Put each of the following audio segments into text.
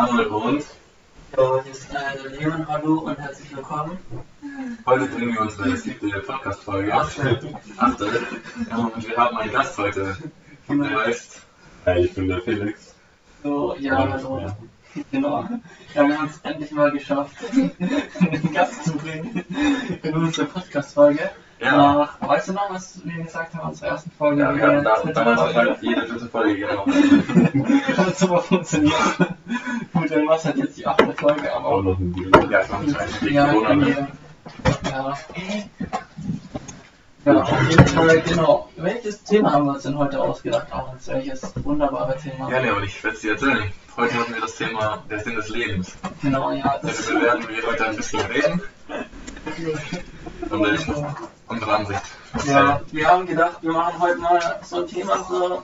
Arnold und So, hier ist äh, der Leon, hallo und herzlich willkommen. heute bringen wir unsere siebte Podcast-Folge. Achte. Achte. Und wir haben einen Gast heute. Der heißt. Hi, ich bin der Felix. So, ja, hallo. Genau. Ja, wir haben es endlich mal geschafft, einen Gast zu bringen in unsere Podcast-Folge. Ja. Nach, weißt du noch, was wir gesagt haben in unserer ersten Folge? Ja, wir haben da, damals gesagt, jede dritte Folge, genau. Hat super funktioniert. Gut, dann war es halt jetzt die achte Folge, Auch aber noch ein Deal. Ja, es war ein Einstieg. Ja, Corona. Ja. Ja, auf jeden Fall, genau. Welches Thema haben wir uns denn heute ausgedacht? Auch uns welches wunderbare Thema. Ja, nee, aber ich werde es dir erzählen. Heute haben wir das Thema der Sinn des Lebens. Genau, ja. Darüber werden wir heute ein bisschen reden und äh, unsere Ansicht. ja, wir haben gedacht, wir machen heute mal so ein Thema so,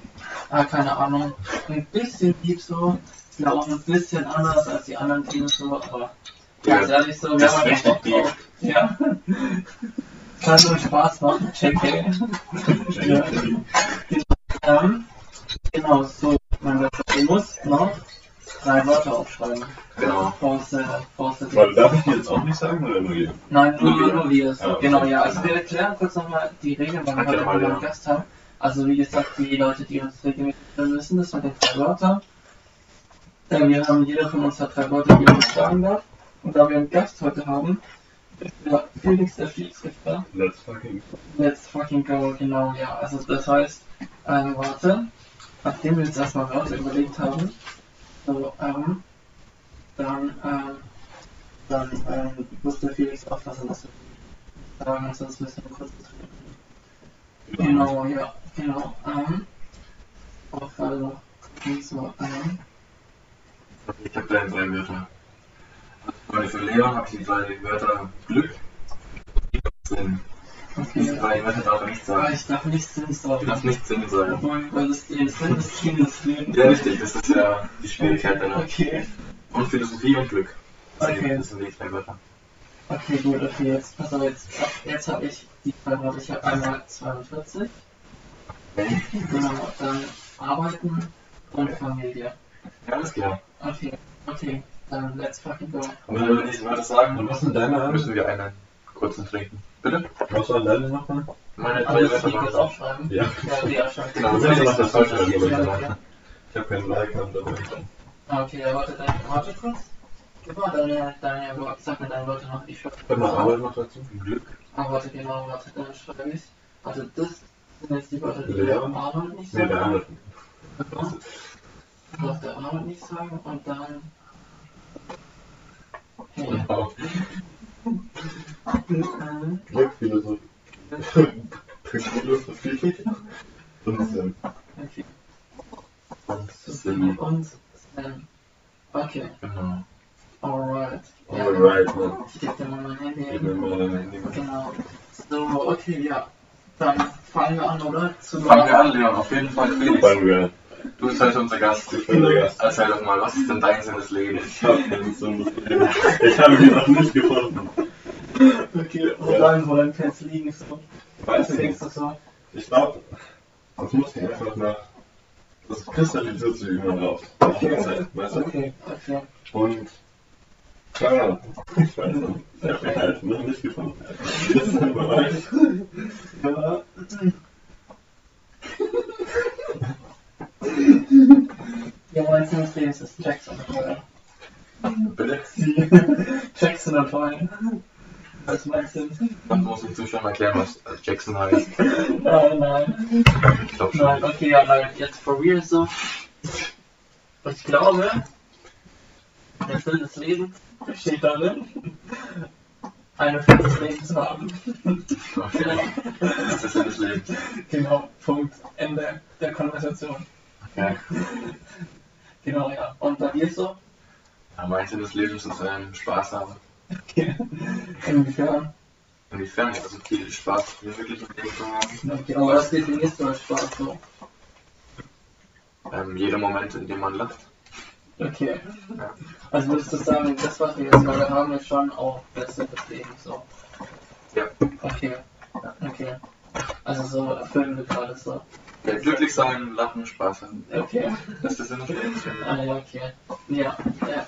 ah, keine Ahnung, ein bisschen deep so, ja auch ein bisschen anders als die anderen Themen so, aber ganz Ja, ehrlich so, wir das haben ist richtig Bock drauf. Ja. Kann nur Spaß machen, JK. Ja. Ähm, genau, so, Gott, du musst noch drei Wörter aufschreiben. Genau. Aus der Warte, darf ich die jetzt auch nicht sagen oder nur ihr? Nein, nur, Nur wir. nur wir. Ah, okay. Genau, ja. Also wir erklären kurz nochmal die Regeln, weil wir heute mal, mal ja. einen Gast haben. Also wie gesagt, die Leute, die uns regelmäßig wissen das mit den drei Wörtern. Äh, wir haben jeder von uns hat drei Wörter, die er uns sagen darf. Und da wir einen Gast heute haben, ist der Felix der Schiedsrichter. Let's fucking. Let's fucking go, genau, ja. Also das heißt, ähm, warte, nachdem wir jetzt erstmal Wörter überlegt haben, so, ähm, dann, ähm, dann, ähm, muss der Felix aufpassen, dass wir sagen, sonst müssen wir kurz Genau, ja, genau, ähm, auch gerade noch, so, ähm, Ich habe deine drei Wörter. Und für Leon habe ich die drei Wörter Glück, Sinn. Okay, drei Wörter darf nicht aber sagen. ich darf nicht Sinn Du sagen, darfst nicht Sinn sagen. obwohl, weil das den Sinn des Kindes. Ja, richtig, das ist ja die Schwierigkeit danach. Okay. Und Philosophie und Glück. Das Okay. Das sind die drei Wörter. Okay, gut, okay, jetzt, pass auf, jetzt, jetzt habe ich die drei Worte. Ich habe einmal 42, Okay. genau, dann Arbeiten und Familie. Ja, alles klar. Okay, okay, dann let's fucking go. Und wenn wir diese Wörter sagen, was sind deine dann müssen wir einen kurzen trinken. Bitte? Was waren deine nochmal? Meine Alles die kurz waren aufschreiben? Ja. Ja, ja, schon. Genau, das ist das falsche Ja. Ich habe keinen Like dabei. Ah, Okay, ja, warte, dann, warte kurz. Gib mal deine, deine, Wörter- sag mir deine Wörter noch, ich schreibe. Hör mal Arbeit noch dazu. Glück. Ah, warte, genau, warte, dann schreibe ich. Warte, das sind jetzt die Wörter, die Ja. der Arnold nicht Nee, sagen der darf. andere. darf der Arnold nicht sagen und dann. Hey. Genau. Ähm, Glück, Philosophie. Philosophie. Und Sinn. okay. Und Sinn Sinn. und Sinn. Okay, Genau. alright. Ja, Alright. Ich gebe dir mal mein Handy. Gib mir mal dein Handy. Genau. So, okay, ja. Dann fangen wir an, oder? Zu Fangen wir an, Leon. Auf jeden Fall Felix. Fangen wir an. Du bist heute unser Gast. Ich bin der Gast. Erzähl doch mal, was ist denn dein Sinn des Lebens? Ich habe keinen Sinn des Lebens. Ich habe ihn noch nicht gefunden. Okay, wo Ja. sollen wo dein Pants liegen? So. Weiß Was ich denkst nicht. du so? Ich glaube, das muss ich einfach nach. Das kristallisiert sich irgendwann raus. Okay. Zeit, weißt du? Okay, okay. Und. Keine Ahnung. Ich weiß nicht. Ich habe ihn halt noch nicht gefunden. Das ist einfach weiß. Ja. Ja, mein Sinn des Lebens ist Jackson Heulen. Bitte? Jackson und Heulen. Das ist mein Sinn. Dann muss ich Zuschauern erklären, was Jackson heißt. Nein, nein. Ich glaube schon. Nein, okay, ja, nein, jetzt for real so. Ich glaube, der Sinn des Lebens besteht darin, eine fürs Leben zu haben. Okay. Das ist der Sinn des Lebens. Genau, Punkt. Ende der Konversation. Genau, ja. Und bei dir so? Ja, mein Sinn des Lebens ist ähm, Spaß haben. Okay. Inwiefern? Inwiefern? Also viel Spaß wie möglich im Leben zu haben. Okay, aber was definierst du als Spaß so? Ähm, jeder Moment, in dem man lacht. Okay. Ja. Also würdest du sagen, das, was wir jetzt gerade haben, ist schon auch der Sinn des Lebens so? Ja. Okay. Okay. Also so erfüllen wir gerade so. Ja, glücklich sein, lachen, Spaß haben. Okay. Das ist der Sinn des Lebens. Ah ja, okay. Ja, ja.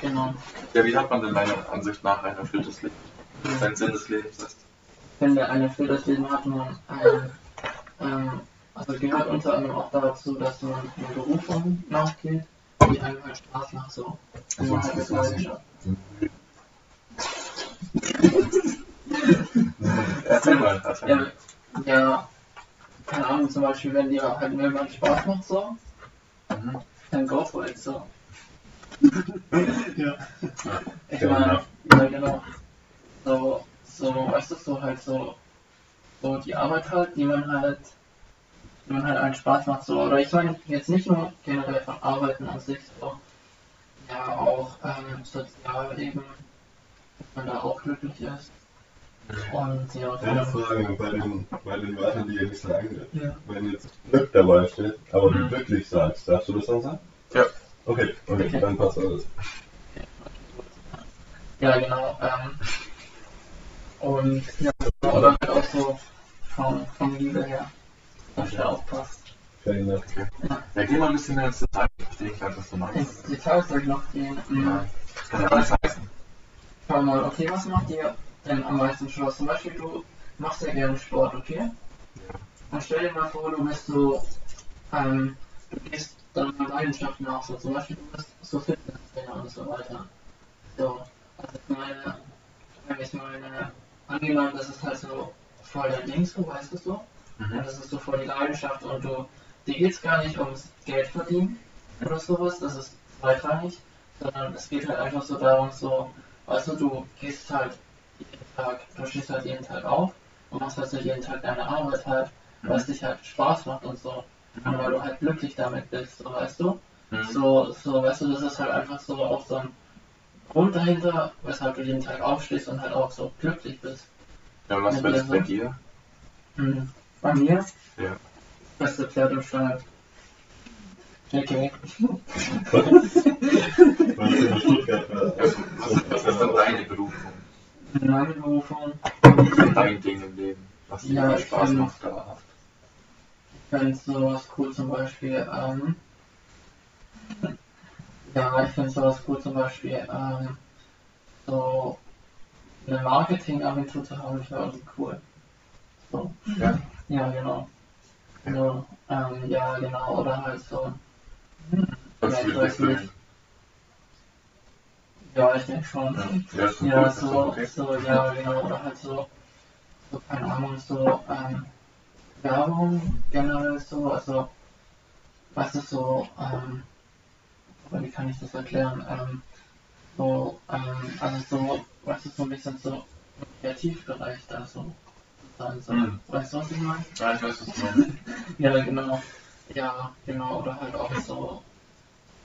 Genau. Ja, wie hat man denn deiner Ansicht nach ein erfülltes Leben? Was ein Sinn des Lebens ist? Wenn wir ein erfülltes Leben hat, man ein, ähm, also gehört unter anderem auch dazu, dass man eine Berufung nachgeht, die einem halt Spaß macht, so. Und man halt mit Leidenschaft. Erzähl mal, erzähl Ja, mal. ja, keine Ahnung, zum Beispiel, wenn dir halt irgendwann Spaß macht, so, Mhm. dann go for it, so. Ja. Ich meine, ja genau. So, so, weißt du, so halt so, so die Arbeit halt, die man halt, die man halt einen Spaß macht, so, oder ich meine jetzt nicht nur generell von Arbeiten an sich, so, ja auch ähm, sozial eben, dass man da auch glücklich ist. Und ja, Eine Frage bei den, bei den Wörtern, die ihr nicht sagen Ja. Wenn jetzt Glück dabei steht, aber du Mhm. glücklich sagst, darfst du das dann sagen? Ja. Okay, okay, Okay. dann passt alles. Ja, genau. Ähm, und ja, oder halt auch so vom, vom Liebe her, dass der aufpasst. Fair enough. Okay. Ja, geh mal ein bisschen mehr ins Detail. Ich verstehe ganz, was du Ins meinst. Detail soll ich noch gehen. Mhm. Ja. Das kann ja alles heißen. Schau mal, okay, was macht dir denn am meisten Spaß? Zum Beispiel, du machst ja gerne Sport, okay? Und stell dir mal vor, du bist so, ähm, du gehst deiner Leidenschaft nach, so zum Beispiel, du bist so Fitnesstrainer und so weiter. So, also ich meine, wenn ich meine, angenommen, das ist halt so voll dein Ding, so, weißt du so? Und Mhm. das ist so voll die Leidenschaft und du, dir geht's gar nicht ums Geld verdienen oder sowas, das ist zweitrangig, sondern es geht halt einfach so darum, so, weißt du, du gehst halt Tag, du stehst halt jeden Tag auf und machst halt so jeden Tag deine Arbeit halt, was dich halt Spaß macht und so, und weil du halt glücklich damit bist, so, weißt du? Mhm. So, so, weißt du, das ist halt einfach so auch so ein Grund dahinter, weshalb du jeden Tag aufstehst und halt auch so glücklich bist. Ja, und was wird es bei dir? Hm. Bei mir? Ja. Beste Pferd im Stall. Okay. Was, was ist denn deine Berufung? Meine Berufung, Dein Ding im Leben? Was dir Ja, Spaß find- macht, dauerhaft. ich finde sowas cool zum Beispiel, ähm, ja, ich finde sowas cool zum Beispiel, ähm, so eine Marketingagentur zu haben, ich irgendwie cool. So. Ja. Ja, genau. So, ähm, ja, genau, oder halt so, Das Ja, ich weiß nicht. Ja, ich denke schon. Ja, ja, Ja, so okay. so, ja, genau, oder halt so, so, keine Ahnung, so, ähm, Werbung generell so, also, was ist so, ähm, aber wie kann ich das erklären, ähm, so, ähm, also so, was ist so ein bisschen so im Kreativbereich da so, dann so, Mhm. weißt du, was ich meine? Ja, ich weiß, was du meinst. Ja, genau, ja, genau, oder halt auch so,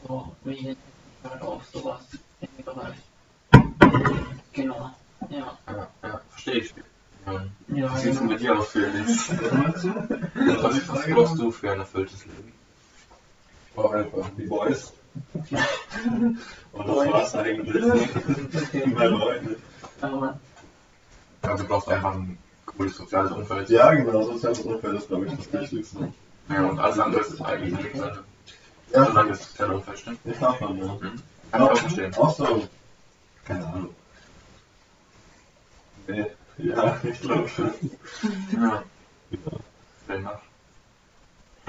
so, wie halt auch sowas. Genau, ja. Ja, ja, verstehe ich. Ja. Ja, Wie sieht es genau. mit dir aus, Felix? Was, was brauchst du für ein erfülltes Leben? Ich brauche einfach die Boys. Und das war's eigentlich. Bei Leuten. Aber, Also du brauchst einfach ein cooles soziales Umfeld. Ja, genau, soziales Umfeld ist, glaube ich, das Wichtigste. Ja, und alles andere ist eigentlich nichts. Also, Ja, solange das soziale Umfeld stimmt. ich darf man, ja. Mhm. Kann ich auch verstehen. Auch so, keine Ahnung. Nee, ja, ich glaube schon. Ja, Genau. fair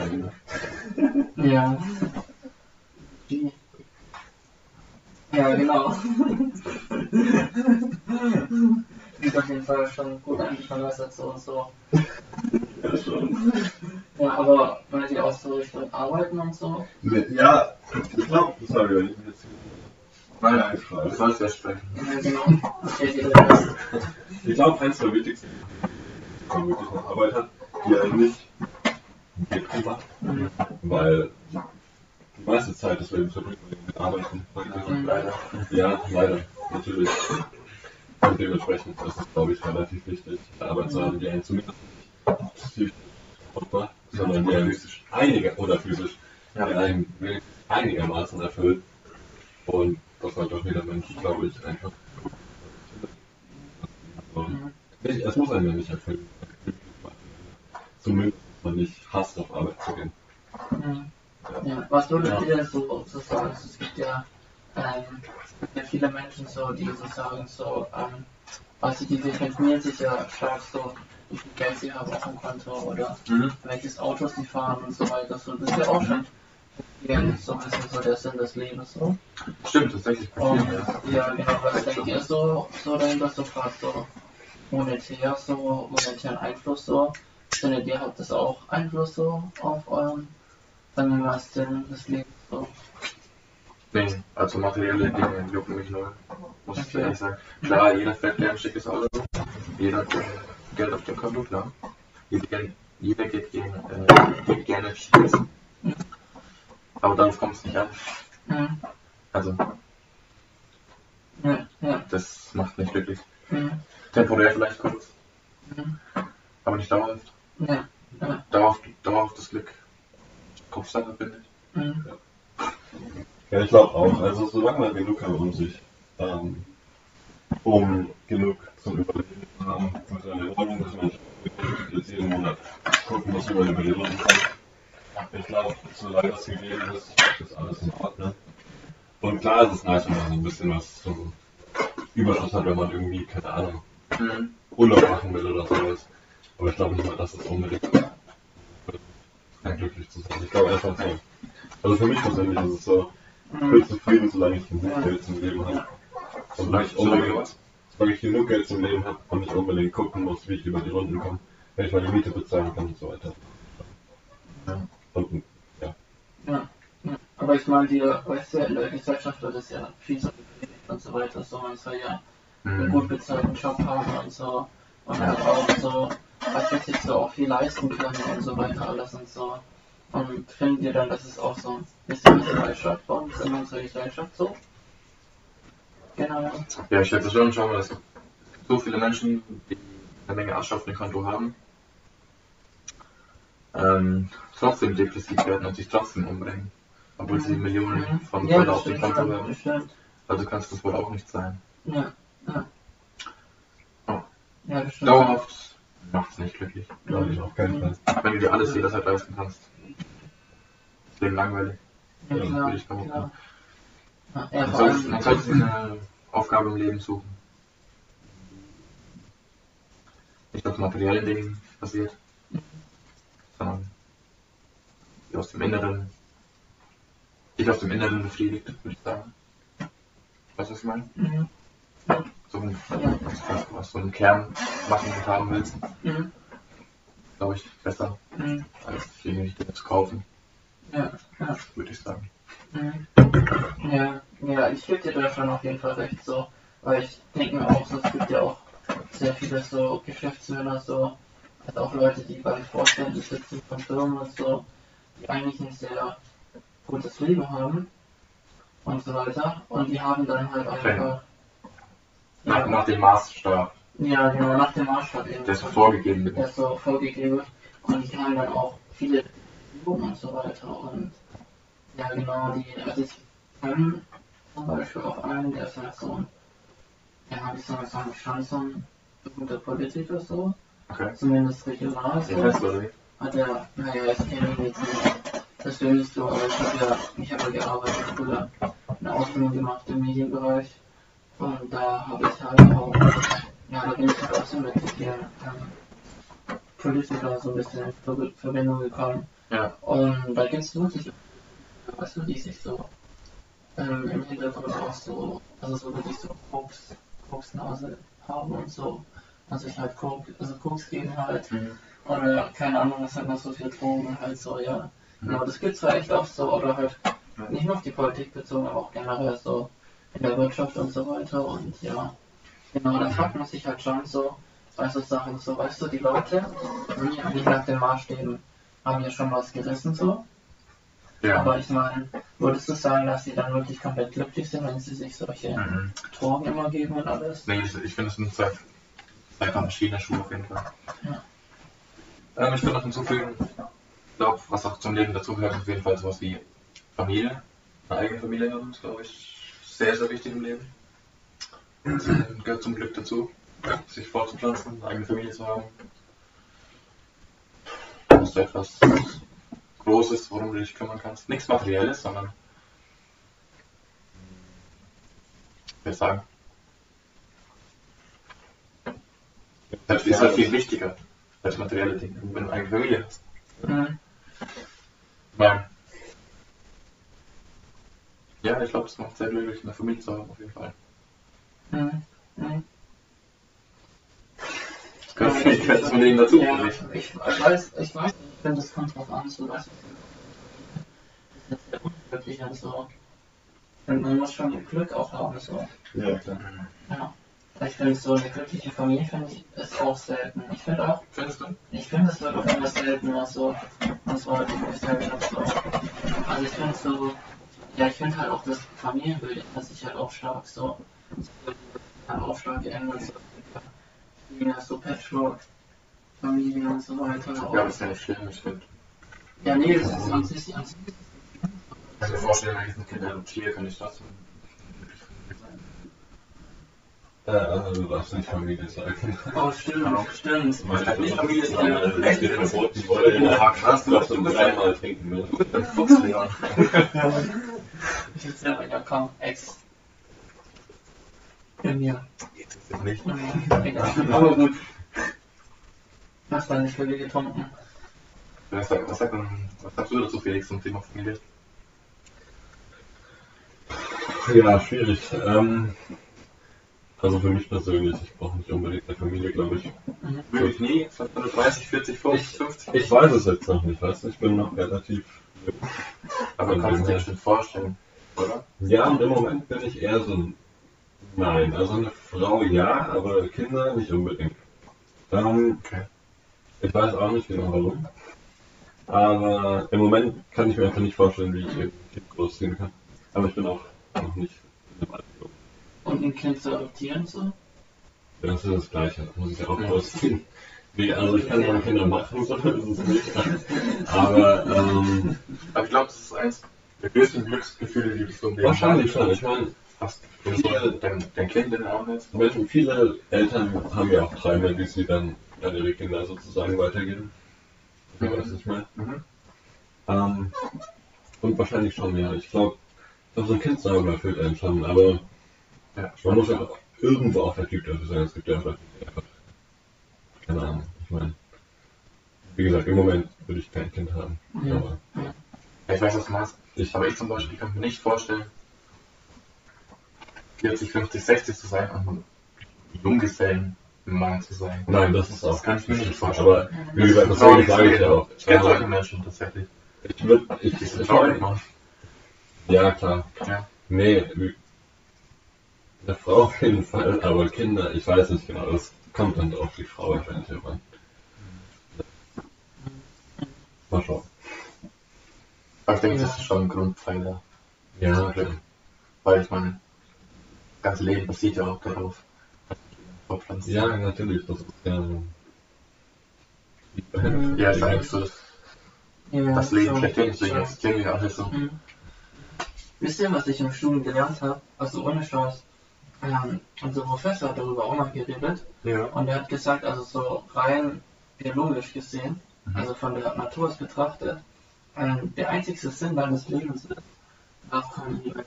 enough. ja. Die. Ja, genau. Sieht auf jeden Fall schon gut angefangen, was dazu und so. Ja, schon. Ja, aber wollt ihr auch so Richtung Arbeiten und so? Ja, ich glaube, sorry, wenn ich mich jetzt Nein, du sollst ja sprechen. Die. Ich glaube, eins der wichtigsten, man wirklich eine Arbeit hat, die er nicht Geld macht, Mhm. weil die meiste Zeit des Lebens verbringt man mit Arbeiten. Mhm. Leider. Ja, leider, natürlich. Und dementsprechend ist es, glaube ich, relativ wichtig, eine Arbeit zu haben, die einen zumindest nicht macht, sondern die einen physisch einiger oder physisch Ja. die einen einigermaßen erfüllt. Und das sollte auch jeder Mensch, glaube ich, einfach. So, Mhm. nicht, es muss einen ja nicht erfüllen. Zumindest man nicht hasst, auf Arbeit zu gehen. Mhm. Ja, was würdet Ja. denn so, so sagen? Es gibt ja, ähm, ja viele Menschen so, die so sagen, so, ähm, also die definieren sich ja stark so, wie viel Geld sie haben auf dem Konto oder Mhm. welches Auto sie fahren und so weiter. So, das ist ja auch schon ja, so ein bisschen so der Sinn des Lebens. So. Stimmt, tatsächlich bei Und, ja. genau, was denkt ihr so, so dahinter, so gerade so monetär, so monetären Einfluss so? Findet ihr, habt das auch Einfluss so auf euren, sagen wir mal, Sinn des Lebens so? Nee, also materielle Dinge jucken mich null, muss ich Okay. ehrlich sagen. Klar, jeder fährt gerne ein schickes Auto, jeder hat Geld auf dem Konto, klar. Jeder, gern- jeder geht, gerne, äh, geht gerne Ski essen. Aber darauf kommt es nicht an. Mhm. Also, Ja, ja. das macht nicht glücklich. Mhm. Temporär vielleicht kurz, Mhm. aber nicht dauerhaft. Ja, ja. Dauerhaft, dauerhaft das Glück. Kopfsache, finde ich. Mhm. Ja, ich glaube auch. Also solange man genug hat, um sich, ähm, um genug zum Überleben zu haben, mit seiner Wohnung, dass man nicht jetzt jeden Monat gucken muss, wie man über die Runden kommt. Ich glaube, solange das gegeben ist, ist alles in Ordnung. Und klar ist es nice, wenn man so ein bisschen was zum Überschuss hat, wenn man irgendwie, keine Ahnung, Mhm. Urlaub machen will oder sowas. Aber ich glaube nicht mal, dass es unbedingt um glücklich zu sein. Ich glaube einfach so. Also für mich persönlich ist es so, ich bin Mhm. zufrieden, solange ich genug Geld zum Leben habe. Und nicht unbedingt, was? solange ich genug Geld zum Leben habe und nicht unbedingt gucken muss, wie ich über die Runden komme, wenn ich meine Miete bezahlen kann und so weiter. Ja. Und ja, Ja, ja. Aber ich meine, die, Gesellschaft wird es ja viel und so weiter, so man soll ja einen Mhm. gut bezahlten Job haben und so und halt auch so, was ich, so auch viel leisten können und so weiter alles und so. Und findet ihr dann, dass es auch so ein bisschen Gesellschaft bei uns in unserer Gesellschaft so? Genau. Ja, ich schätze schon, schau mal, es gibt so viele Menschen, die eine Menge Asche auf dem Konto haben, ähm, trotzdem depressiv werden und sich trotzdem umbringen, obwohl sie Millionen von ja, Dollar auf dem Konto haben. Also kann es das wohl auch nicht sein. Ja, ja. Oh. Ja, das stimmt. Dauerhaft macht es nicht glücklich. glaube ich auf keinen Fall. Wenn du dir alles jederzeit leisten kannst. Das Leben langweilig. Ja, Ja, klar, würde ich behaupten. klar. Ja, ja, Man sollte, man sollte eine Aufgabe im Leben suchen. Nicht aus materiellen Dingen passiert, die aus dem Inneren, dich aus dem Inneren befriedigt, würde ich sagen. Weißt du, was ich meine? Mhm. So ein, was, was so einen Kern machen und haben willst, Mhm. glaube ich, besser, Mhm. als Dinge zu kaufen, Ja, ja. würde ich sagen. Mhm. Ja, ja, ich gebe dir da schon auf jeden Fall recht so, weil ich denke mir auch so, es gibt ja auch sehr viele so Geschäftsmänner so, also auch Leute, die bei den Vorständen sitzen von Firmen und so, die eigentlich ein sehr gutes Leben haben und so weiter und die haben dann halt einfach Nach, nach dem Maßstab, ja genau nach dem Maßstab eben der so vorgegeben wird. der so vorgegeben wird. Und die haben dann auch viele Übungen und so weiter. Und ja, genau, die, also ich kann zum Beispiel auch einen, der ist halt so ein, ja, soll man sagen, schon so ein berühmter Politiker so, Okay. zumindest regional so. Ja? Hat er, naja, ich kenne ihn jetzt nicht persönlich so, aber ich habe ja, ich habe ja gearbeitet, früher eine Ausbildung gemacht im Medienbereich. Und da habe ich halt auch, ja, da bin ich halt auch so mit den ähm, Politikern so ein bisschen in Ver- Verbindung gekommen. Ja. Und da gibt es wirklich, weißt du, die sich so ähm, im Hintergrund auch so, also so wirklich so Koks, Koksnase haben und so. Und sich halt Koks, also Koks geben halt. Mhm. Oder keine Ahnung, hat noch so viel Drogen halt so, ja. Mhm. Genau, das gibt's zwar echt oft so, oder halt nicht nur auf die Politik bezogen, aber auch generell so in der Wirtschaft und so weiter und ja. Genau, da fragt man sich halt schon so, bei so Sachen so, weißt du, die Leute, die nicht nach den Maßstäben haben ja schon was gerissen so. Ja. Aber ich meine, würdest du sagen, dass sie dann wirklich komplett glücklich sind, wenn sie sich solche Mhm. Drogen immer geben und alles? Nee, ich, ich finde es sind zwei, zwei verschiedene Schuhe auf jeden Fall. Ja. Ähm, ich würde noch hinzufügen, ich glaube, was auch zum Leben dazugehört, ist auf jeden Fall sowas wie Familie. Eine eigene Familie ist, glaube ich, sehr, sehr wichtig im Leben. Das gehört zum Glück dazu. sich fortzupflanzen, eine eigene Familie zu haben. Dass du etwas Großes, worum du dich kümmern kannst. Nichts Materielles, sondern ich würde sagen, das ist halt viel wichtiger als materielle Dinge, wenn du eine eigene Familie hast. Mhm. Ja. Ja, ich glaube, es macht sehr glücklich, eine Familie zu haben, auf jeden Fall. Mhm. Mhm. Das gehört, ich gehört das Leben dazu, Ja, ich. ich weiß, ich weiß, ich finde, das kommt drauf an, so du. Das ist sehr unglücklich und so. Und man muss schon Glück auch haben, so. Ja, klar. Ja. Ich finde so eine glückliche Familie finde ich ist auch selten. Ich finde auch, Findest du? ich finde es wird auch immer seltener so. Und zwar die Gesellschaft so. Also ich finde so, ja ich finde halt auch das Familienbild ändert sich halt auch stark so. Halt auch stark geändert so. Ja, so Patchwork, Familien und so weiter. Ja, das ist ja nicht schlimm, ich finde. Ja, nee, das ist an sich, an sich Ich kann mir vorstellen, wenn ich ein Kind adoptiere, kann ich das. Äh, also du darfst nicht Familie sagen. Oh, stimmt, stimmt. Ich darf nicht Familie also es wird verboten, die Ja, wollen krass, du darfst um dreimal trinken. Ne? Ein Fuchsleon. Ich jetzt ja, ja, komm, Ex. In mir. Ist es nicht. Egal. Aber gut. Hast du nicht viel getrunken? Was, sagt, was, sagt, was sagst du dazu, Felix, zum Thema Familie? Ja, schwierig. Ähm, also für mich persönlich, ich brauche nicht unbedingt eine Familie, glaube ich. Wirklich nie? Vielleicht wenn du 30, 40, 50, 50? Ich weiß es jetzt noch nicht, weißt du, ich bin noch relativ. Aber du kannst dir das schon vorstellen, oder? Ja, und im Moment bin ich eher so ein. Nein, also eine Frau ja, aber Kinder nicht unbedingt. Ähm, Okay. ich weiß auch nicht genau warum. Aber im Moment kann ich mir einfach nicht vorstellen, wie ich ein Kind großziehen kann. Aber ich bin auch noch nicht in dem Alter. Und ein Kind zu adoptieren so? Das ist das Gleiche, das muss ich ja auch großziehen. Wie, also ich kann meine Kinder machen, so ist es nicht. Aber ähm, Aber ich glaube, das ist eins der größten Glücksgefühle, die du so im Leben wahrscheinlich schon. Ich meine, du so dein, dein Kind in den Arm. Menschen, viele Eltern haben ja auch Träume, die sie dann an ihre Kinder sozusagen weitergeben. Mhm. weißt, was ich meine. Mhm. Ähm, und wahrscheinlich schon, ja. Ich glaube, so ein Kind selber erfüllt einen schon, aber Ja, man muss ja irgendwo auch der Typ dafür sein. Es gibt ja einfach, einfach keine Ahnung. Ich meine, wie gesagt, im Moment würde ich kein Kind haben. Ja. Aber Ja, ich weiß, was du meinst. ich, Aber ich zum Beispiel kann mir nicht vorstellen, 40, 50, 60 zu sein und Junggesellen Mann zu sein. nein, das ist auch. Das kann ich mir nicht vorstellen. Aber wie gesagt, das sage ich ja auch. Ich kenne solche Menschen tatsächlich. Ich würde, ich, Die ich traurig, Mann. ja klar. Ja. Nee, eine Frau auf jeden Fall, aber Kinder, ich weiß nicht genau, das kommt dann auf die Frau wahrscheinlich irgendwann. Mal schauen. Aber ich denke, das ist schon ein Grundpfeiler. Ja, Glück. Weil ich meine, das ganze Leben basiert ja auch darauf. Ja, natürlich, das ist ja. Ja, das ist eigentlich so das, Ja, das Leben so. schlechthin, deswegen So. existieren wir alle so. Mhm. Wisst ihr, was ich im Studium gelernt habe? Also ohne Scheiß. Ähm, unser Professor hat darüber auch mal geredet Ja. und er hat gesagt, also so rein biologisch gesehen, Mhm. also von der Natur aus betrachtet, ähm, der einzigste Sinn deines Lebens ist, Nachkommen in die Welt.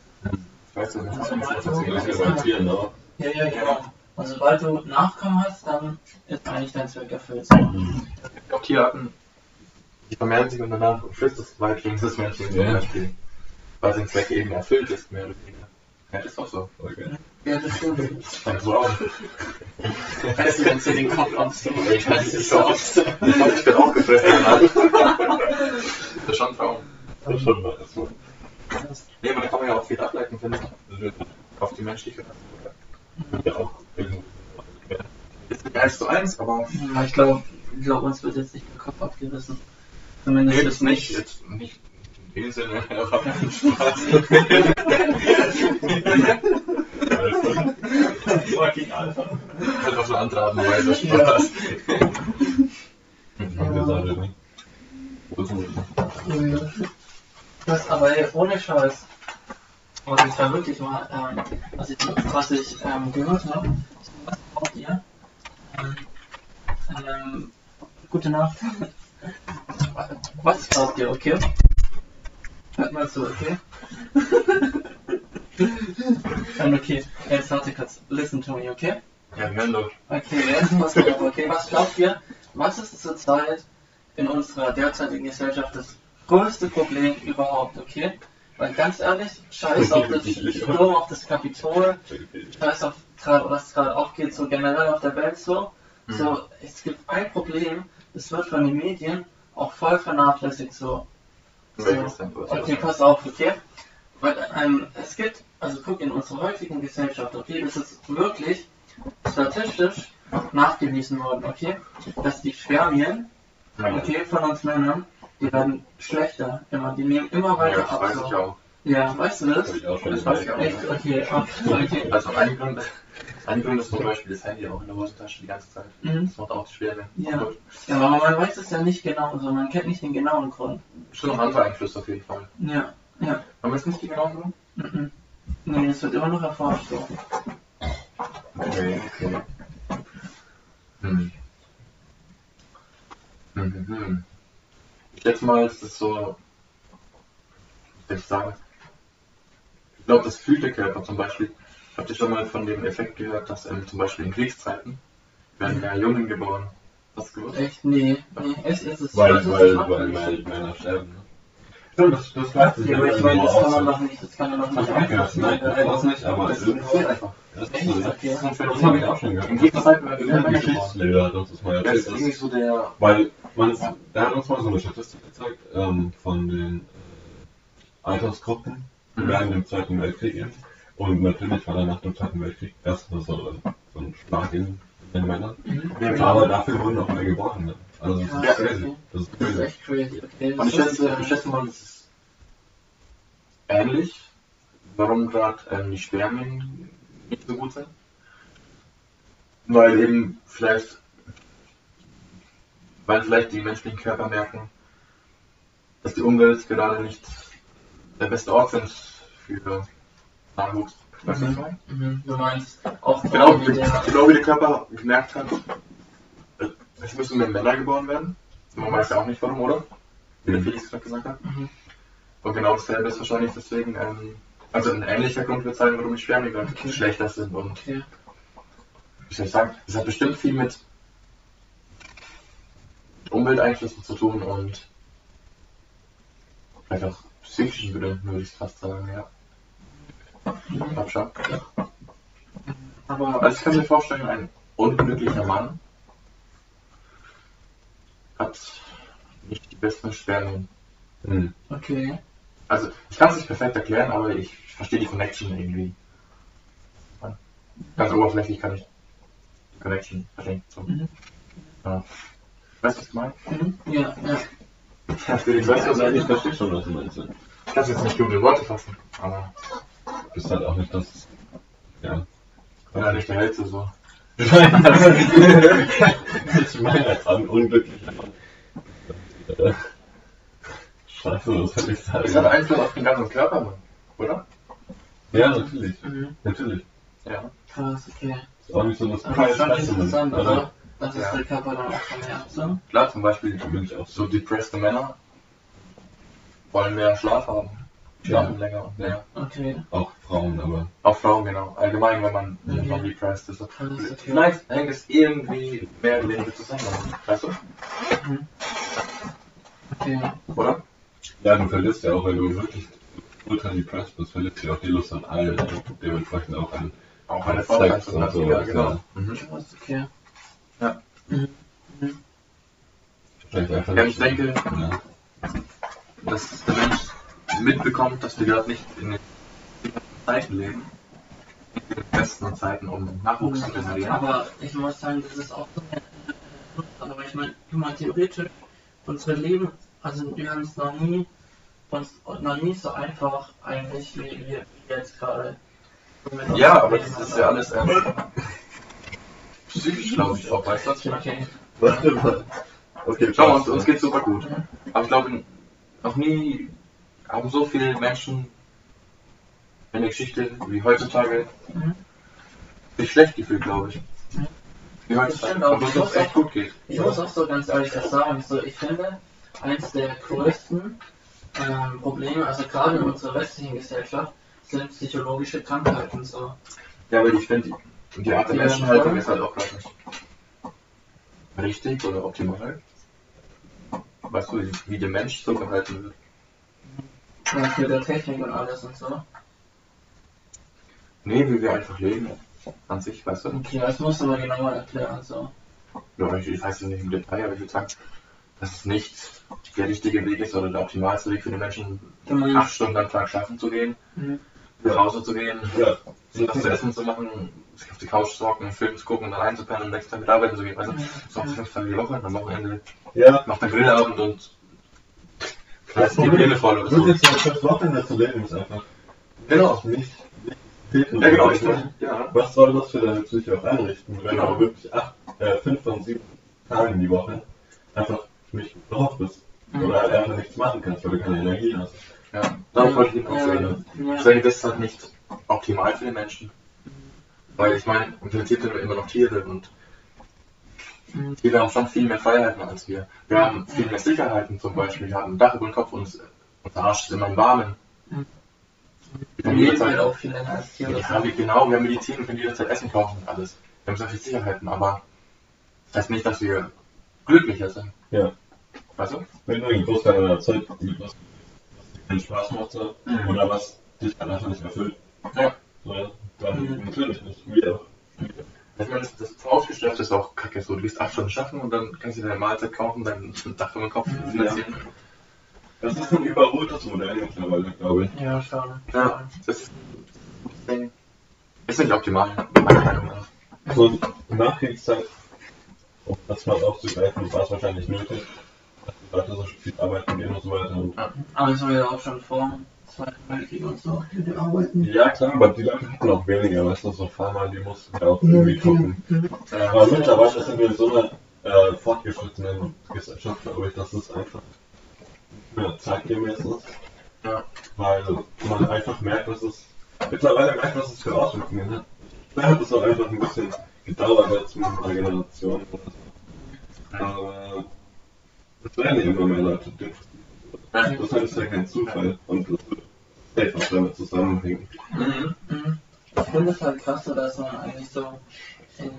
Weißt du, das Also, das, Das ist ja bei Tieren auch. Ja, ja, genau. Und sobald du Nachkommen hast, dann ist eigentlich dein Zweck erfüllt. Haben. Auch Tierarten, die vermehren sich und danach frisst das Weibchen des Menschen zum Ja. Beispiel. Weil sein Zweck eben erfüllt ist, mehr oder weniger. Ja, ist doch so. Okay. Ja, das stimmt. Denkst du auch? Weißt du, wenn sie den Kopf abziehen, Ich weiß nicht so aus. Ich glaube, ich bin auch gefressen. Das ist schon ein Traum. Das ist schon mal erstmal. Nee, aber da kann man ja auch viel ableiten, finde ich. Auf die menschliche ja auch. Jetzt nicht eins zu eins, aber. Ja, ich glaube, ich glaub, uns wird jetzt nicht der Kopf abgerissen. Zumindest Nee, jetzt nicht. Jetzt nicht in dem Sinne, aber Spaß. Alter. Fucking Alpha. Halt auf eine andere Art und Weise Spaß. Das? Aber ey, ohne Scheiß. Was ich da wirklich mal, ähm, was ich, was ich ähm, gehört habe, was braucht ihr, Ähm, gute Nacht. Was glaubt ihr, okay? Hört mal zu, okay? ähm, okay, jetzt warte kurz. Listen to me, okay? Ja, wir hören doch. Okay, jetzt pass mal auf, okay? Was glaubt ihr, was ist zurzeit in unserer derzeitigen Gesellschaft das größte Problem überhaupt, okay? Weil ganz ehrlich, scheiß auf das Sturm auf das Kapitol, scheiß auf grad, was gerade aufgeht, so generell auf der Welt so. Mhm. So, es gibt ein Problem, das wird von den Medien auch voll vernachlässigt so. So. Okay, pass auf, okay? Weil ähm, es gibt, also guck in unserer heutigen Gesellschaft, okay, das ist wirklich statistisch nachgewiesen worden, okay, dass die Spermien, okay, von uns Männern, die werden schlechter, immer, die nehmen immer Ja, weiter das ab. weiß so. ich auch. Ja, weißt du das? Schon Das weiß ich auch. Echt? Okay, okay. Also ein Grund, ein Grund ist zum Beispiel das Handy auch in der Hosentasche die ganze Zeit. Mhm. Das macht auch schwer. Ne? Ja. Ja, aber man weiß es ja nicht genau, also man kennt nicht den genauen Grund. Schon noch andere Einflüsse auf jeden Fall. Ja, ja. Aber ist nicht die genauen Grund? Mhm. Nee, es wird immer noch erforscht. So. Okay, okay. Hm. Hm, hm, hm. Ich schätze mal, es ist so, wie soll ich sagen, ich glaube, das fühlt der Körper zum Beispiel. Habt ihr schon mal von dem Effekt gehört, dass ähm, zum Beispiel in Kriegszeiten werden mehr Jungen geboren? Hast du gewusst? Echt? Nee, nee, echt ist es Weil, das ist weil, abhängig. weil meine Männer sterben. Ne? Stimmt, das, das weiß ich Ja, aber ich meine, das kann man doch nicht, das kann man doch Hab nicht ich auch gehört. Nein, Äh, das nicht, aber Das irgendwie. passiert einfach. Das ist. Das habe ich auch schon gehört. In Kriegszeiten werden mehr Männer. Geschichtslehrer hat uns das mal Das erzählt. ist dass- irgendwie so der Weil man, der hat uns mal so eine Statistik gezeigt ähm, von den äh, Altersgruppen Mhm. während dem Zweiten Weltkrieg eben. Und natürlich war dann nach dem Zweiten Weltkrieg erstmal so, so ein Schlag in den Männern. Mhm. Aber dafür wurden auch mehr geboren. Ne? Also das Ja, ist crazy. okay. Das ist Das ist crazy. echt crazy, okay. Und ich Das schätze, äh, ich schätze mal, das ist ähnlich, warum gerade ähm, die Spermien nicht so gut sind. Weil eben vielleicht, weil vielleicht die menschlichen Körper merken, dass die Umwelt gerade nicht der beste Ort sind für Nachwuchs. Weißt du, was ich meine? Mhm, du meinst auch Genau, wie, genau wie der Körper gemerkt hat, äh, es müssen mehr Männer geboren werden. Man weiß ja auch nicht warum, oder? Wie der Felix gerade gesagt hat. Mhm. Und genau dasselbe ist wahrscheinlich deswegen, ähm, also ein ähnlicher Grund wird sein, warum die Spermien Okay. schlechter sind. Und Okay. wie soll ich sagen, das hat bestimmt viel mit Umwelteinflüssen zu tun und vielleicht auch psychischen Gründen, würde ich fast sagen, ja. Ich schon. Aber Also ich kann mir vorstellen, ein unglücklicher Mann hat nicht die besten Spermien. Hm. okay. Also ich kann es nicht perfekt erklären, aber ich verstehe die Connection irgendwie. Ganz oberflächlich kann ich die Connection verstehen. So. Mhm. Ja. Weißt du, was ich meine? Mhm. Ja, ja. Weißt du, was Also ich ich verstehe schon, was du meinst. Ich kann es jetzt nicht gut in Worte fassen, aber bist halt auch nicht das. Ja. ja nicht der Hellste so. ich meine jetzt an unglücklicher Mann. Scheiße, das hätte ich Das hat sagen. Einfluss auf den ganzen Körper, Mann. oder? Ja, natürlich. Mhm. Natürlich. Ja. Krass, okay. Ist auch nicht so das Aber das ist interessant, oder? also, dass es Ja. der Körper dann auch vermehrt, so. Klar, zum Beispiel bin ich auch so so. depresste Männer wollen mehr Schlaf haben. Schlafen länger und länger. Okay. Auch Frauen, aber. Auch Frauen, genau. Allgemein, wenn man, wenn Mhm. man depressed ist. Okay. Vielleicht hängt es irgendwie mehr oder weniger zusammen. Weißt du? Okay. Oder? Ja, du verlierst ja auch, wenn du wirklich ultra depressed bist, verlierst du ja auch die Lust an allem. Dementsprechend auch an. Auch eine Sex und so, ja, ja. genau. Mhm. Okay. Ja. Mhm. Mhm. Vielleicht einfach Ja, ich denke, Ja. dass der Mensch mitbekommt, dass wir gerade nicht in den Zeiten leben. In den besten Zeiten, um Nachwuchs zu generieren. Aber ich muss sagen, das ist auch so eine aber ich meine, mal, theoretisch, unsere Leben, also wir haben es noch nie, uns noch nie so einfach eigentlich wie, wie jetzt gerade. Ja, aber das ist ja alles ähm, psychisch, glaube ich, auch. Weißt du, was ich meine? Okay. Warte mal. Okay, Schau mal, uns, uns geht's super gut. Aber ich glaube, noch nie haben so viele Menschen in der Geschichte wie heutzutage Mhm. sich schlecht gefühlt, glaube ich. Mhm. Wie es dann stimmt auch. und uns echt gut geht. Ich muss auch so ganz ehrlich das sagen, so ich finde, eins der größten ähm, Probleme, also gerade in unserer westlichen Gesellschaft, sind psychologische Krankheiten so. Ja, aber ich finde, die, die Art der Menschenhaltung ist halt auch gerade nicht richtig oder optimal. Weißt du, wie der Mensch so gehalten wird? Ja, mit der Technik und alles und so. Nee, wie wir einfach leben. An sich, weißt du? Okay, das musst du mal genauer erklären, so. Ja, ich, ich weiß es nicht im Detail, aber ich würde sagen, dass es nicht der richtige Weg ist oder der optimalste Weg für die Menschen, meinst, acht Stunden am Tag schlafen zu gehen, Mhm. nach Hause zu gehen, Ja, sich was zu essen zu machen, sich auf die Couch zu hocken, einen Film zu gucken, dann einzupennen und nächsten Tag wieder arbeiten zu gehen. Weißt du, so auf fünf Tage die Woche, am Wochenende ja. macht der Grillabend und knallt die Birne voll oder so. jetzt so fürs Wochenende zu leben ist einfach Genau. nicht, nicht. Ja, genau, ich ja. Was soll das für deine Psyche auch einrichten, wenn Genau. du wirklich acht, äh, fünf von sieben Tagen die Woche einfach nicht drauf bist? Mhm. Oder halt einfach nichts machen kannst, weil du keine Energie hast. Ja, darauf wollte ich hinaus Ja, reden. ja. Ich denke, das ist halt nicht optimal für den Menschen. Weil ich meine, im Prinzip sind wir immer noch Tiere und Tiere haben schon viel mehr Freiheiten als wir. Wir haben viel mehr Sicherheiten zum Beispiel. Wir haben ein Dach über dem Kopf und unser Arsch ist immer im Warmen. Wir können leben jederzeit, auch viel länger als Tiere. ja, wir, genau, wir haben Medizin, wir können jederzeit Essen kaufen und alles. Wir haben so viele Sicherheiten, aber das heißt nicht, dass wir glücklicher sind. Ja. Weißt du? Wenn du einen Großteil deiner Zeit mit was, was dir keinen Spaß macht Mhm. oder was dich einfach nicht erfüllt, Ja. so, dann Mhm. natürlich nicht. Wie auch. Ich meine, das, das Vorausgestellt ist auch kacke so. Du gehst acht Stunden schaffen und dann kannst du dir deine Mahlzeit kaufen, dein Dach über den Kopf finanzieren. Das ist ein überholtes Modell mittlerweile, glaube ich. Ja, schon. Ja, das ist, ist nicht optimal, meiner Meinung nach. So Nachkriegszeit, um das mal aufzugreifen, war es wahrscheinlich nötig, dass die Leute so viel arbeiten gehen und so weiter. Aber es war ja auch schon vor Zweiten Weltkrieg und so. Die arbeiten. ja, klar, aber die Leute hatten auch weniger, weißt du, so Farmer, die mussten ja auch irgendwie gucken. Aber mittlerweile sind wir in so einer äh, fortgeschrittenen Gesellschaft, glaube ich, dass es einfach mehr zeitgemäß ist. Ja. Weil man einfach merkt, dass es mittlerweile merkt, was es für Auswirkungen hat. Da hat es auch einfach ein bisschen gedauert jetzt mit einer Generation. Aber es werden ja immer mehr Leute dürfen. Das ist ja kein Zufall und das wird auch damit zusammenhängen. Mhm. Mhm. Ich finde es halt krass, so, dass man eigentlich so in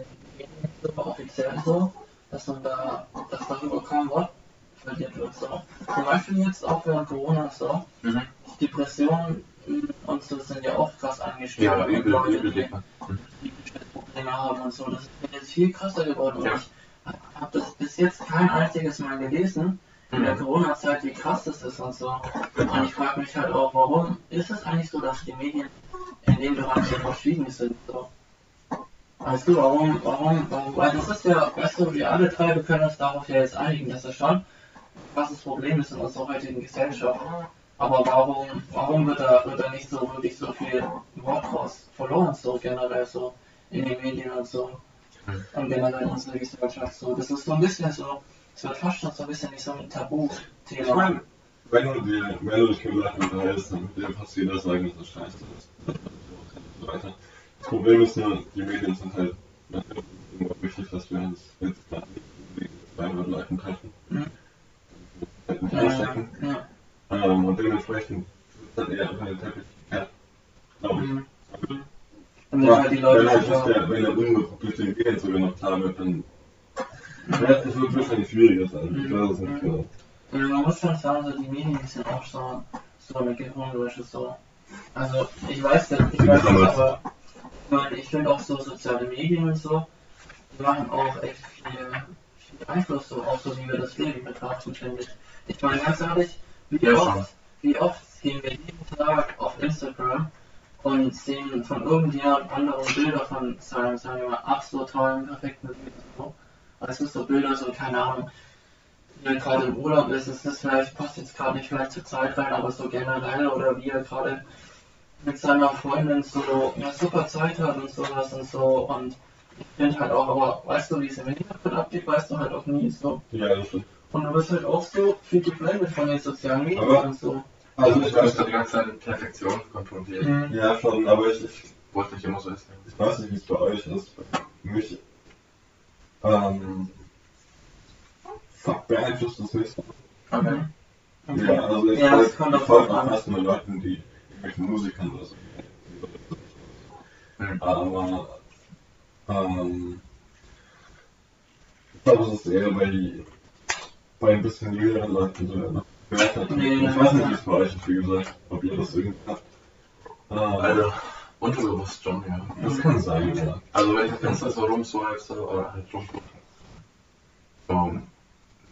so offiziell so, dass man da, dass darüber kaum Wort verliert wird. So. Zum Beispiel jetzt auch während Corona so, Mhm. Depressionen und so sind ja auch krass angestiegen. Ja, und übel, Leute, übel, die dicker. Probleme haben und so. Das ist jetzt viel krasser geworden. Und Ja. ich habe das bis jetzt kein einziges Mal gelesen, in der. Corona-Zeit, wie krass das ist und so. Und ich frage mich halt auch, warum ist es eigentlich so, dass die Medien in dem Bereich so verschwiegen sind? So. Weißt du, warum, warum, warum, weil das ist ja, weißt du, wir alle drei, wir können uns darauf ja jetzt einigen, dass das schon ein krasses Problem ist in unserer heutigen Gesellschaft. Aber warum, warum wird da, wird da nicht so wirklich so viel Wort raus verloren, so generell so in den Medien und so? Und generell in unserer Gesellschaft so. Das ist so ein bisschen so, es wird fast schon so ein bisschen wie so ein Ich Tabuthema. meine, wenn du, dir, wenn du dich mit Leuten unterhältst, dann wird dir fast jeder sagen, dass das scheiße ist. So weiter. Das Problem ist nur, die Medien sind halt irgendwo wichtig, dass wir uns jetzt gerade mit 200 Leuten treffen. Mhm. Halt nicht Ja, anstecken. ja. Ähm, und dementsprechend wird dann eher unter den Teppich gekehrt. Glaube ich. Mhm. Und Ja, halt die Leute wenn halt der, wenn der Unmut durch den Medien sogar noch klar wird, dann ja, es wird wahrscheinlich schwieriger sein. Ich weiß es nicht genau. Ja, man muss schon sagen, so die Medien die sind auch so, so eine Gehirnwäsche so. Also ich weiß nicht, ich weiß nicht, aber ich, meine, ich finde auch so soziale Medien und so, die machen auch echt viel, viel Einfluss so auf so wie wir das Leben betrachten, finde ich. Ich meine ganz ehrlich, wie Ja, oft, wie oft gehen wir jeden Tag auf Instagram und sehen von irgendjemand anderen Bilder von seinem, sagen wir mal, ach so tollen, perfekten Leben. So. Weißt du, so Bilder, so keine Ahnung, wie er gerade im Urlaub ist, ist das vielleicht, passt jetzt gerade nicht vielleicht zur Zeit rein, aber so generell oder wie er gerade mit seiner Freundin so eine super Zeit hat und sowas und so und ich finde halt auch, aber weißt du, wie es im Hintergrund abgeht, weißt du halt auch nie so. Ja, das stimmt. Und du bist halt auch so viel geblendet von den sozialen Medien Aber- und so. Also ich ich weiß die ganze Zeit mit Perfektion konfrontiert. Mhm. ja schon, aber ich, ich Wo es nicht immer so ist. Ich weiß nicht, wie es bei euch ist. Für mich Ähm, fuck, beeinflusst das nicht. Okay. Okay. Ja, also ich Ja, ich auf folge auch erstmal Leuten, die irgendwelchen Musikern oder so. Hm. Aber ähm, ich glaube, es ist eher bei, bei ein bisschen jüngeren Leuten so. Nee, ich weiß nicht, wie es bei euch ist, wie gesagt, ob ihr das irgendwie habt. Ähm, Also, unterbewusst schon, ja. das kann sein, ja. Also wenn ich auf Insta so rumswipe oder halt rumgucke, so im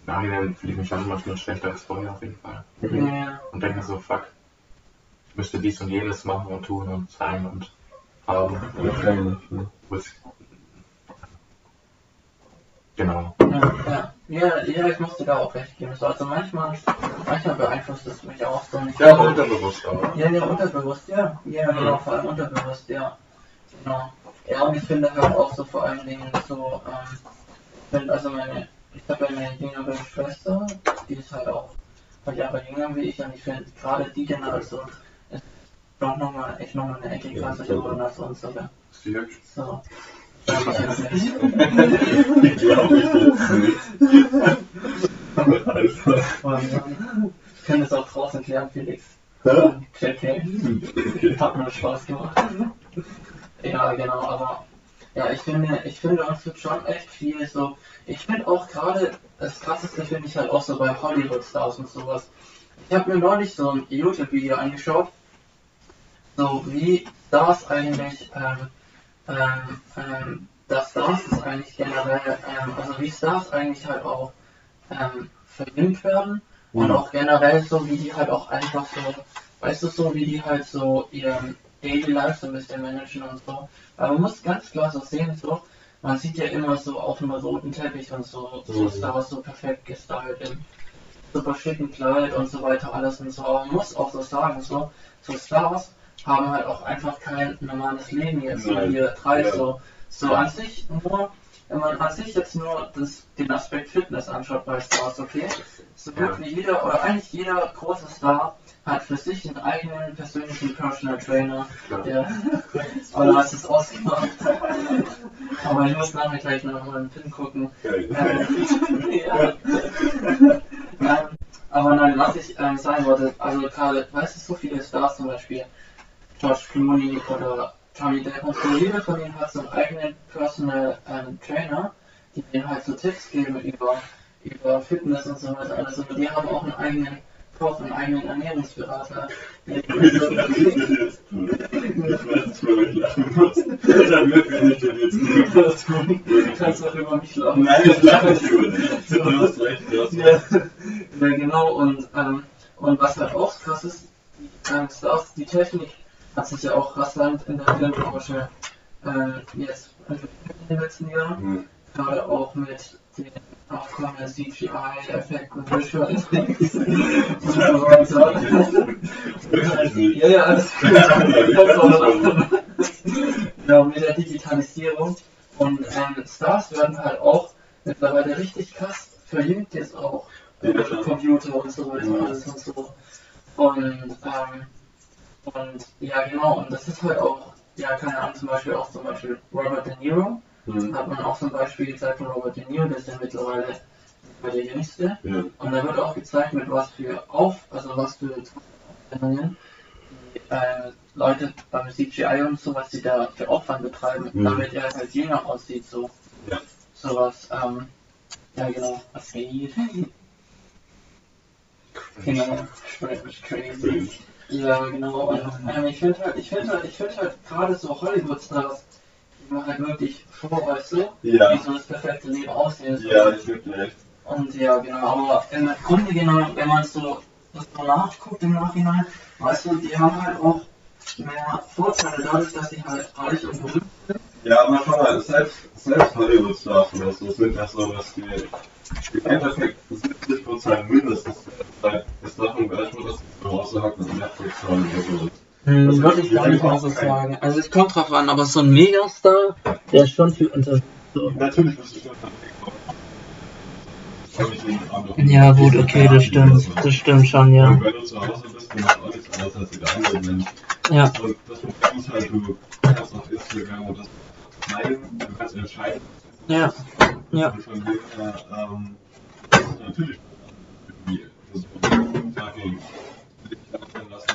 Nachhinein fühle ich mich dann manchmal schlechter als vorher auf jeden Fall. Ja, Und denke so, fuck, ich müsste dies und jenes machen und tun und sein und haben. Ja. Was- Genau. ja, ja, ja, ich musste da auch recht geben. So, Also manchmal, manchmal beeinflusst es mich auch so nicht. Ja, aber unterbewusst aber. Ja, ja, unterbewusst, ja. Ja, genau, vor allem unterbewusst, ja. Genau. Ja, und ich finde halt auch so vor allen Dingen so, ähm, ich finde also meine, ich habe ja eine jüngere Schwester, die ist halt auch ein paar Jahre jünger wie ich und ich finde gerade die Generation ist doch nochmal, echt nochmal eine Ecke krasser geworden als uns, hübsch? So. Ich glaube ich jetzt nicht. Und, ich kann das auch draußen klären, Felix. Hä? Okay. Hat mir Spaß gemacht. ja, genau, aber ja, ich finde, ich finde uns wird schon echt viel so. Ich finde auch gerade, das krasseste finde ich halt auch so bei Hollywood-Stars und sowas. Ich habe mir neulich so ein YouTube-Video angeschaut, so wie Stars eigentlich, ähm, ähm, ähm, dass Stars ist eigentlich generell, ähm, also wie Stars eigentlich halt auch ähm, verjüngt werden und Mhm. auch generell so, wie die halt auch einfach so, weißt du, so wie die halt so ihren Daily Life so ein bisschen managen und so. Aber man muss ganz klar so sehen, so, man sieht ja immer so auf einem roten Teppich und so, so Mhm. Stars so perfekt gestylt im super schicken Kleid und so weiter, alles und so. Aber man muss auch so sagen, so, so Stars haben halt auch einfach kein normales Leben jetzt, so wie wir drei, Ja. so, so an sich nur, wenn man an sich jetzt nur das, den Aspekt Fitness anschaut bei Stars, okay? So Ja. wirklich jeder, oder eigentlich jeder große Star hat für sich einen eigenen persönlichen Personal Trainer, Klar. der, oder hast es ausgemacht? Aber ich muss nachher gleich noch mal einen Pin gucken. Ähm, ja. ähm, aber nein, was ich ähm, sagen wollte, also gerade, weißt du, so viele Stars zum Beispiel, George Clooney oder Johnny Depp und so, jeder von denen hat so einen eigenen Personal ähm, Trainer, die denen halt so Tipps geben über, über Fitness und so weiter. Also die haben auch einen eigenen Koch, einen eigenen Ernährungsberater. Der das tun. Ich weiß nicht, wo ich lachen muss. Dann wird mir nicht jetzt Alles gut. Du kannst auch über mich lachen. Nein, ich lache nicht über dich. Du hast recht, du hast recht. ja genau, und, ähm, und was halt auch krass ist, die, ähm, Stars, die Technik hat sich ja auch rasant in der Filmbranche ähm, jetzt in den letzten Jahren. Hm. Gerade auch mit den aufkommenden CGI-Effekten und Visual Effects und so weiter. Wirklich nicht. Ja, ja, alles lachen. Ja, mit der Digitalisierung. Und ähm, Stars werden halt auch mittlerweile richtig krass verjüngt jetzt auch. Ja, klar. Computer und so weiter, Mhm. alles und so. Und, ähm, und ja, genau, und das ist halt auch, ja, keine Ahnung, zum Beispiel auch zum Beispiel Robert De Niro. Hm. Hat man auch zum Beispiel gezeigt von Robert De Niro, der ist ja mittlerweile der Jüngste. Ja. Und da wird auch gezeigt, mit was für Auf, also was für die äh, Leute beim CGI und so, was sie da für Aufwand betreiben, Mhm. damit er halt jünger aussieht, so. Ja. Sowas, ähm, ja genau, was geht. Genau, crazy. Cringe. Ja, genau. Und, ähm, ich finde halt, ich finde halt, ich finde halt gerade so Hollywood-Stars, die machen halt wirklich vor, weißt du, Ja. wie so das perfekte Leben aussehen soll. Ja, recht. Und ja, genau, aber im Grunde genommen, wenn man so, das so nachguckt im Nachhinein, weißt du, die haben halt auch mehr Vorteile dadurch, dass sie halt reich und berühmt sind. Ja, aber schau mal, selbst, selbst Hollywood-Stars oder so sind ja so, dass die im Endeffekt 70% mindestens ist davon beeinflusst, dass sie zu Hause hocken und Netflix schauen oder so. Hm, Das würde ich gar nicht mal so sagen. Also es kommt drauf an, aber so ein Megastar, der ist schon viel unter. So. Natürlich bist du schon Ja gut, okay, das stimmt. Das stimmt schon, ja. Und wenn du zu Hause bist, dann auch nichts anderes als die anderen Menschen. Ja. Und das Problem ist halt, du kannst auf Instagram und das teilen, du kannst entscheiden, Ja. Ja. Und von dem her, ähm, das natürlich du was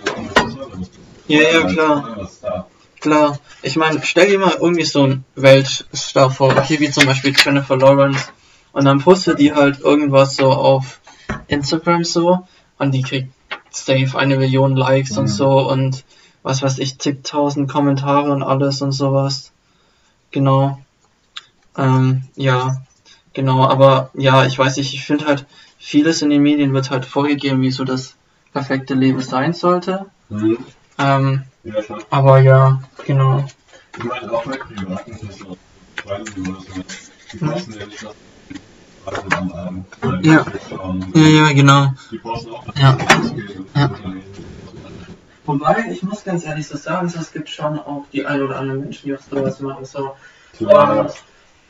Ja, ja, klar. Klar, ich meine, stell dir mal irgendwie so einen Weltstar vor, okay, wie zum Beispiel Jennifer Lawrence, und dann postet die halt irgendwas so auf Instagram so, und die kriegt safe eine Million Likes und Mhm. so, und was weiß ich, zigtausend Kommentare und alles und sowas. Genau. Ähm, ja, genau, aber ja, ich weiß nicht, ich finde halt, vieles in den Medien wird halt vorgegeben, wie so das perfekte Leben sein sollte. Mhm. Ähm, Ja, aber ja, genau. Ich meine, auch bei privaten Freunden oder so, die posten ja nicht, dass die Freunde am Abend weil Ja. Ja, ja, genau. Die posten auch, dass Ja. und Ja. Wobei, ich muss ganz ehrlich so sagen, so, es gibt schon auch die ein oder anderen Menschen, die auch sowas machen. So. Klar.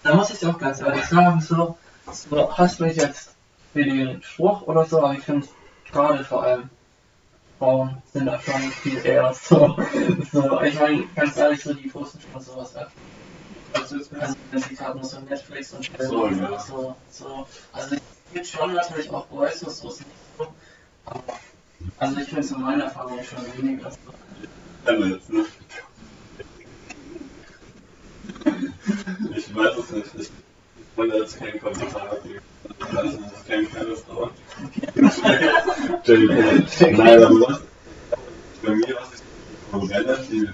Da muss ich auch ganz ehrlich sagen, so, so hast mich jetzt für den Spruch oder so, aber ich finde gerade vor allem Frauen sind da schon viel eher so. so ich meine, ganz ehrlich, so die posten schon sowas ab. Also, wenn sie haben so Netflix und So, ja. so, so. Also, es gibt schon natürlich auch Boys, so ist nicht so. Aber, also, ich es in meiner Erfahrung schon weniger jetzt, ne? Ich weiß es nicht. Ich wollte jetzt keinen Kommentar abgeben. Ich weiß das ist kein kleines Dauer. Nein, aber? Bei mir war es relativ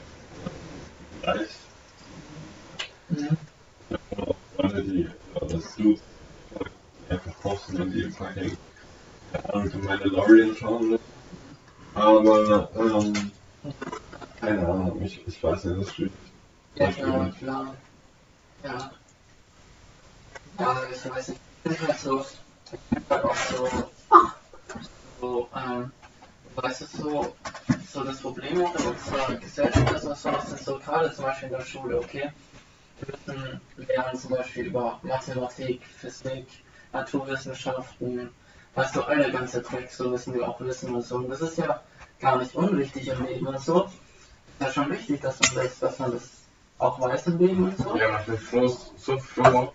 leicht. Mhm. auch Freunde, die äh, das Dudes einfach posten und die keine Ahnung, für meine Lorien schauen. ne? Aber, ähm, keine Ahnung, ich, ich weiß nicht, das ist schwierig. Ja, klar, klar. Ja. Ja, ich weiß nicht. Ich bin halt so, ich bin halt auch so, so, ähm, weißt du, so, so das Problem in unserer Gesellschaft ist auch so, dass das so gerade zum Beispiel in der Schule, okay, wir müssen lernen zum Beispiel über Mathematik, Physik, Naturwissenschaften, du, all der ganze Dreck, so müssen wir auch wissen und so. Und das ist ja gar nicht unwichtig im Leben und so. Ist ja schon wichtig, dass man das, dass man das auch weiß im Leben und so. Ja, ich bin froh, so froh,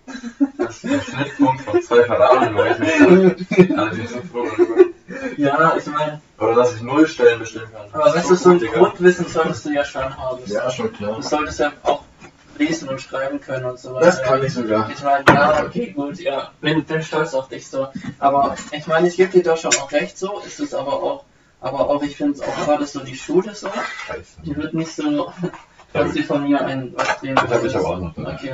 dass der Schnittpunkt von zwei nicht kann. Also ich bin so froh darüber. Ja, ich meine, Oder dass ich null Stellen bestimmen kann. aber weißt du, so ein. Grundwissen solltest du ja schon haben. Ja, schon klar. Du solltest ja auch lesen und schreiben können und so weiter. Das kann ich sogar. Ich meine, ja, okay, gut, ja. Bin, bin stolz auf dich so. Aber ich meine, ich gebe dir doch schon auch recht so, ist es aber auch, aber auch, ich finde es auch gerade so die Schule so, die wird nicht so, dass sie von mir ein, was dem Das hab ich aber auch noch. Okay.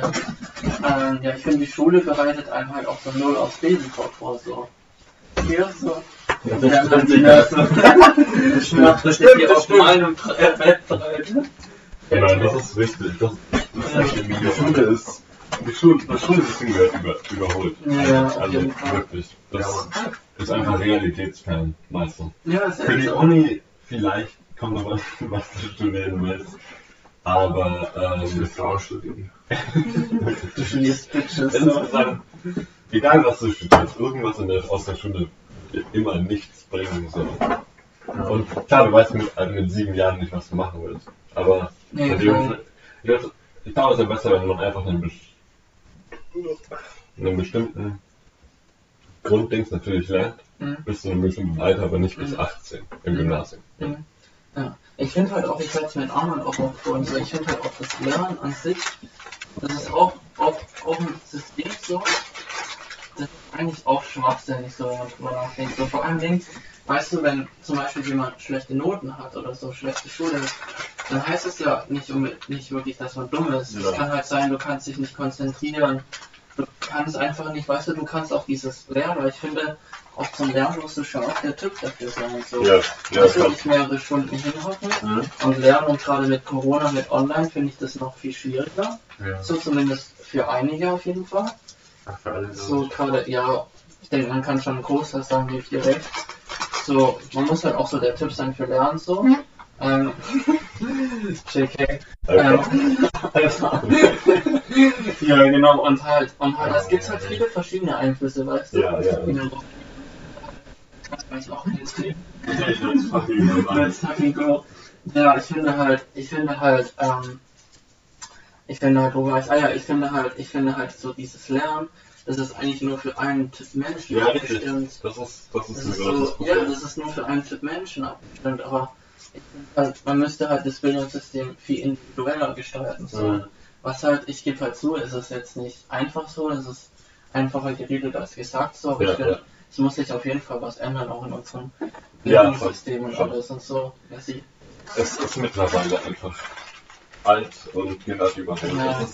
Ähm, ja, ich finde, die Schule bereitet einem halt auch so null aufs Risiko vor, so. Hier so. Ja, Ja, das dann stimmt, Digga. Nase. Schmacht das stimmt, das stimmt. meinem Tre- Bett breit. Nein, das ist richtig. Das, das ist richtig. Die Schule ist, die Schule, das Schulsystem gehört über, überholt. Ja, also wirklich. Das ist einfach realitätsfern, meistens. Ja, das Für die. Uni vielleicht kommt noch was, was du studieren willst. Aber Ich will ähm, Frauen studieren. Du studierst Bitches. Insgesamt, egal was du studierst, irgendwas in der, aus der Schule wird immer nichts bringen. So. Und klar, du weißt mit, also mit sieben Jahren nicht, was du machen willst. Aber Nee, dir- ich glaub, ich glaube, es ist ja besser, wenn man einfach einen, einen bestimmten Grunddings natürlich lernt, Mhm. bis zu einem bestimmten Alter, aber nicht bis Mhm. 18 im Mhm. Gymnasium. Ja. Ich finde halt auch, ich hatte es mit anderen auch noch vor, so, ich finde halt auch das Lernen an sich, das ist auch, auch, auch ein System so, das ist eigentlich auch schwachsinnig, so, wenn man drüber nachdenkt. So, vor allem denkt, weißt du, wenn zum Beispiel jemand schlechte Noten hat oder so, schlechte Schule, dann heißt es ja nicht, nicht wirklich, dass man dumm ist. Es Ja. kann halt sein, du kannst dich nicht konzentrieren, du kannst einfach nicht, weißt du, du kannst auch dieses Lernen, weil ich finde, auch zum Lernen musst du schon auch der Typ dafür sein. So. Ja, ja, Also klar. ich mehrere Stunden hinhocken Mhm. und lernen und gerade mit Corona, mit Online finde ich das noch viel schwieriger. Ja. So zumindest für einige auf jeden Fall. Ach, für alle So gerade, ja, ich denke, man kann schon ein Großteil sagen, wie dir recht. So, man muss halt auch so der Typ sein für Lernen, so. Ähm, JK. Ähm, ja, genau, und halt, und halt, es gibt halt viele verschiedene Einflüsse, weißt du? Ja, ja. Das kann ich auch. Let's fucking go. Ja, ich finde halt, ich finde halt, ähm, ich finde halt, wo war ich, ah ja, ich finde halt, ich finde halt so dieses Lernen, das ist eigentlich nur für einen Typ Menschen Ja, abgestimmt. Das ist, das ist Das ist so, ja, Problem. das ist nur für einen Typ Menschen abgestimmt, aber halt, man müsste halt das Bildungssystem viel individueller gestalten. So. Mhm. Was halt, ich gebe halt zu, es ist jetzt nicht einfach so, es ist einfacher geredet als gesagt so, aber Ja, ich finde, ja. es muss sich auf jeden Fall was ändern, auch in unserem Ja, Bildungssystem und schon. alles und so. Sie, Es ist mittlerweile einfach alt und geht halt überall. Ja.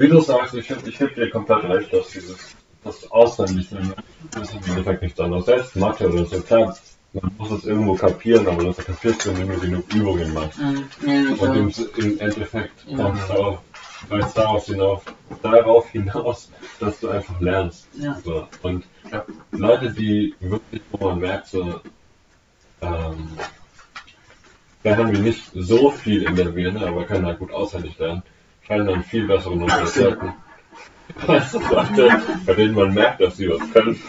Wie du sagst, ich, ich gebe dir komplett recht, dass dieses das auswendig lernen ist im Endeffekt nichts anderes. Selbst Mathe oder so, klar, man muss es irgendwo kapieren, aber das kapierst du, wenn du genug Übungen machst. Mhm. Ja, Und im, im Endeffekt Ja. kommst du auch weil's darauf hinaus, darauf hinaus, dass du einfach lernst. Ja. So. Und Ja. Leute, die wirklich, wo man merkt, so, ähm, da haben wir nicht so viel in der Birne, aber können halt gut auswendig lernen, scheinen dann viel bessere Noten als Leute. Also Leute, bei denen man merkt, dass sie was können,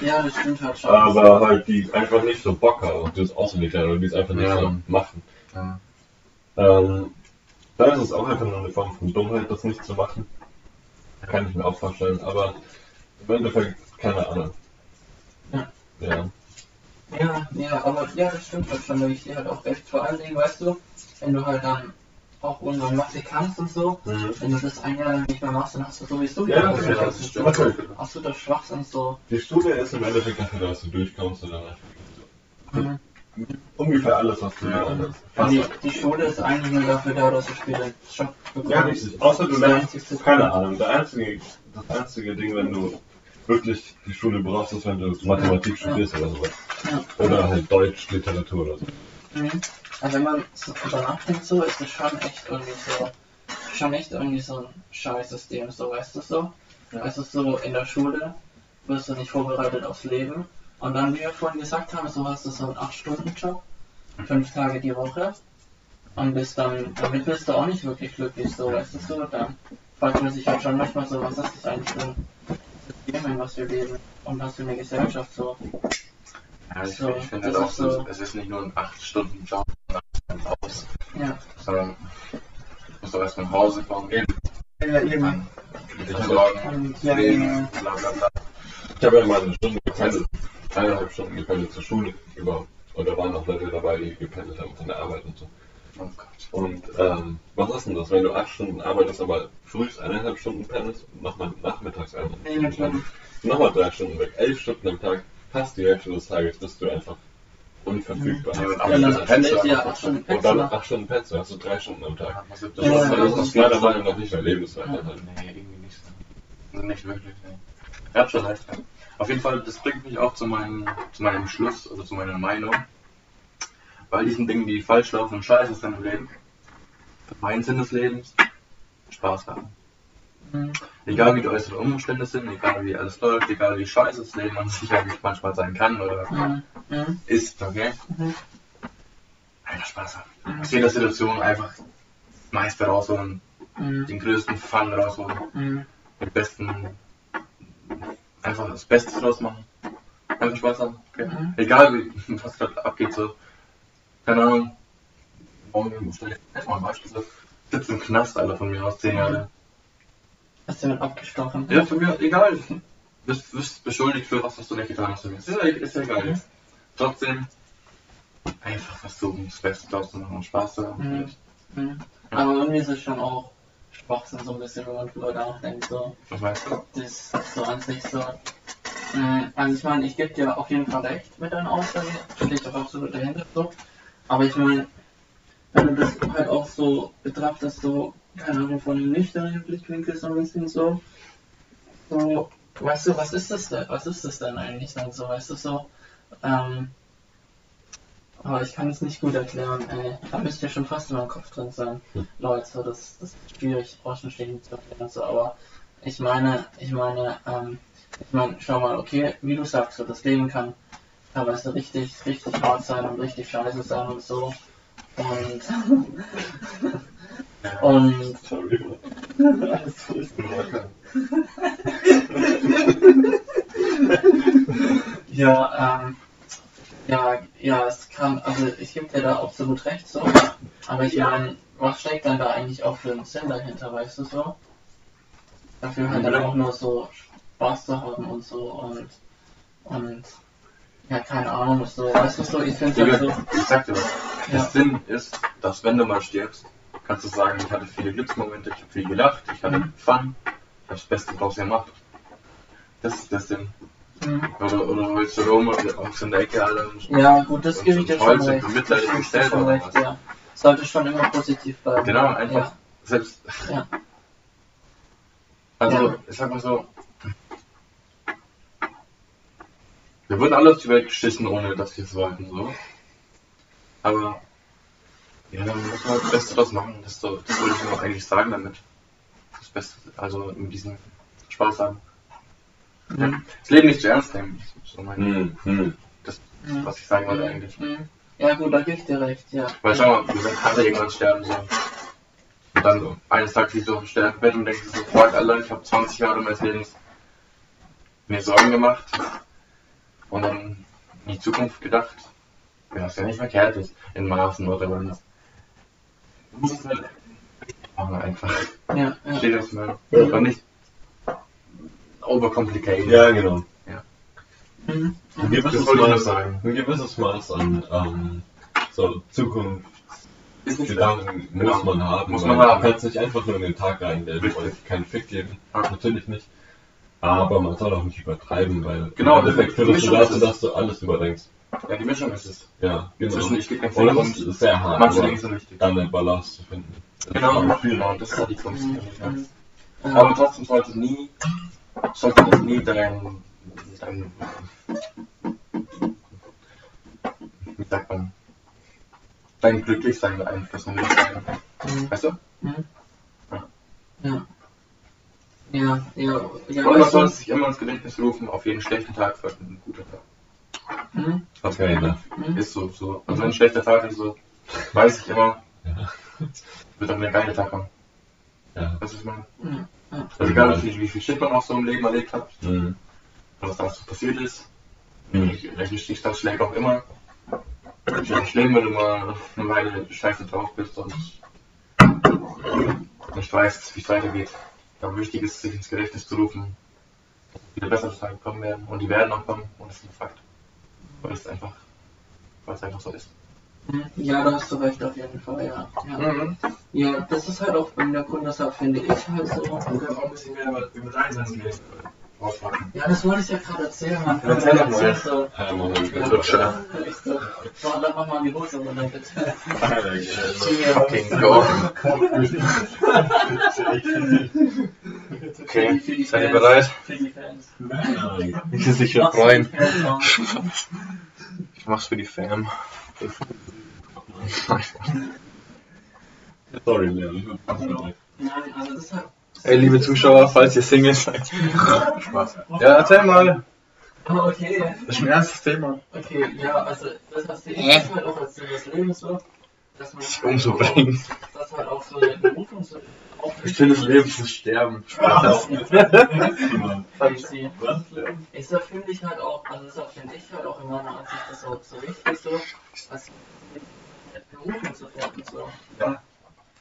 Ja, das stimmt halt schon. aber halt die einfach nicht so Bock haben und das auswendig lernen oder die es einfach nicht Ja. so machen. Ja. Ähm, da ist es auch einfach nur eine Form von Dummheit, das nicht zu machen. Kann ich mir auch vorstellen, aber im Endeffekt, keine Ahnung. Ja. Ja. Ja, ja, aber ja, das stimmt halt schon, da ich dir halt auch recht. Vor allen Dingen, weißt du, wenn du halt dann auch irgendwann Mathe kannst und so, wenn du das ein Jahr lang nicht mehr machst, dann hast du sowieso Ja, das das ist ist natürlich. absoluter Schwachsinn so. Die Studie ist im Endeffekt dafür, dass du durchkommst und dann Mhm. ungefähr alles, was du Ja. lernst. Die, die Schule ist eigentlich nur dafür da, dass du später einen Job bekommst. Ja, richtig. Außer du Das lernst, keine. Ahnung, der einzige, das einzige Ding, wenn du wirklich die Schule brauchst, ist, wenn du Mathematik studierst oder sowas. Ja. Oder halt Deutsch, Literatur oder so. Mhm. Also wenn man so drüber nachdenkt, so ist es schon echt irgendwie so, schon echt irgendwie so ein Scheißsystem, so weißt du so. Ja. Es ist so, in der Schule wirst du nicht vorbereitet aufs Leben. Und dann, wie wir vorhin gesagt haben, so hast du so einen 8-Stunden-Job, fünf Tage die Woche. Und bist dann, damit bist du auch nicht wirklich glücklich, so weißt du so. Dann fragt man sich halt schon manchmal so, was ist das eigentlich für ein System, in was wir leben und was für eine Gesellschaft so. Ja, ich, So, ich finde das halt auch, ist so- es ist nicht nur ein 8-Stunden-Job aus, Ja. sondern du musst auch erstmal nach Hause kommen, Ja, eben. dich versorgen, Und ja, leben, bla bla bla. Ich habe ja mal eine Stunde gependelt, eineinhalb Stunden gependelt zur Schule über. Und da waren auch Leute dabei, die gependelt haben von der Arbeit und so. Oh Gott. Und ähm, was ist denn das, wenn du acht Stunden arbeitest, aber früh eineinhalb Stunden pendelst und nochmal nachmittags eineinhalb. Stunden, nochmal drei Stunden weg, elf Stunden am Tag, fast die Hälfte des Tages bist du einfach unverfügbar. Ja, Hast. Ja, dann das pendelt Fenster ja acht Stunden Und dann acht Stunden pennst du, hast du drei Stunden am Tag. Das, Ja, ist, ja, das ja. ist meiner Meinung nach nicht mehr lebenswert. Ja. Halt. Nee, irgendwie nicht so. Nicht wirklich, nee. Ihr habt schon recht. ja. Auf jeden Fall, das bringt mich auch zu meinem, zu meinem Schluss, also zu meiner Meinung. Bei diesen Dingen, die falsch laufen und scheiße sind im Leben, meinen Sinn des Lebens, Spaß haben. Egal wie die äußeren Umstände sind, egal wie alles läuft, egal wie scheiße das Leben an sich eigentlich manchmal sein kann oder Mhm. Ist, okay? Mhm. Einfach Spaß haben. Aus jeder Situation einfach das meiste rausholen, Mhm. den größten Fun rausholen. Mhm. den besten, einfach das Beste draus machen. Einfach Spaß haben. Okay. Egal wie, was gerade abgeht, so. Keine Ahnung. Morgen stelle ich jetzt mal ein Beispiel. So. Sitzt im Knast, Alter, von mir aus, zehn Jahre. Hast du mit abgestochen? Ja, von mir, egal. Bist, bist beschuldigt für was, was du nicht getan hast. Ist ja, ist ja egal jetzt. Trotzdem, einfach versuchen, das Beste draus zu machen und Spaß zu haben. Mhm. Mhm. Aber irgendwie ist es schon auch Schwachsinn, so ein bisschen, wenn man drüber nachdenkt, so. Was meinst du? Das ist so an sich so. Mhm. Also ich meine, ich gebe dir auf jeden Fall recht mit deiner Aussage, stehe ich auch absolut dahinter so. Aber ich meine, wenn du das halt auch so betrachtest, so, keine Ahnung, von nüchternen Blickwinkel so ein bisschen so, so, weißt du, was ist das denn, was ist das denn eigentlich dann so, weißt du, so, ähm, aber ich kann es nicht gut erklären, ey. Da müsst ihr schon fast in meinem Kopf drin sein. Hm. Leute, so, das, das ist schwierig, außenstehend zu erklären, so, aber ich meine, ich meine, ähm, ich meine, schau mal, okay, wie du sagst, so, das Leben kann teilweise richtig, richtig hart sein und richtig scheiße sein und so. Und, und, Sorry. alles gut. Ja, ähm, ja, ja, es kann, also ich gebe dir da absolut recht, so. Aber ich meine, was steckt dann da eigentlich auch für einen Sinn dahinter, weißt du so? Dafür halt dann Ja. auch nur so Spaß zu haben und so und und ja, keine Ahnung, so, weißt du so, ich finde halt so, Ich sag dir was. Der Ja. Sinn ist, dass wenn du mal stirbst, kannst du sagen, ich hatte viele Glücksmomente, ich habe viel gelacht, ich hatte Mhm. Fun, ich habe das Beste draus gemacht. Das ist der Sinn. hm. Oder, oder holst du rum und auch in der Ecke alle und ja, gut, das Und gebe ich dir schon und recht. bemitleid Das dich selber schon recht, ja. Sollte schon immer positiv bleiben. Genau, einfach Ja. selbst. Ja. Also, Ja. ich sag mal so. Wir würden alle auf die Welt geschissen, ohne dass wir es wollten, so. Aber, ja, dann muss man das Beste draus machen. Das, das würde ich nur eigentlich sagen damit. Das Beste, also mit diesem Spaß haben. Mhm. Das Leben nicht zu ernst nehmen. Das ist so mein, Hm, hm. das, Mhm. was ich sagen wollte eigentlich. Mhm. Ja, gut, da gebe ich dir recht, ja. Weil schau mal, wir werden alle irgendwann sterben so. Und dann so, eines Tages liegst du auf dem Sterbebett und denkst dir so, fuck Alter, ich habe 20 Jahre meines Lebens mir Sorgen gemacht und dann in die Zukunft gedacht. Ja, was ja nicht verkehrt ist, in Maßen oder was. Musst halt machen einfach. Ja, ja. Steht das mal. Ja. Aber nicht overcomplicated. Ja, genau. Mhm. Ein gewisses, Maß, sagen. ein gewisses Maß an ähm, so nicht muss man haben. Muss man haben. Du kannst nicht einfach nur in den Tag Richtig. und keinen Fick geben. Ja. Natürlich nicht. Aber man soll auch nicht übertreiben, weil Genau, im Endeffekt die führt es Mischung dazu, ist es. dass du alles überdenkst. Ja, die Mischung ist es. Ja, genau. Zwischen ich gebe Und das ist sehr hart, manche Dinge sind wichtig. dann eine Balance zu finden. Das Genau, genau, das ist halt die Kunst. Mhm. Ja. Mhm. Aber trotzdem sollte nie, sollte das nie dein, dein, wie sagt man, dein Glücklichsein beeinflussen. Mhm. Weißt du? Mhm. Ja. Ja. Ja, ja, ja. Und man weißt soll du- es sich immer ins Gedächtnis rufen, auf jeden schlechten Tag folgt ein guter Tag. Mhm. Okay, ne? Mhm. Ist so, so. Also wenn ein schlechter Tag ist, so, weiß ich immer, Ja. wird dann ein geiler Tag kommen. Ja. Das ist mein, Mhm. Ja. also egal wie viel, wie viel Shit man auch so im Leben erlebt hat, Mhm. was da so passiert ist, Mhm. welche Schicksalsschläge auch immer. Ist ja nicht schlimm, wenn du mal eine Weile scheiße drauf bist und nicht weißt, wie es weitergeht. Aber wichtig ist, sich ins Gedächtnis zu rufen, dass wieder bessere Tage kommen werden und die werden auch kommen und das ist ein Fakt. Weil es einfach, weil es einfach so ist. Ja, da hast du recht auf jeden Fall, ja. Ja, Mhm. ja das ist halt auch in der Grund, deshalb finde ich halt so. Du kannst auch ein bisschen mehr über, über dein Leben Ja, das wollte ich ja gerade erzählen, man. Erzähl doch mal. So. Ja, Moment, Ja, schon. Echt so. So, dann mach mal die Hose runter, bitte. Fucking God. Okay, seid ihr bereit? Ich will sich für freuen. Ich mach's für die Fam. Sorry, Leon. Nein, also das hat. Ey, liebe Zuschauer, falls ihr Single seid. Spaß. Ja, erzähl mal. Okay. Das ist ein ernstes Thema. Okay, ja, also das hast du ich halt auch als Sinn des Lebens so, dass man Sich umzubringen. dass halt auch so eine Berufung so auch Sinn des Lebens ist sterben. Spaß. Ich so finde ich halt auch, also das finde ich halt auch in meiner Ansicht das so, so wichtig so, als Berufung zu finden so. Ja,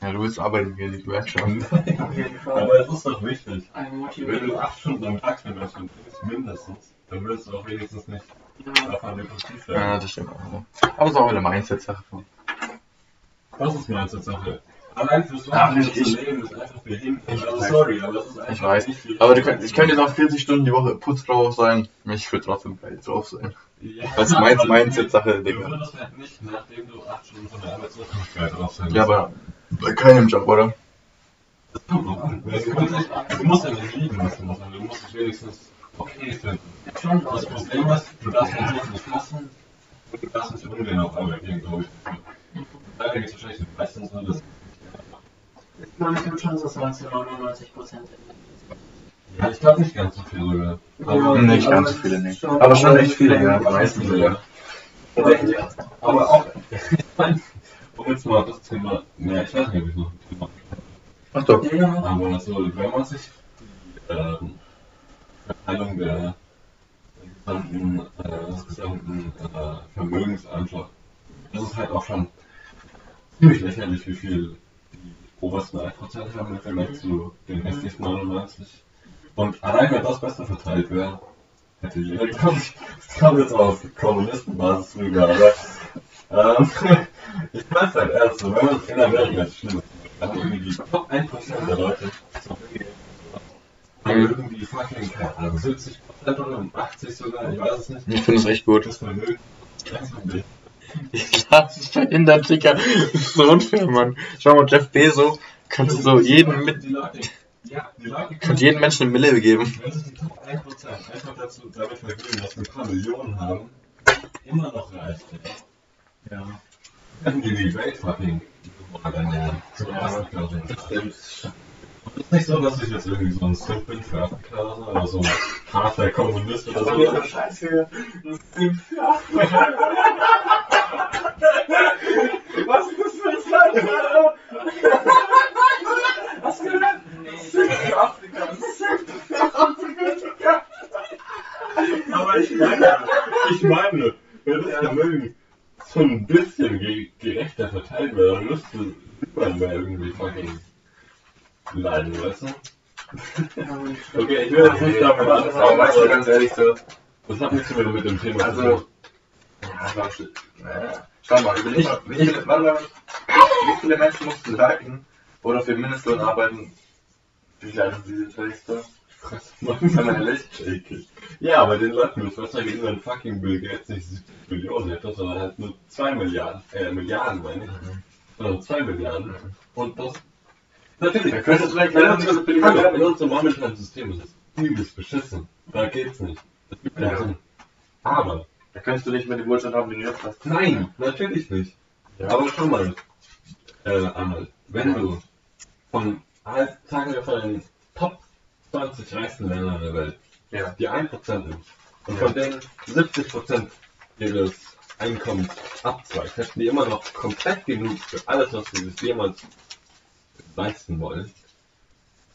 du willst arbeiten gehen, ich merke schon. Aber es ist doch wichtig. Wenn du acht Stunden am Tag investierst, mindestens, dann willst du auch wenigstens nicht Ja. davon depressiv Ja, werden. das stimmt auch. so. Aber es ist auch eine Mindset-Sache. Was ist Mindset-Sache? Allein fürs Wochenende ich- zu leben ist einfach für hin. Ich Also weiß. sorry, aber es ist einfach Ich weiß. nicht viel. Aber du könnt, ich könnte jetzt auch 40 Stunden die Woche Putzfrau sein. Ich würde trotzdem geil drauf sein. Ja, Das ist mein aber Mindset-Sache, Du Digga. würdest halt nicht, nachdem du acht Stunden von der Arbeitslosigkeit drauf sein Ja, aber bei keinem Job, oder? Das kommt noch an. Du musst, nicht, du musst ja nicht lieben, was du machst, aber du musst es wenigstens okay finden. Schon Das. Problem ist, du darfst natürlich nicht hassen und du darfst nicht ungern auf Arbeit gehen, glaube ich. Da geht es wahrscheinlich meistens nur das. Ich glaube, ich habe schon so 90, 99 Prozent. Ja, ich glaube nicht ganz so viel sogar. Ja, Nicht ganz so viele, nicht. Aber schon echt viele, ja. Die meisten sogar. Aber auch, ich meine, um jetzt mal das Thema, ja, ich weiß nicht, ob ich noch ein Thema Ach doch. Ja. Aber so, wenn man sich die ähm, Verteilung der gesamten, äh, des gesamten äh, Vermögens anschaut, das ist halt auch schon ziemlich lächerlich, wie viel die obersten 1% haben im Vergleich zu den restlichen 99. Und allein wenn das besser verteilt wäre, hätte jeder, glaube ich, das kam jetzt auf Kommunistenbasis rüber, aber ähm, ich weiß halt ernst, so, wenn man in Amerika ist, schlimm, dann irgendwie die Top 1% der Leute so haben irgendwie fucking, keine Ahnung, 70% oder 80 sogar, ich weiß es nicht. Ich finde es echt gut. Das Vermögen. Ich lasse mich verhindern, Dicker. Das ist so unfair, Mann. Schau mal, Jeff Bezos kannst du so jeden mit, ja, die Leute könnt jedem Menschen eine Mille geben. wenn sich die Top 1% einfach dazu damit vergnügen, dass wir ein paar Millionen haben, immer noch reich sind. Ja. Dann die die Welt fucking ernähren. Zum ersten Klasse. Es ist nicht so, dass ich jetzt irgendwie so ein Simp bin für Afrika oder so, oder so ein harter Kommunist oder so. Scheiße. Was ist das für ein Land, Alter? Was gehört? Nee. Für Afrika. Für Afrika. Aber ich meine, ich meine, wenn das Vermögen so ein bisschen ge gerechter verteilt wäre, dann müsste niemand mehr irgendwie fucking leiden, weißt du? Okay, ich will jetzt nicht damit Aber weißt du, ganz ehrlich, so, Das hat nichts mehr mit dem Thema zu Also, tun. ja, glaubst du, naja, schau mal, überleg mal, wie viele, warte mal, wie viele Menschen mussten leiden oder für Mindestlohn arbeiten, wie sind diese Töchter? Mal ehrlich. Ja, aber den Leuten wird wahrscheinlich wenn fucking Bill Gates nicht 70 Millionen hätte, sondern halt nur 2 Milliarden, äh, Milliarden meine ich. Sondern 2 Milliarden. Und das. Natürlich, Da könntest du vielleicht in, leider unserem- nicht billig werden. in unserem momentanen System ist es übelst beschissen. Da geht's nicht. Das gibt keinen Ja. Sinn. Aber, Da könntest du nicht mehr den Wohlstand haben, den du jetzt hast. nein, natürlich nicht. Ja. Aber schau mal, äh, Arnold, wenn du von, halt, sagen wir von den Top 20 reichsten Ländern der Welt Ja. die 1% nimmt und Ja. von denen 70% ihres Einkommens abzweigt, hätten die immer noch komplett genug für alles, was sie sich jemals leisten wollen.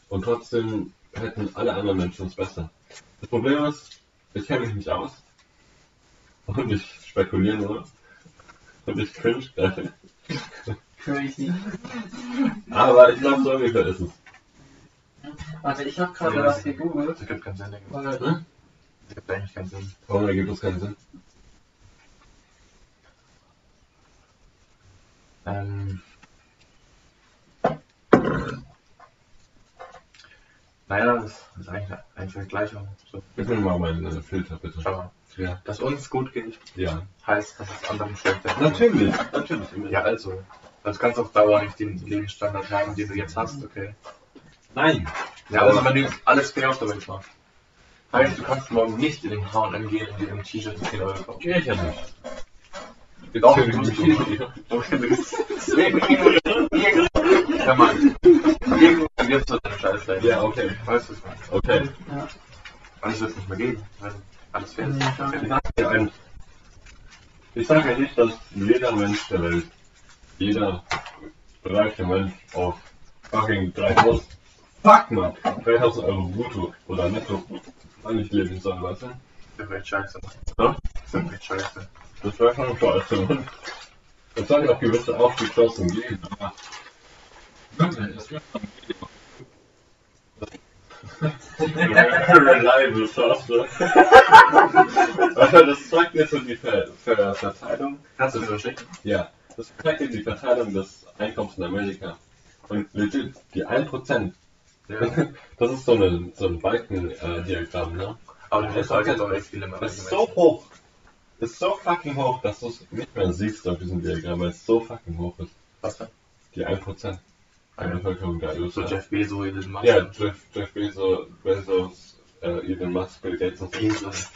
Und trotzdem hätten alle anderen Menschen es besser. Das Problem ist, ich kenne mich nicht aus. Und ich spekuliere nur. Und ich cringe gerade. Crazy. Aber ich glaube, so ungefähr ist es. Warte, ich habe gerade was gegoogelt. Das ergibt keinen Sinn, Hm? Das ergibt eigentlich keinen Sinn. Warum ergibt das keinen Sinn? Ähm. Naja, das ist eigentlich eine Vergleichung. So, Gib mir mal meinen Filter, bitte. schau mal. Ja. Dass uns gut geht, Ja. heißt, dass es anderen schlechter geht. Natürlich. Natürlich. Ja, also. Also kannst du auf Dauer nicht den Lebensstandard haben, den du jetzt hast, okay? Nein. Ja, also wenn du alles fair auf der Welt machst. Heißt, du kannst morgen nicht in den H&M gehen und dir ein T-Shirt für 10 Euro kaufen. Geh ich ja nicht. Jetzt du musst nicht. Ja, Mann. Irgendwann wird so deine Scheiße sein. Ja, okay. Weißt du es mal? Okay. ja. Alles wird es nicht mehr geben. weil Alles fair ist. Ja. Ich sage dir eins. Ich sage ja nicht, dass jeder Mensch der Welt, jeder reiche Mensch auf fucking 3000, fuck man, 3000 Euro brutto oder netto eigentlich leben soll, weißt du? Das ist echt scheiße. Ja? Das ist echt scheiße. Das wäre schon scheiße. Mann. Soll ja auch gewisse Aufgeschlossen geben, aber wirklich, es wird schon Reliable Software. Das zeigt mir so die Ver Ver Verteilung. Kannst du das schicken? Ja, das zeigt dir die Verteilung des Einkommens in Amerika. Und legit, die 1%, Ja. das ist so, eine, so ein Balkendiagramm, ne? Aber hast jetzt auch echt viele. Das ist so hoch. Das ist so fucking hoch, dass du es nicht mehr siehst auf diesem Diagramm, weil es so fucking hoch ist. Was denn? Die 1% der Bevölkerung der So USA. Jeff Bezos, Elon Musk. Ja, Jeff, Jeff Bezos, Bezos, äh, Elon Musk, Bill Gates und so. Bezos.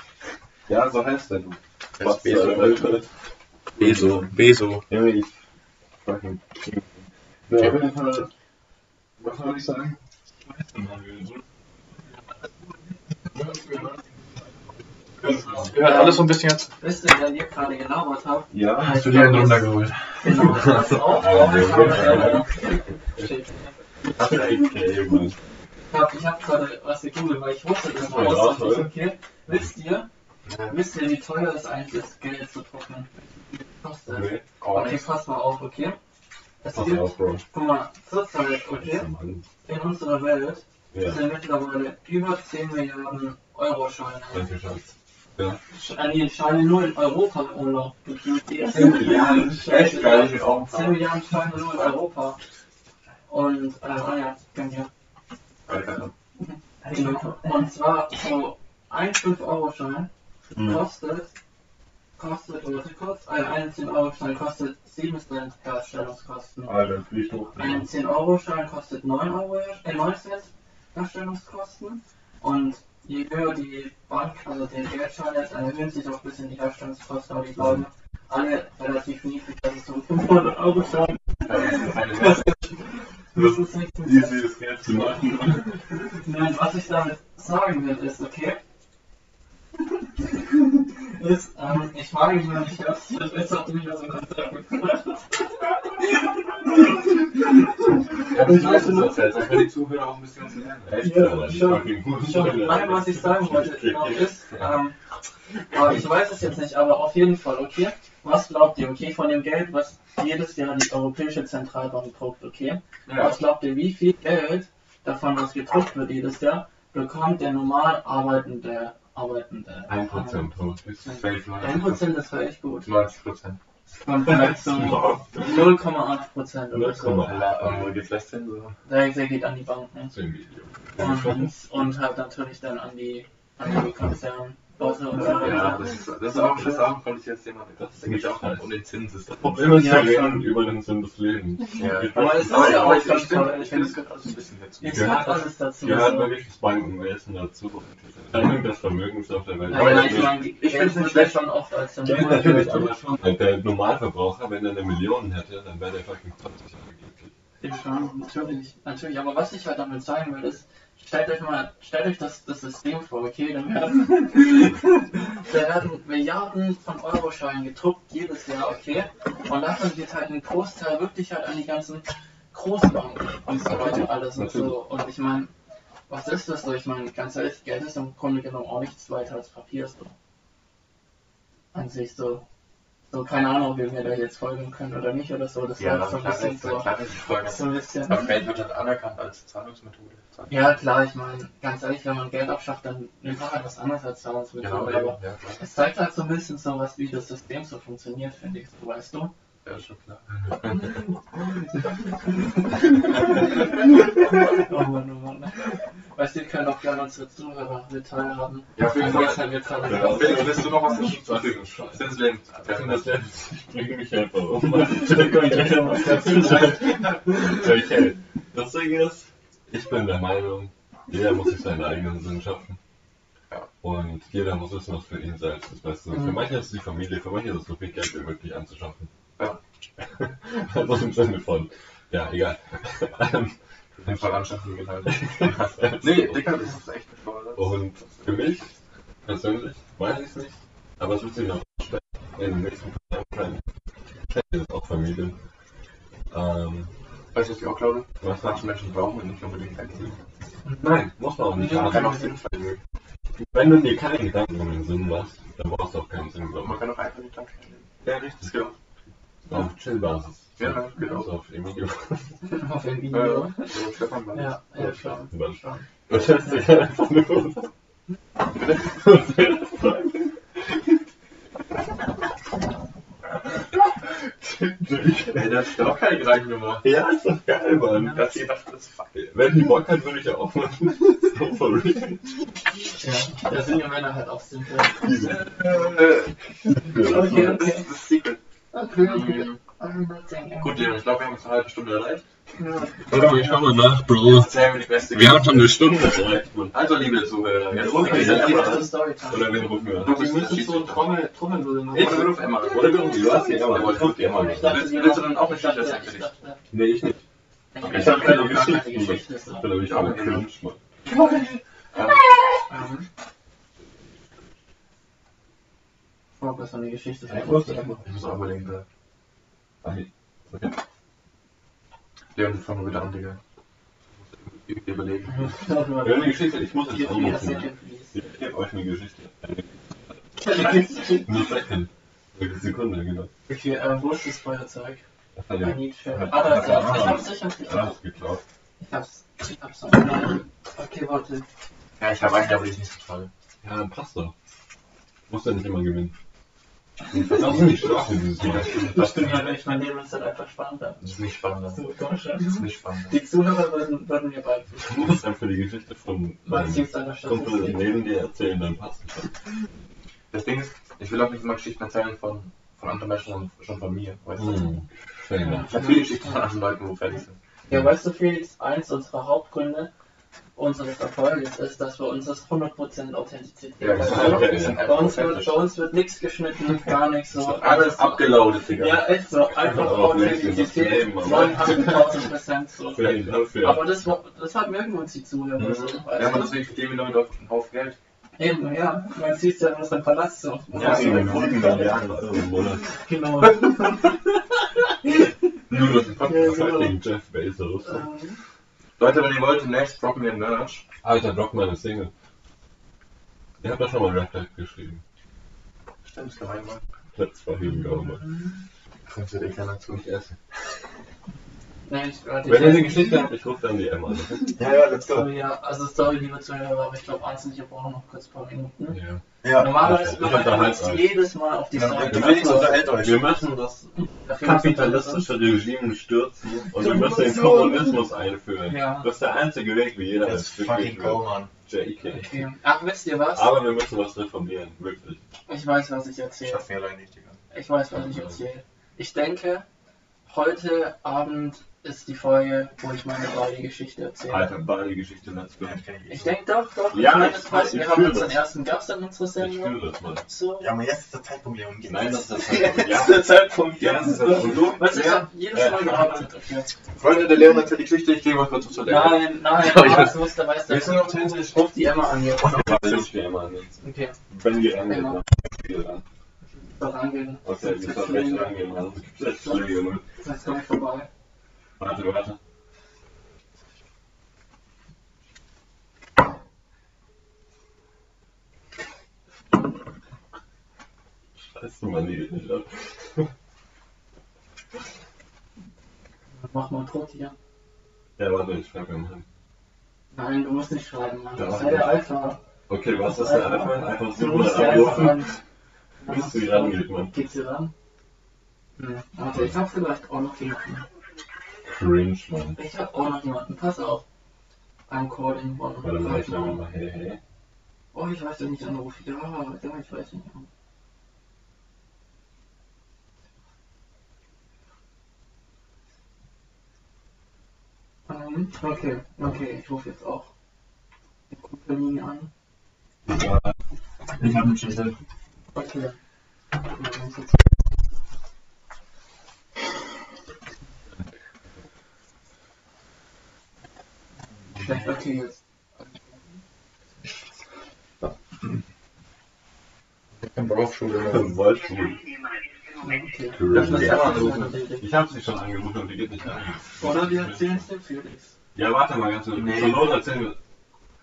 Ja, so heißt der du. Jeff äh, Bezos. Beso. Ja, ich. Fucking. Ja, auf jeden Fall. Was soll ich sagen? Ihr hört alles so ein bisschen jetzt. Wisst ihr, wer ihr gerade gelabert habt? Ja, Hast du dir einen runtergeholt? Genau. Das auch. Ich hab, gerade was gegoogelt, weil ich wusste das Ja, aus. toll. Okay. Wisst ihr, wisst ihr, wie teuer es eigentlich ist, Geld zu trocknen? Kostet? Okay, pass mal auf, okay? Es Pass gibt, auf, Bro. guck mal, zurzeit, okay, in unserer Welt Ja, sind mittlerweile über 10 Milliarden Euro-Scheine. danke, Schatz. Ja. Die Scheine nur in Europa im. Die 10 Milliarden? Echt geil, ich auch. 10 Milliarden Scheine nur in Europa. Und, äh, ah ja, gönn dir. Und zwar so ein 5-Euro-Schein Mhm. kostet, kostet, warte kurz, ein, ein 10-Euro-Schein kostet 7 Cent Herstellungskosten. Alter, fliegt hoch. Ein 10-Euro-Schein kostet 9, Euro, äh, 9 Cent Herstellungskosten. Und je höher die Bank, also der Geldschein ist, dann erhöhen sich auch ein bisschen die Herstellungskosten, aber die bleiben alle relativ niedrig. Das ist so ein 500-Euro-Schein. Das ist mit Easy ist Geld zu machen. Nein, was ich damit sagen will, ist, okay, ist, ähm, ich frage mich ich das jetzt auch nicht aus dem Konzept gebracht Ja, das weißt du erzählt, dann können die Zuhörer auch ein bisschen was lernen. Echt, Ja, schon. Schon, nein, was ich sagen wollte, genau ist, ähm, aber ich weiß es jetzt nicht, aber auf jeden Fall, okay, was glaubt ihr, okay, von dem Geld, was jedes Jahr die Europäische Zentralbank druckt, okay, Ja. was glaubt ihr, wie viel Geld davon, was gedruckt wird jedes Jahr, bekommt der normal arbeitende, arbeitende? 1% hoch. Ist safe, Leute. 1% ist echt gut. 90 Prozent. Man vielleicht so 0,8 Prozent oder so. 0,8. Alter, wo geht's das denn so? Der, geht an die Banken. 10 Millionen. Und, und halt natürlich dann an die, an die so Ja, das ist, das ist auch ein schönes abendpolitisches Thema. Das geht ja auch um, um den Zins. Das Problem ist, Ja, reden über den Sinn des Lebens. Ja. Aber es ist ja auch ich, finde, ich finde, es gehört alles ein bisschen dazu. Es Ja. gehört alles dazu. Gehört wirklich das Bankenwesen dazu. Die Teilung des Vermögens auf der Welt. Aber ich- finde nicht es schon oft als natürlich, aber schon. Der Normalverbraucher, wenn er eine Million hätte, dann wäre der fucking 20 Jahre glücklich. Ja, schon, natürlich, natürlich. Aber was ich halt damit sagen will, ist, stellt euch mal, stellt euch das, das System vor, okay? Dann werden, da werden Milliarden von Euroscheinen gedruckt jedes Jahr, okay? Und davon geht halt ein Großteil wirklich halt an die ganzen Großbanken und so weiter alles und so. Und ich meine, was ist das so? Ich meine, ganz ehrlich, Geld ist im Grunde genommen auch nichts weiter als Papier so. An sich so. So, keine Ahnung, ob ihr mir da jetzt folgen könnt oder nicht oder so. Das Ja, war so ein bisschen ist, so. So ein bisschen. Aber Geld wird halt anerkannt als Zahlungsmethode. Ja, klar, ich meine, ganz ehrlich, wenn man Geld abschafft, dann nimmt man halt was anderes als Zahlungsmethode. Genau, aber ja, es zeigt halt so ein bisschen so was, wie das System so funktioniert, finde ich, so weißt du. Ja, schon klar. Oh Mann, oh Mann. Weißt du, ihr könnt auch gerne unsere Zuhörer mit teilhaben. Ja, auf jeden Fall. Jetzt haben wir gerade Ja, raus. Willst, du noch was dazu Das ist ein Scheiß. Sinn des Lebens? Ich finde das jetzt, ich bringe mich einfach um. Okay, das Ding ist, ich bin der Meinung, jeder muss sich seinen eigenen Sinn schaffen. Und jeder muss wissen, was für ihn selbst das Beste ist. Für manche ist es die Familie, für manche ist es so viel Geld wie möglich anzuschaffen. Ja. also im Sinne von, ja, egal. Den Verwandtschaften geht halt. nee, Digga, das ist echt Frage. Und für mich persönlich weiß ich es nicht, aber es wird sich noch stellen. In den nächsten paar Jahren es auch Familien. Ähm, Weißt du, was ich auch glaube? was Manche Menschen brauchen nicht unbedingt Ziel. Nein, muss man auch nicht Man kann auch sinnvoll mögen. Wenn du dir keine Gedanken um den Sinn machst, dann brauchst du auch keinen Sinn, Man kann auch einfach nicht danken. Ja, richtig. Genau. Auf Chill-Basis. Ja, genau. Also auf Emilio. Auf dem Äh, Video. so Stefan war Ja, ja, schon. Du stellst dich einfach nur. Ey, der hat doch keine Gedanken gemacht. Ja, ist doch geil, Mann. Das hier dachte, das ist fuck. Wenn die Bock hat, würde ich ja auch machen. So for real. Ja, da sind ja Männer halt auch simpel. Äh, Okay, das okay. ist das Secret. Okay, Mhm. Gut, Leon, ich glaube, wir haben jetzt eine halbe Stunde erreicht. Warte, ich schau mal nach, Bro. Wir haben schon eine Stunde erreicht. Also, liebe Zuhörer, jetzt rufen Okay, wir dann Emma aber- an. Oder wen rufen wir an? bist müssen so ein Trommel, machen. Oder wir rufen Emma an. Oder wir rufen, du hast die Emma. Ich ruf die Emma an. Ich Willst- wir willst du machen- dann auch eine ich Geschichte ich erzählen? dachte, Nee, ich nicht. ich Ich dachte, hab keine. Geschichte. Ich bin nämlich auch cringe, Mann. Ähm, Fokus an die Geschichte. Ich wusste immer. Ich muss auch überlegen, da. Okay. Leon, fangen wir wieder an, Digga. Ich muss überlegen. Haben eine Geschichte, ich muss jetzt ne? hier, Ich gebe euch eine Geschichte. Nur Second. Eine Sekunde, genau. Okay, äh, wo ist das Feuerzeug? Das ja. Hat- Ah, da ist er Ich auch. hab's, ich hab's, ich hab's. alles geklaut. Ich hab's. Ich hab's noch. Okay, warte. Ja, ich habe einen, aber ich nicht so toll. Ja, dann passt doch. Muss ja nicht immer gewinnen. Das ist nicht schwach in dieses Mal. Das stimmt ja nicht. Mein Leben ist halt einfach spannender. Das ist nicht spannender. So, schon. Das ist nicht spannender. Die Zuhörer würden, würden mir beipflichten. Du musst einfach die Geschichte von Kumpel neben dir erzählen, dann passt es. Das Ding ist, ich will auch nicht mal Geschichten erzählen von, von anderen Menschen, sondern schon von mir. Weißt du? Hm. Fair. Ich habe viele Geschichten von anderen Leuten, wo fertig sind. Ja, weißt du, Felix, eins unserer Hauptgründe unseres Erfolges ist, dass wir uns das 100% Authentizität Ja, Bei uns, wird, bei uns wird nichts geschnitten, gar nichts so. Alles abgeloadet, Digga. Ja, echt so. Einfach auch Authentizität, Leben, aber- 900.000 Prozent so. Aber das, hat mögen uns die Zuhörer Mhm. so. Ja, aber deswegen verdienen wir damit einen Haufen Geld. Eben, ja. Man sieht ja in unserem Palast so. Ja, so eben. 7 Milliarden Euro im Monat. Genau. Nur durch den Podcast. Ja, genau. Jeff Bezos. Ähm, Leute, wenn ihr wollt, demnächst droppen wir ein Merch. Alter, Block meine Single. Ihr habt doch schon mal Rap Tag geschrieben. Stimmt, das kann man machen. Let's fucking go, man. Mhm. Funktioniert eh keiner zu. Nicht essen. Nein, ich warte. Wenn ihr eine Geschichte habt, ich rufe dann die Emma an. Ja, ja, let's Oh ja, also sorry, liebe Zuhörer, aber ich glaube, Anson, ich brauche noch kurz ein paar Minuten. Ja. Ja, Normalerweise ich machen wir uns jedes Mal auf die Ja, Seite. wir. Wir müssen das kapitalistische Regime stürzen und wir müssen den. Kommunismus einführen. Ja. Das ist der einzige Weg, wie jeder Let's das fucking go, man. JK. Okay. Ach, wisst ihr was? Aber wir müssen was reformieren, wirklich. Ich weiß, was ich erzähle. Schaffen wir allein nicht, Digga. Ich weiß, was ich erzähle. Ich denke, heute Abend ist die Folge, wo ich meine Bali-Geschichte erzähle. Alter, Bali-Geschichte, let's go. Ich denke doch, doch. Ja, ich meine, ich- das ich wir haben unseren das. ersten Gast in unserer Ich Sendung. fühle das mal. So. Ja, aber jetzt ist der Zeitpunkt, Leon. Nein, das jetzt. ist das halt. Ja, Ja, der Zeitpunkt. Ja, das ist das. Und du? Was ich Ja. jedes Ja. Mal gearbeitet dafür. Freunde, der Leon erzählt die Geschichte, ich gehe mal kurz zu Leon. Nein, nein, Ja, ich was muss, da weiß Wir der. sind authentisch. Ruf die Emma an hier. Ich gehe mal an. Okay, Wenn die rangeht, dann da rangehen. Okay, ich soll recht rangehen, Mann. Es gibt echt Schläge, Mann. Das ist gleich vorbei. Warte, warte. Scheiße, Mann, die nicht ab. Mach mal tot hier. Ja, warte, ich schreibe ihm an. Nein, du musst nicht schreiben, Mann. Das sei der Alpha. Okay, was ist der Alpha? Einfach so anrufen, an. bis sie rangeht, Mann. Geht sie ran? Hm. Warte, ich hab vielleicht auch noch jemanden. Cringe, Mann. Ich hab auch noch jemanden. Pass auf. I'm calling one. Warte mal, ich mal, hey, hey. Oh, ich weiß, wen ich anrufe. Ja, ja, ich weiß nicht. Ähm, okay, okay, ich rufe jetzt auch die Kompanie an. Ja, Ich hab einen Schlüssel. Okay. Jetzt. Ich bin Berufsschule. Leon. Waldschule. Okay. Das ist anrufen. Ich hab sie schon angerufen und die geht nicht an. Oder wir erzählen es dem Felix. Ja, warte mal ganz kurz. Nee. Zur Not erzählen wir.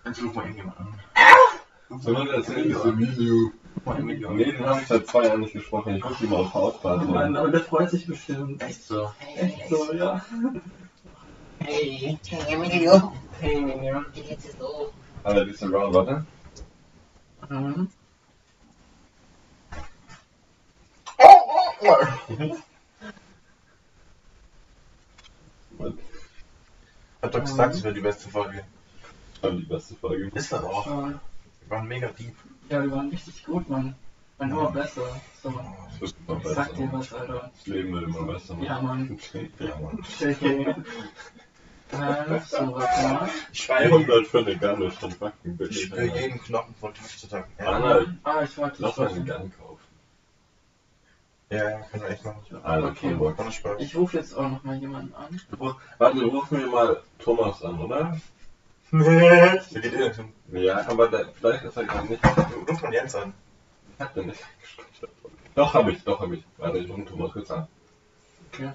Jetzt ruf mal irgendjemand an. Zur Not erzählen wir Emilio. Nee, den habe ich seit zwei Jahren nicht gesprochen. Ich muss ihn mal auf machen. aber der freut sich bestimmt. Echt so. Echt so, ja. Hey, hey Emilio, Hey, Minion. wie geht's dir so? Aber diese Round, warte. Mhm. Hat doch gesagt, es wäre die beste Folge. War die beste Folge. Ist das auch. Äh, Wir waren mega deep. Ja, die waren richtig gut, Mann. Waren immer besser. So, Es wird immer ich sag dir besser. was, Alter. Das Leben wird immer besser. Ja, Mann. Ja, Mann. Okay. Äh, so, warte mal. Ich schreibe. 100 für eine Gunne schon fucking Ich billig. spüre jeden Knochen von Tag zu Tag. Ja, Arnold, Ah, ich wollte lass mal einen das Gun kaufen. ja, ja, können wir echt machen. Alter, Okay. okay. Spaß. Ich rufe jetzt auch noch mal jemanden an. Warte, ruf mir mal Thomas an, oder? Nee. Wer geht ihr denn? Ja, aber der, vielleicht ist er gar nicht. Ruf mal Jens an. Ich hab den nicht. Doch, hab ich, doch, hab ich. Warte, ich rufe Thomas kurz an. Okay.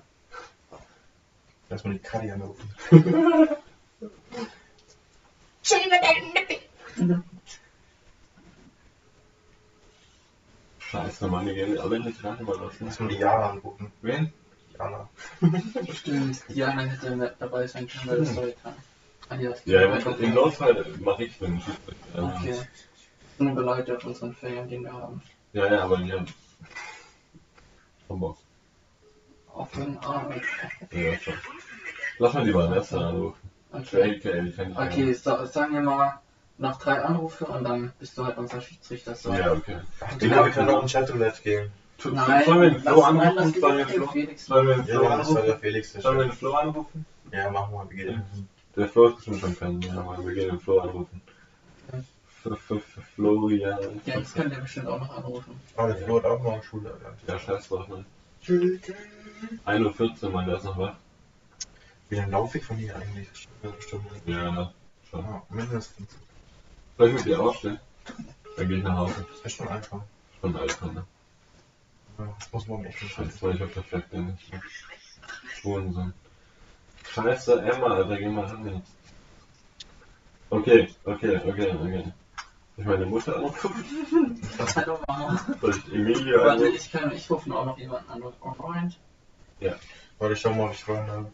Lass mal die Kadi anrufen. Chill mit deinen Nippel. Scheiße, Mann, die gehen alle nicht rein, mal lassen. Lass mal die Jahre anrufen. Wen? Anna. Stimmt, Diana hätte mit dabei sein können, weil das Story kann. Ah, die hat Ja, im, im Notfall mache ich den Schiedsrichter. Okay. Mir leid auf unseren Ferien, den wir haben. Ja, ja, aber ja. Vom Den Arbeit. Ja, schon. Lass mal lieber Nessa anrufen. Okay. Die kennt Okay, sa sagen wir mal noch drei Anrufe und dann bist du halt unser Schiedsrichter. So. Ja, okay. Die wir können auch in Chat-Roulette gehen. Nein, Sollen wir den Flo anrufen? Sollen wir den Flo, Felix sollen wir den Ja, Flo das soll der anrufen? Felix der Sollen wir den Flo anrufen? Ja, machen wir, wie geht das? Der Flo ist bestimmt schon kennen, ja, aber wir gehen den Flo anrufen. Florian. Ja, das könnt ihr bestimmt auch noch anrufen. Ah, der Flo hat auch noch Schule. Ja, scheiß drauf, ne? 1.14 Uhr, mein, der ist noch wach. Wie lange laufe ich von hier eigentlich? Eine Stunde. Ja? Schon. Ja, mindestens. Soll ich mit dir aufstehen? Dann gehe ich nach Hause. Das ist schon einfach. Schon alt, ne? Ja, Das muss man echt nicht Scheiße, weil ich hab perfekt den nicht. Schwulensohn. Scheiße, Emma, Alter, geh mal ran jetzt. Okay, okay, okay, okay. Ich meine Mutter anrufen? Hallo Mama. Soll ich Emilia Warte, anrufen? ich kann, ich rufe auch noch jemanden an. Alright. Warte, ich schau mal, ob ich Freunde habe.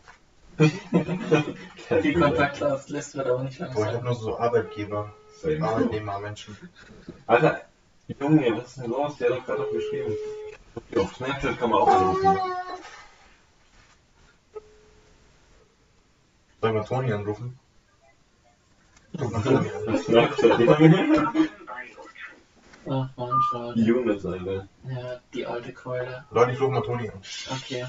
Die Kontaktliste wird aber nicht Boah, ich habe langsam. nur so Arbeitgeber. Arbeitnehmer, Menschen. Alter, Junge, was ist denn los? Der hat doch gerade noch geschrieben. Okay, auf Snapchat kann man auch anrufen. Sollen wir Toni anrufen? An. Auf Snapchat. Ach man, schade. Jonas, Alter. Ja, die alte Keule. Leute, ich ruf mal Toni an. Okay.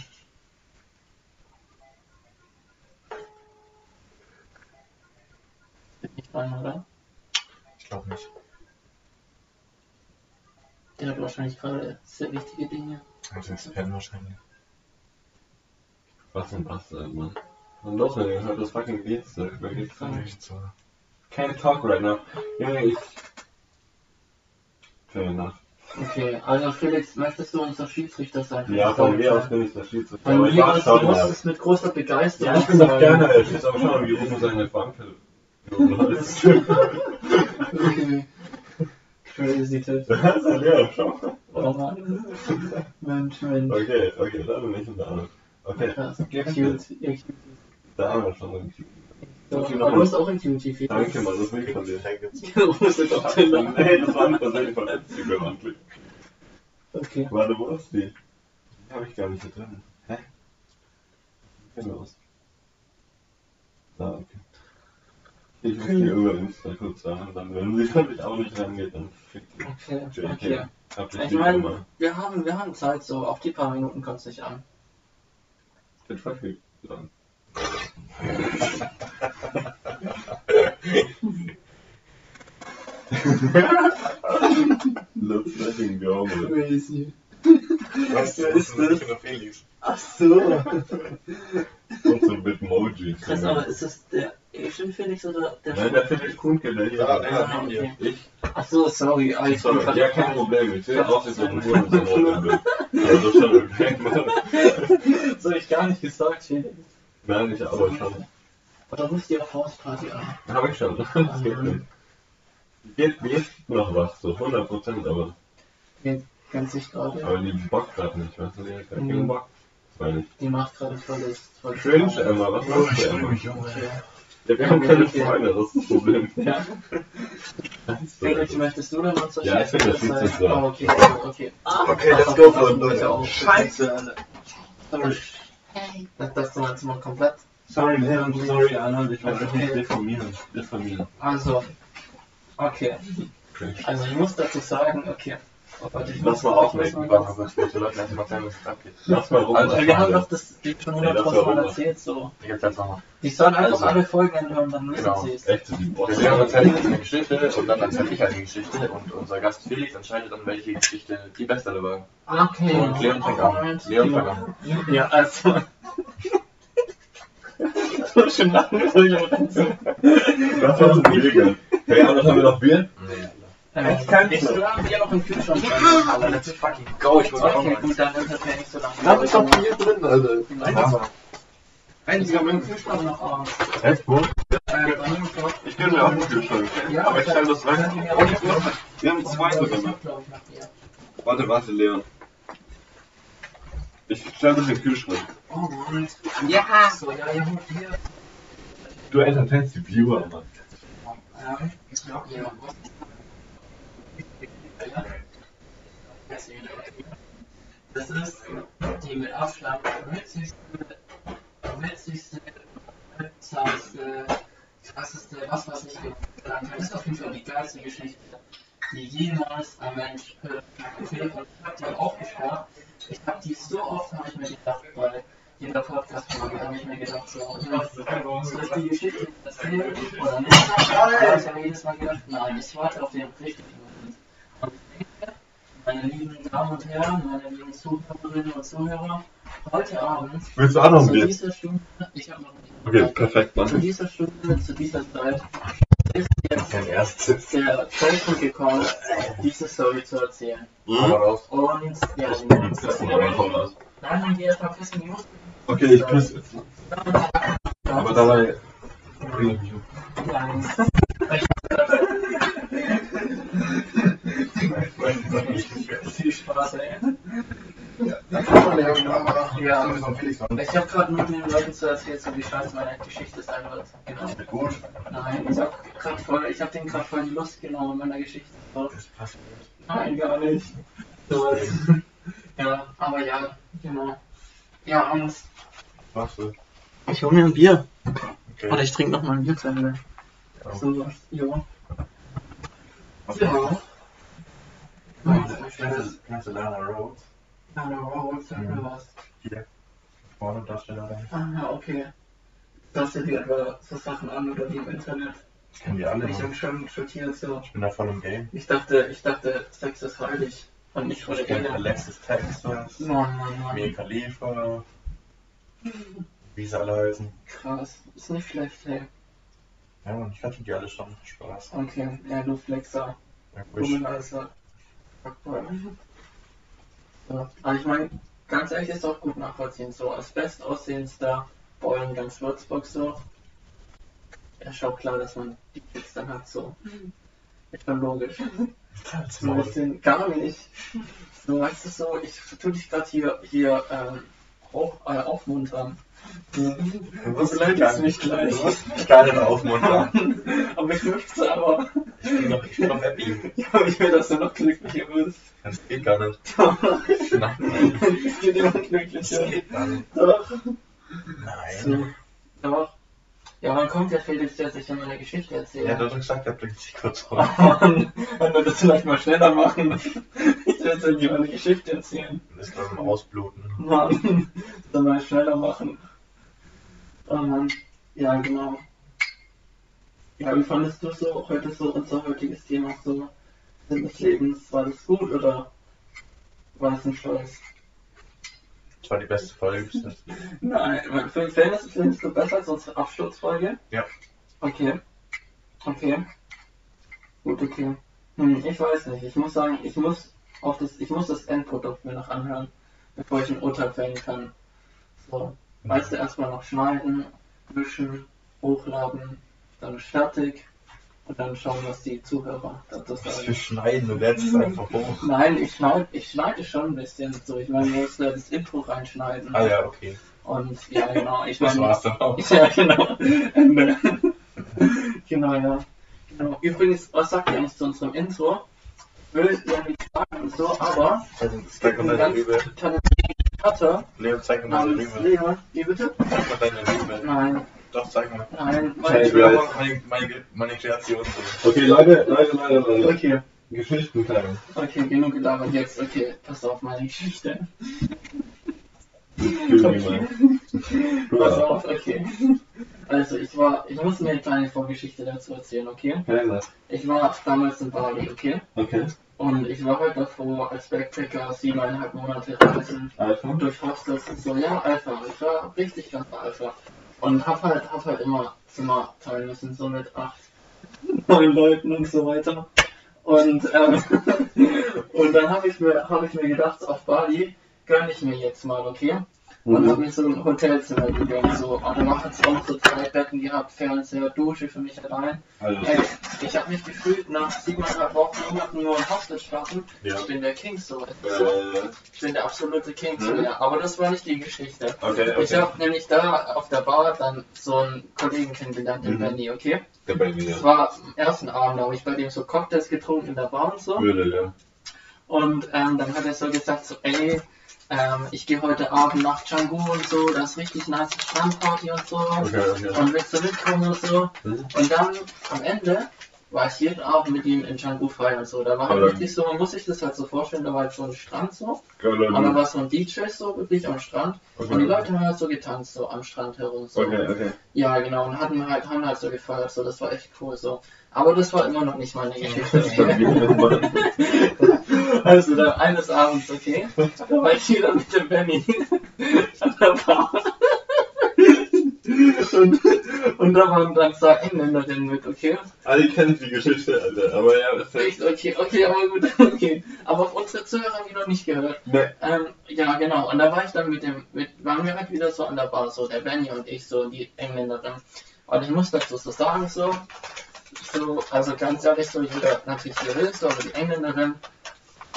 Nicht rein, oder? Ich glaube nicht. Der hat wahrscheinlich gerade sehr wichtige Dinge. Also jetzt pennen wahrscheinlich. Was ein Bastard, Mann. Und los, wenn ihr hört das fucking Dienstag. Wer geht's denn? ich so. Can't talk right now. Junge, ich. Fair enough. Okay, also Felix, möchtest du unser Schiedsrichter sein? Ja, von mir aus bin ich der Schiedsrichter. Von Aber mir aus, du musst es mit großer Begeisterung Ja, ich bin doch gerne der Schiedsrichter, aber schau mal, wie oben seine Banke. Okay. Crazy Tipp. Das ist ja, schau mal. Oh Mann. Mensch, Mensch. Okay, okay, da bin ich und der Arnold. Okay, Krass. Ihr cute. Ihr cute. der Arnold schon. So, Okay, du bist auch Felix. Danke, Mann, das will ich von dir. Du musst jetzt auf Tinder. Nee, das war ein persönlich von Instagram anklicken. Okay. Warte, wo ist die? Die habe ich gar nicht hier drin. Hä? Ist denn los? Ah, okay. Ich muss die über Insta kurz sagen, dann wenn sie damit auch nicht rangeht, dann fick die. Okay, JK. okay. Hab Ich meine, wir haben, wir haben Zeit, so auf die paar Minuten kommt es nicht an. Den fuck you. Let him go, man. Crazy. Was Wer ist das? Ich bin Felix. Ach so. Und so mit Emojis. Krass, aber ist das der Asian Felix oder der Nein, der Felix Kuhnke, der hier. Ja, ja, okay. Ich. Ach so, sorry. Ah, ich bin Sorry, grad- ja, kein Problem. Ich sehe wie so ein Hurensohn. Also schon okay, habe ich gar nicht gesagt, Felix. Nein, ich aber schon. Oder rufst du auf Hausparty an? Habe ich schon. Das geht nicht. Geht, geht noch was, so 100 Prozent, aber, Geht ganz sich gerade. aber die Bock gerade nicht, weißt du, die hat keinen Mhm. Bock. Das. Die macht gerade volles. volles Cringe, Trauma. Emma, was machst du, Emma? Okay. Ja, wir haben keine Freunde, das ist das Problem. Ja. Felix, möchtest du dann unser Ja, ich bin der Schiedsrichter sein? Schiedsrichter. Ah, okay, okay. Okay, let's go Leute. Scheiße, Alter. Das, das du meinst mal komplett. Sorry, Leon, sorry, Arnold, ich wollte dich nicht diffamieren. Diffamieren. Also, okay. Also ich muss dazu sagen, okay. Oh ich Lass muss- mal Warte mal- mal kurz, ich muss den Leuten erst mal erzählen, was jetzt abgeht. Lass mal rum. Also, Wir haben doch das die schon Ja, 100 das war Mal rum. erzählt, so. Ich erzähl's nochmal. Die sollen einfach Also. alle Folgen anhören, dann wissen Genau. sie es. Echt so die Wir Bosse. werden erzählen eine Geschichte und dann erzähle ich eine Geschichte und unser Gast Felix entscheidet dann, welche Geschichte die beste war. Okay. Und Leon fängt an. Leon fängt an. Ja, also. so schon lange soll ich auch dazu. Das war so mega. Hey, haben wir noch Bier? Nee, Äh, Ich kann's ich noch. solange wir noch im Kühlschrank Alter, let's fucking go, ich muss auch Okay, mal. gut, dann ist das ja nicht so lange. Da ist doch Bier drin, Alter. Nein, Eins, wir haben im Kühlschrank noch aus. Echt, wo? Äh, Ich gönne mir auch einen Kühlschrank. Ja, aber ich stelle das rein. Kann ich ich wir haben zwei Das drin. ich. Warte, warte, Leon. Ich stelle das in den Kühlschrank. Oh Mann. Ja. So, ja, ja, hier. Du entertainst die Viewer, Mann. Ja, ja, ja. Das ist die mit Abstand witzigste, witzigste, krasseste, was weiß ich kann. Das ist auf jeden Fall die geilste Geschichte, die jemals ein Mensch. Okay, und ich hab die auch gehört. Ich hab die so oft, habe ich mir gedacht, bei jeder Podcast-Folge habe ich mir gedacht, so, soll ich die Geschichte erzählen oder nicht? Ich habe jedes Mal gedacht, nein, ich warte auf den richtigen Moment. Und ich denke, meine lieben Damen und Herren, meine lieben Zuhörerinnen und Zuhörer, heute Abend Willst du auch noch ein zu Bier? dieser Stunde, ich habe noch nicht. Okay, perfekt, Zu Mann. dieser Stunde, zu dieser Zeit ist jetzt der Zeitpunkt gekommen, diese Story zu erzählen. Hm? raus. Und ja, Das ist aber komm raus. nein, nein, geh erst mal pissen, muss. Okay, ich küsse jetzt. Aber dabei ich um. Nein. Viel Spaß, ey. Ja, ich habe gerade nur den Leuten zu erzählen, so wie scheiße meine Geschichte sein wird. Genau. Gut. Nein, ich habe gerade voll, ich habe den gerade voll die Lust genommen in meiner Geschichte. So. Das passt. Nein, gar nicht. So. Ja, aber ja, genau. Ja, und Machst du? ich hole mir ein Bier. Okay. Oder ich trinke noch mal ein Bier zu Ende. Ja. So was. Jo. Was Ja. Kennst du Lana Rhodes? Der Roll, sag mir Mhm. was. Hier. Pornodarstellerin. Ah, ja, okay. Das sind dir etwa so Sachen an oder die im Internet. Ich kenne die alle. Ich habe schon schockiert so. Ich bin da voll im Game. Ich dachte, ich dachte, Sex ist heilig. Und nicht wurde Ich kenne gerne. Alexis Texas, Mann, Mann, Mann. Mia Khalifa, wie sie alle heißen. Krass. Ist nicht schlecht, ey. Ja, und ich hatte die alle schon. Spaß. Okay, ja, du Flexer. Ja, wish. Womanizer. Fuckboy. So. Aber ich meine, ganz ehrlich ist auch gut nachvollziehen. So als bestaussehendster Boy in ganz Würzburg so. Ja, schau klar, dass man die Kids dann hat so. Ist schon logisch. So ein bisschen gar nicht. So, weißt du so, ich tu dich gerade hier, hier ähm, hoch, äh, aufmuntern. Du beleidigst mich gleich. Du musst mich gar nicht aufmuntern. aber ich möchte aber. Ich bin doch, ich bin doch happy. Ja, ich will, dass du noch glücklicher wirst. Das geht gar nicht. Nein. Es geht immer Das glücklicher. geht gar nicht. Doch. Nein. So. Doch. Ja, man kommt ja Felix, der sich ja meine Geschichte erzählt. Ja, du hast doch gesagt, er bringt sich kurz Oh rum. Mann, wenn wir das vielleicht mal schneller machen. Ich will dir meine Geschichte erzählen. Das ist beim Ausbluten. Mann, soll mal schneller machen. Mann. Ja, genau. Ja, wie fandest du so heute so unser heutiges Thema so Sinn des Lebens? War das gut oder war das ein Scheiß? Das war die beste Folge bis jetzt. Nein, findest, findest du besser als unsere Absturzfolge? Ja. Okay. Okay. Gut, okay. Hm, ich weiß nicht. Ich muss sagen, ich muss auf das, ich muss das Endprodukt mir noch anhören, bevor ich ein Urteil fällen kann. So. Weißt du, erstmal noch schneiden, mischen, hochladen, dann ist fertig und dann schauen, was die Zuhörer dazu Was für sagen. Schneiden, du lädst es einfach hoch. Nein, ich schneide, ich schneide schon ein bisschen so. Ich meine, du musst ja das Intro reinschneiden. Ah ja, okay. Und ja, genau. Ich Das meine, war's dann auch. Ja, genau. Genau, ja. Genau. Übrigens, was sagt ihr eigentlich zu unserem Intro? Will ja nicht sagen und so, aber Also, deine ganz Cutter Leo, zeig mal deine Rübe. Leon. Wie bitte? Zeig mal deine Rübe. Nein, Doch, zeig mal. nein, aber meine, meine, meine Kreation. Okay, Leute, Leute, Leute, Leute. Okay, Geschichtentime. okay, genug gelabert jetzt. Okay, pass auf meine Geschichte. Okay. Pass auf, okay. Also, ich war, ich muss mir eine kleine Vorgeschichte dazu erzählen, okay? Okay. Ich war damals in Bali, okay? Okay. Und ich war halt davor als Backpacker siebeneinhalb Monate reisen Alpha. und durch Hostels und so, ja, Alpha. Ich war richtig ganz Alpha. Und hab halt, hab halt immer Zimmer teilen müssen, so mit acht, neun Leuten und so weiter. Und, ähm, und dann habe ich mir, habe ich mir gedacht, auf Bali gönn ich mir jetzt mal, okay? Und habe mir so ein Hotelzimmer gegönnt. So. Und dann hat es auch so zwei Betten gehabt, Fernseher, Dusche für mich allein. Also, Ey, ich habe mich gefühlt nach siebeneinhalb Wochen Monaten nur in Hostel schlafen. ja. Ich bin der King so. Äh, Ich bin der absolute King so, Mhm. ja. Aber das war nicht die Geschichte. okay, Ich okay. habe nämlich da auf der Bar dann so einen Kollegen kennengelernt, den Mhm. Benny, okay? Der bei mir. Das war am ersten Abend, da habe ich bei dem so Cocktails getrunken in der Bar und so. Würde, ja. Und ähm, dann hat er so gesagt, so, ey, ähm, ich gehe heute Abend nach Canggu und so, das ist richtig nice Strandparty und so. Okay, okay. Und willst du mitkommen und so. Mhm. Und dann am Ende war ich jeden Abend mit ihm in Canggu feiern und so. Da war halt Aber- wirklich so, man muss sich das halt so vorstellen, da war halt so ein Strand so. Geil, Und dann Leute. war so ein DJ so wirklich am Strand. Und die Okay, Leute haben halt so getanzt so am Strand herum. So. okay. okay. Ja, genau, und hatten halt, haben halt so gefeiert, so, das war echt cool so. Aber das war immer noch nicht meine Geschichte. Also dann eines Abends, okay, da war ich wieder mit dem Benny an der Bar. Und, und da waren dann zwei Engländerinnen mit, okay? Alle kennen die Geschichte, Alter. Aber ja, das Echt, okay, okay, aber gut, okay. Aber auf unsere Zuhörer haben die noch nicht gehört. Ne. Ähm, ja, genau. Und da war ich dann mit dem, mit, waren wir halt wieder so an der Bar, so der Benny und ich, so die Engländerin. Und ich muss dazu so sagen, so, so, also ganz ehrlich, so jeder natürlich will, so, aber die Engländerin,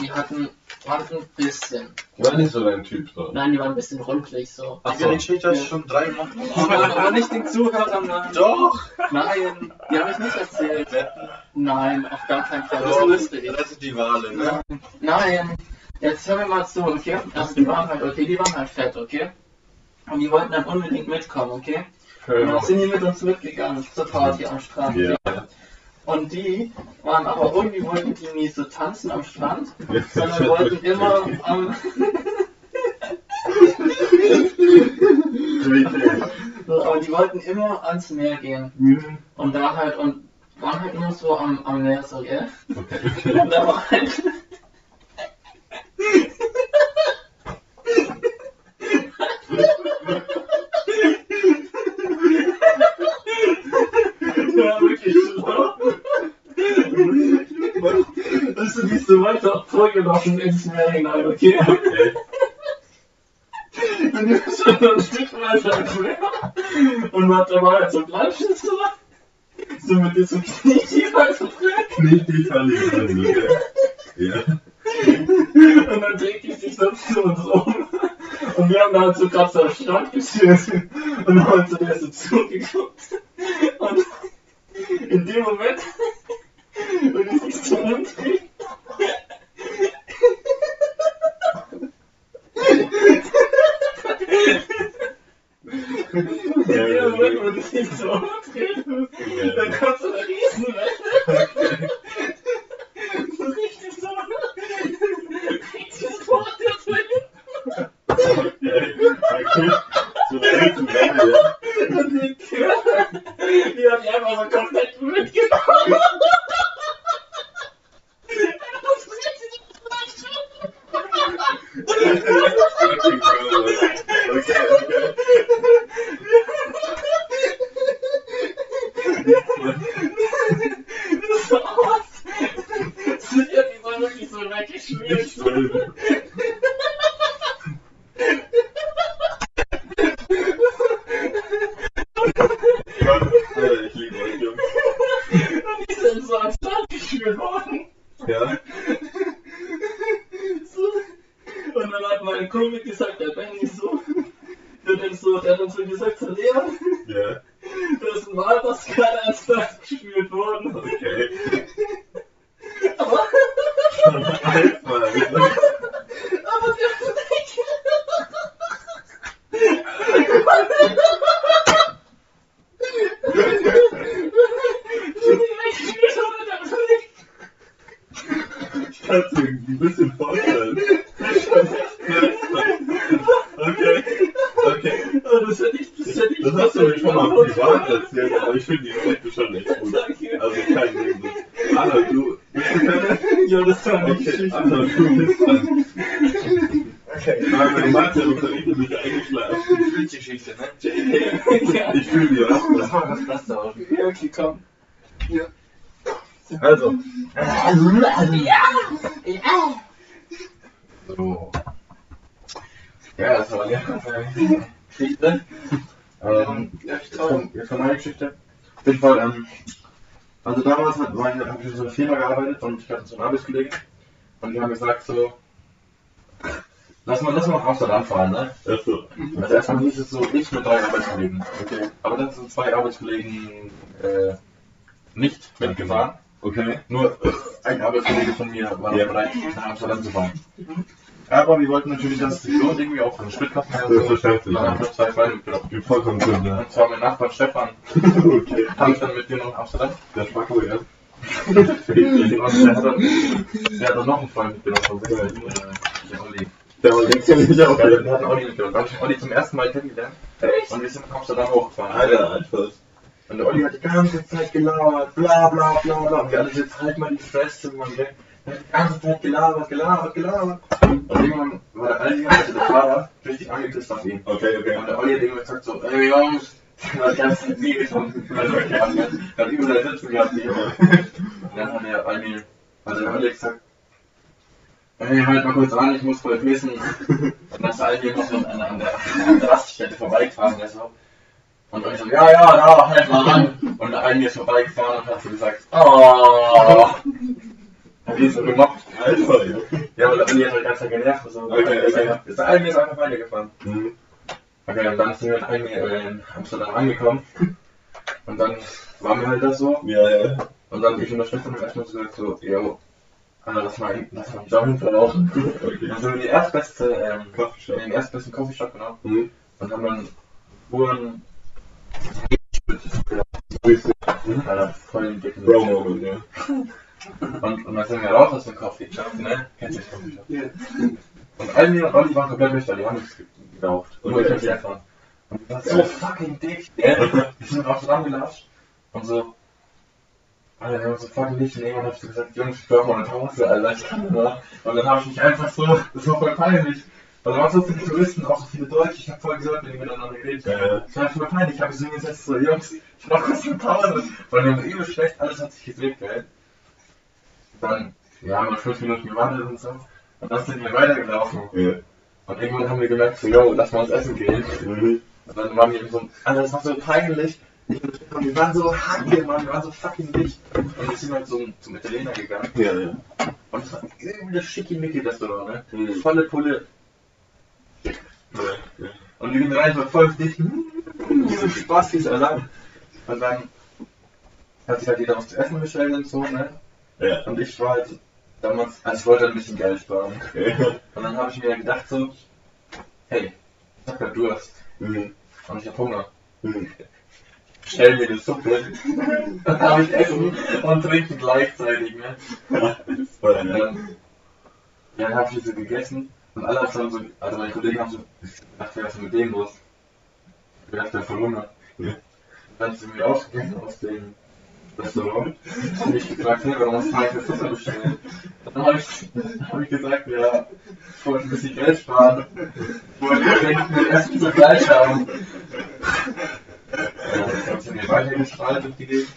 die hatten, waren ein bisschen, War nicht so dein Typ, so. nein, die waren ein bisschen rundlich, so. Ach so, die hast du schon dreimal. Aber, aber nicht den Zuhörern, nein. Doch! Nein, die habe ich nicht erzählt. Wetten. Nein, auf gar keinen Fall. Das Doch, wusste ich. das sind die Wale, ne? Nein, jetzt hören wir mal zu, okay? Also die waren halt, okay, die waren halt fett, okay? Und die wollten dann unbedingt mitkommen, okay? Und dann sind die mit uns mitgegangen zur Party am Strand. Ja. Und die waren aber irgendwie wollten die nie so tanzen am Strand, sondern wollten immer am, aber die wollten immer ans Meer gehen. Und da halt, und waren halt nur so am, am Meer so, gell? Okay, okay. Und da war halt. ja, wirklich. Bist du nicht so weiter vorgelaufen ins Meer hinein, okay? Okay. Und du bist schon so ein Stück weiter ins Meer. Und da mal so Planschen so. So mit dir so knietief halt drin. Nicht die Verliererin, okay. Ja. Und dann dreht die sich so zu uns um. Und wir haben da halt so gerade so am Strand gesessen und haben halt so der so zugeguckt. Und in dem Moment, so umdreht, in dem Moment, wo die sich so umdreht, dann kommt so eine Riesenwelle. So richtig so. Richtig so der Welle. Okay. So eine Riesenwelle, ja. Und die Tür, die hat die einfach so komplett mitgenommen. Das ist richtig Fucking girl, Okay, okay. Das war aus. Sie hat die so wirklich so weggeschmiert. Nicht so. Alter, ich liebe euch, Jungs. Und die sind so am Start geführt worden. Ja. So. Und dann hat mein Kumpel gesagt, der Benny so, der hat, dann so, der hat dann so gesagt, so Leon, Ja. das ist ein Mal, was gerade als Start geführt worden. Okay. Aber, Alter, aber der hat nicht. ich kann es mir ein bisschen vorstellen. Okay. Okay. Oh, das hätte ich, das hätte ich. Das hast du mir schon mal hätte ich privat erzählt, aber ich finde die Geschichte schon echt gut. Danke. Also kein Ding. Anna, du bist du keine? Ja, das war eine Okay, Geschichte. Anna, du bist dran. Okay. Nein, mein Mathe unterrichtet mich eingeschlafen. Geschichte, ne? Ja. Ich fühle die Das was. war das Beste auch. Ja, okay, komm. Ja. Also. Ja. Ja. So. Ja, das war ja Geschichte. Ähm, jetzt kommt jetzt kommt meine Geschichte. Auf jeden Fall, ähm, also damals ich- habe ich in so einer Firma gearbeitet und ich hatte so einen Arbeitskollegen und die haben gesagt so, lass mal, lass mal nach Amsterdam fahren, ne? Achso. Also erstmal hieß es so, ich mit drei Arbeitskollegen. Okay. Aber dann sind zwei Arbeitskollegen äh, nicht mitgefahren. Okay. Nur ein Arbeitskollege von mir war noch Ja. bereit, nach Amsterdam zu fahren. Aber wir wollten natürlich, dass es sich lohnt, irgendwie auch von Spritkosten her und so. Selbstverständlich, Dann haben wir zwei Freunde mitgenommen. Vollkommen Sinn, ja. Und zwar mein Nachbar Stefan. okay. Habe ich dann mitgenommen nach Amsterdam. Der Spacko, ja. Der hat dann, der hat dann noch einen Freund mitgenommen von sich. Äh, der Olli. Der war längst ja nicht auch. Ja, der hat einen Olli mitgenommen. Da habe ich Olli zum ersten Mal kennengelernt. Und wir sind nach Amsterdam hochgefahren. Alter, einfach. Und der Olli hat die ganze Zeit gelabert, bla bla bla bla. Und wir alle jetzt halt mal die Fresse, Mann, gell. Der hat die ganze Zeit gelabert, gelabert, gelabert. Und irgendwann war der Aldi, also der Fahrer, richtig angepisst auf ihn. Okay, Und okay. der Olli hat irgendwann gesagt so, ey Jungs, die ganze nie gefunden. Also der hat hat überall sitzen gehabt, Junge. Und dann hat der Aldi, also der Olli gesagt, Ey, halt mal kurz an, ich muss voll pissen. Und dann ist Aldi noch so an, an, der, an der Raststätte vorbeigefahren, der so. Und ich so, ja, ja, da, halt mal an. Und der Aldi ist vorbeigefahren und hat so gesagt, oh. Hat ihn so gemobbt. Alter, ja. Ja, aber der Olli hat halt ganz genervt. So. Okay, okay. Ist der Aldi ist einfach weitergefahren. Mhm. Okay, und dann sind wir in Aldi äh, in Amsterdam angekommen. Und dann waren wir halt das so. Ja, ja. Und dann ich und der Stefan haben erstmal so gesagt, so, yo, Lass mal, lass mal einen Joint verlaufen. Okay. Dann sind wir in die erstbeste, ähm, in Coffeeshop. den erstbesten Coffeeshop, genau. Mhm. Und haben dann Uhren Mhm. Alter, voll den dicken Bro-Moment, ja. Und, und dann sind wir raus aus dem Coffeeshop, ne? Kennst du den Coffeeshop? Und Almi und Olli waren komplett nüchtern, die haben nichts geraucht. Nur Okay. ich und Stefan. Und die waren so fucking dick, gell? Die sind auch zusammengelatscht und so. Alter, wir haben uns so fucking dicht und irgendwann hab ich so gesagt, Jungs, ich brauche mal eine Pause, Alter, ich kann nicht mehr. Und dann habe ich mich einfach so, das war voll peinlich. Weil da waren so viele Touristen, auch so viele Deutsche, ich hab voll gehört, wenn die miteinander geredet haben. Ja, ja. Das war voll peinlich, ich habe so hingesetzt, so, Jungs, ich brauche kurz eine Pause. Weil mir war übel schlecht, alles hat sich gedreht, gell? Dann, ja, haben wir fünf Minuten gewartet und so. Und dann sind wir weitergelaufen. Ja. Und irgendwann haben wir gemerkt, so, yo, lass mal uns essen gehen. Mhm. Und dann waren wir so, Alter, das war so peinlich. Und Wir waren so hacke, Mann, wir waren so fucking dicht. Und wir sind halt so zum Italiener gegangen. Ja, ja. Und es war ein übles Schickimicki-Restaurant, ne? Mhm. Volle Pulle. Ja, ja. Und wir gehen rein, so voll dicht. Wie so Spaß, wie Alter. Und dann hat sich halt jeder was zu essen bestellt und so, ne? Ja. Und ich war halt damals, also ich wollte halt ein bisschen Geld sparen. Okay. Und dann habe ich mir gedacht so, hey, ich hab grad Durst Mhm. und ich hab Hunger. Mhm. Stell mir eine Suppe. Dann habe ich Essen und Trinken gleichzeitig, ne? Das Und dann, ja, dann habe ich so gegessen und alle haben so, also meine Kollegen haben so, ich dachte, was ist mit dem los? Ich dachte, der voll Hunger. Ja. Dann sind wir ausgegangen aus dem Restaurant. Und ich gefragt, hey, warum hast du keine Suppe bestellt? Und dann habe ich, hab ich gesagt, ja, ich wollte ein bisschen Geld sparen. Ich wollte mein Essen zugleich haben. Ja, dann sind wir weitergestrahlt durch die Gegend.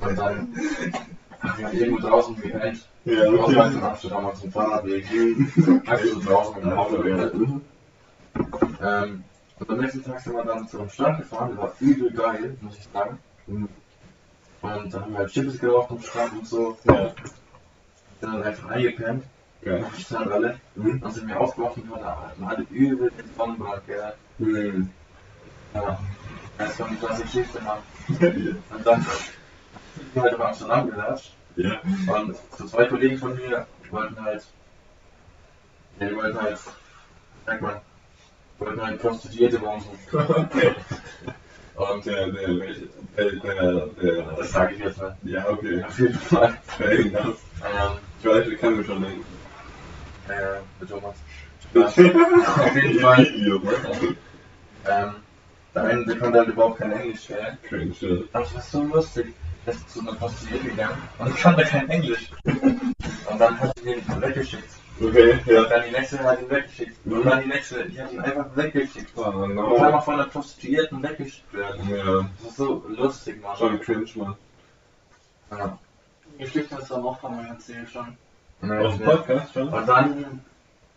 Und dann haben wir irgendwo draußen gepennt. Ja, okay. okay. in Amsterdam auf dem Fahrradweg. Einfach so draußen Auto gepennt. Mhm. Ähm, und am nächsten Tag sind wir dann zu einem Strand gefahren, der war übel geil, muss ich sagen. Mhm. Und dann haben wir halt Chips geraucht am Strand und so. Ja. Sind dann einfach eingepennt. Geil. Am Strand alle. Mhm. Dann sind wir aufgewacht und hatten alle übel den Sonnenbrand, gell. Mhm. Ja. Das war eine klasse Geschichte, Mann. Und dann sind wir halt auf Amsterdam gelatscht. Ja. Und so zwei Kollegen von mir wollten halt, ja, die wollten halt, sag mal, wollten halt Prostituierte bumsen. Und Der, der, der, der, der, das sage ich jetzt mal. ja, okay. Auf jeden Fall. Fair enough. Ähm, Ich weiß, ich kann mir schon denken. äh, mit Thomas. Auf jeden Fall. Ne? Ähm, eine, der konnte halt überhaupt kein Englisch, gell. Cringe, ja. Aber es war so lustig. Er ist zu einer Prostituierte gegangen und ich kannte kein Englisch. Und dann hat sie ihn weggeschickt. Okay, Und ja. dann die nächste hat ihn weggeschickt. Und dann die nächste, die hat ihn einfach weggeschickt. Oh, Ich kann no. mal von einer Prostituierten weggeschickt werden. Ja, Das ist so lustig, Mann. schon cringe, Mann. Ja. Geschichte du am mal erzählt schon. Nee, Aus dem. Podcast schon? Und dann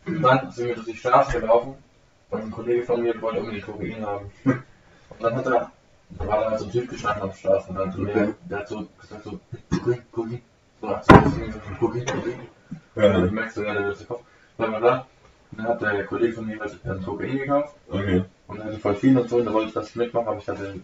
Dann sind wir durch die Straße gelaufen und ein Kollege von mir wollte unbedingt Kokain haben. Und dann hat er, da war da halt so ein Typ gestanden auf der Straße und dann so, Okay. der hat so gesagt so, Kokain, Kokain. So, hat so irgendwie so, Kokain, Kokain. Und Ja, dann merkst du, ja, der wird der Kopf. Bla bla bla. Und dann hat der Kollege von mir halt ein Kokain gekauft okay. und dann hatte voll viel und so und da wollte ich das mitmachen, aber ich hatte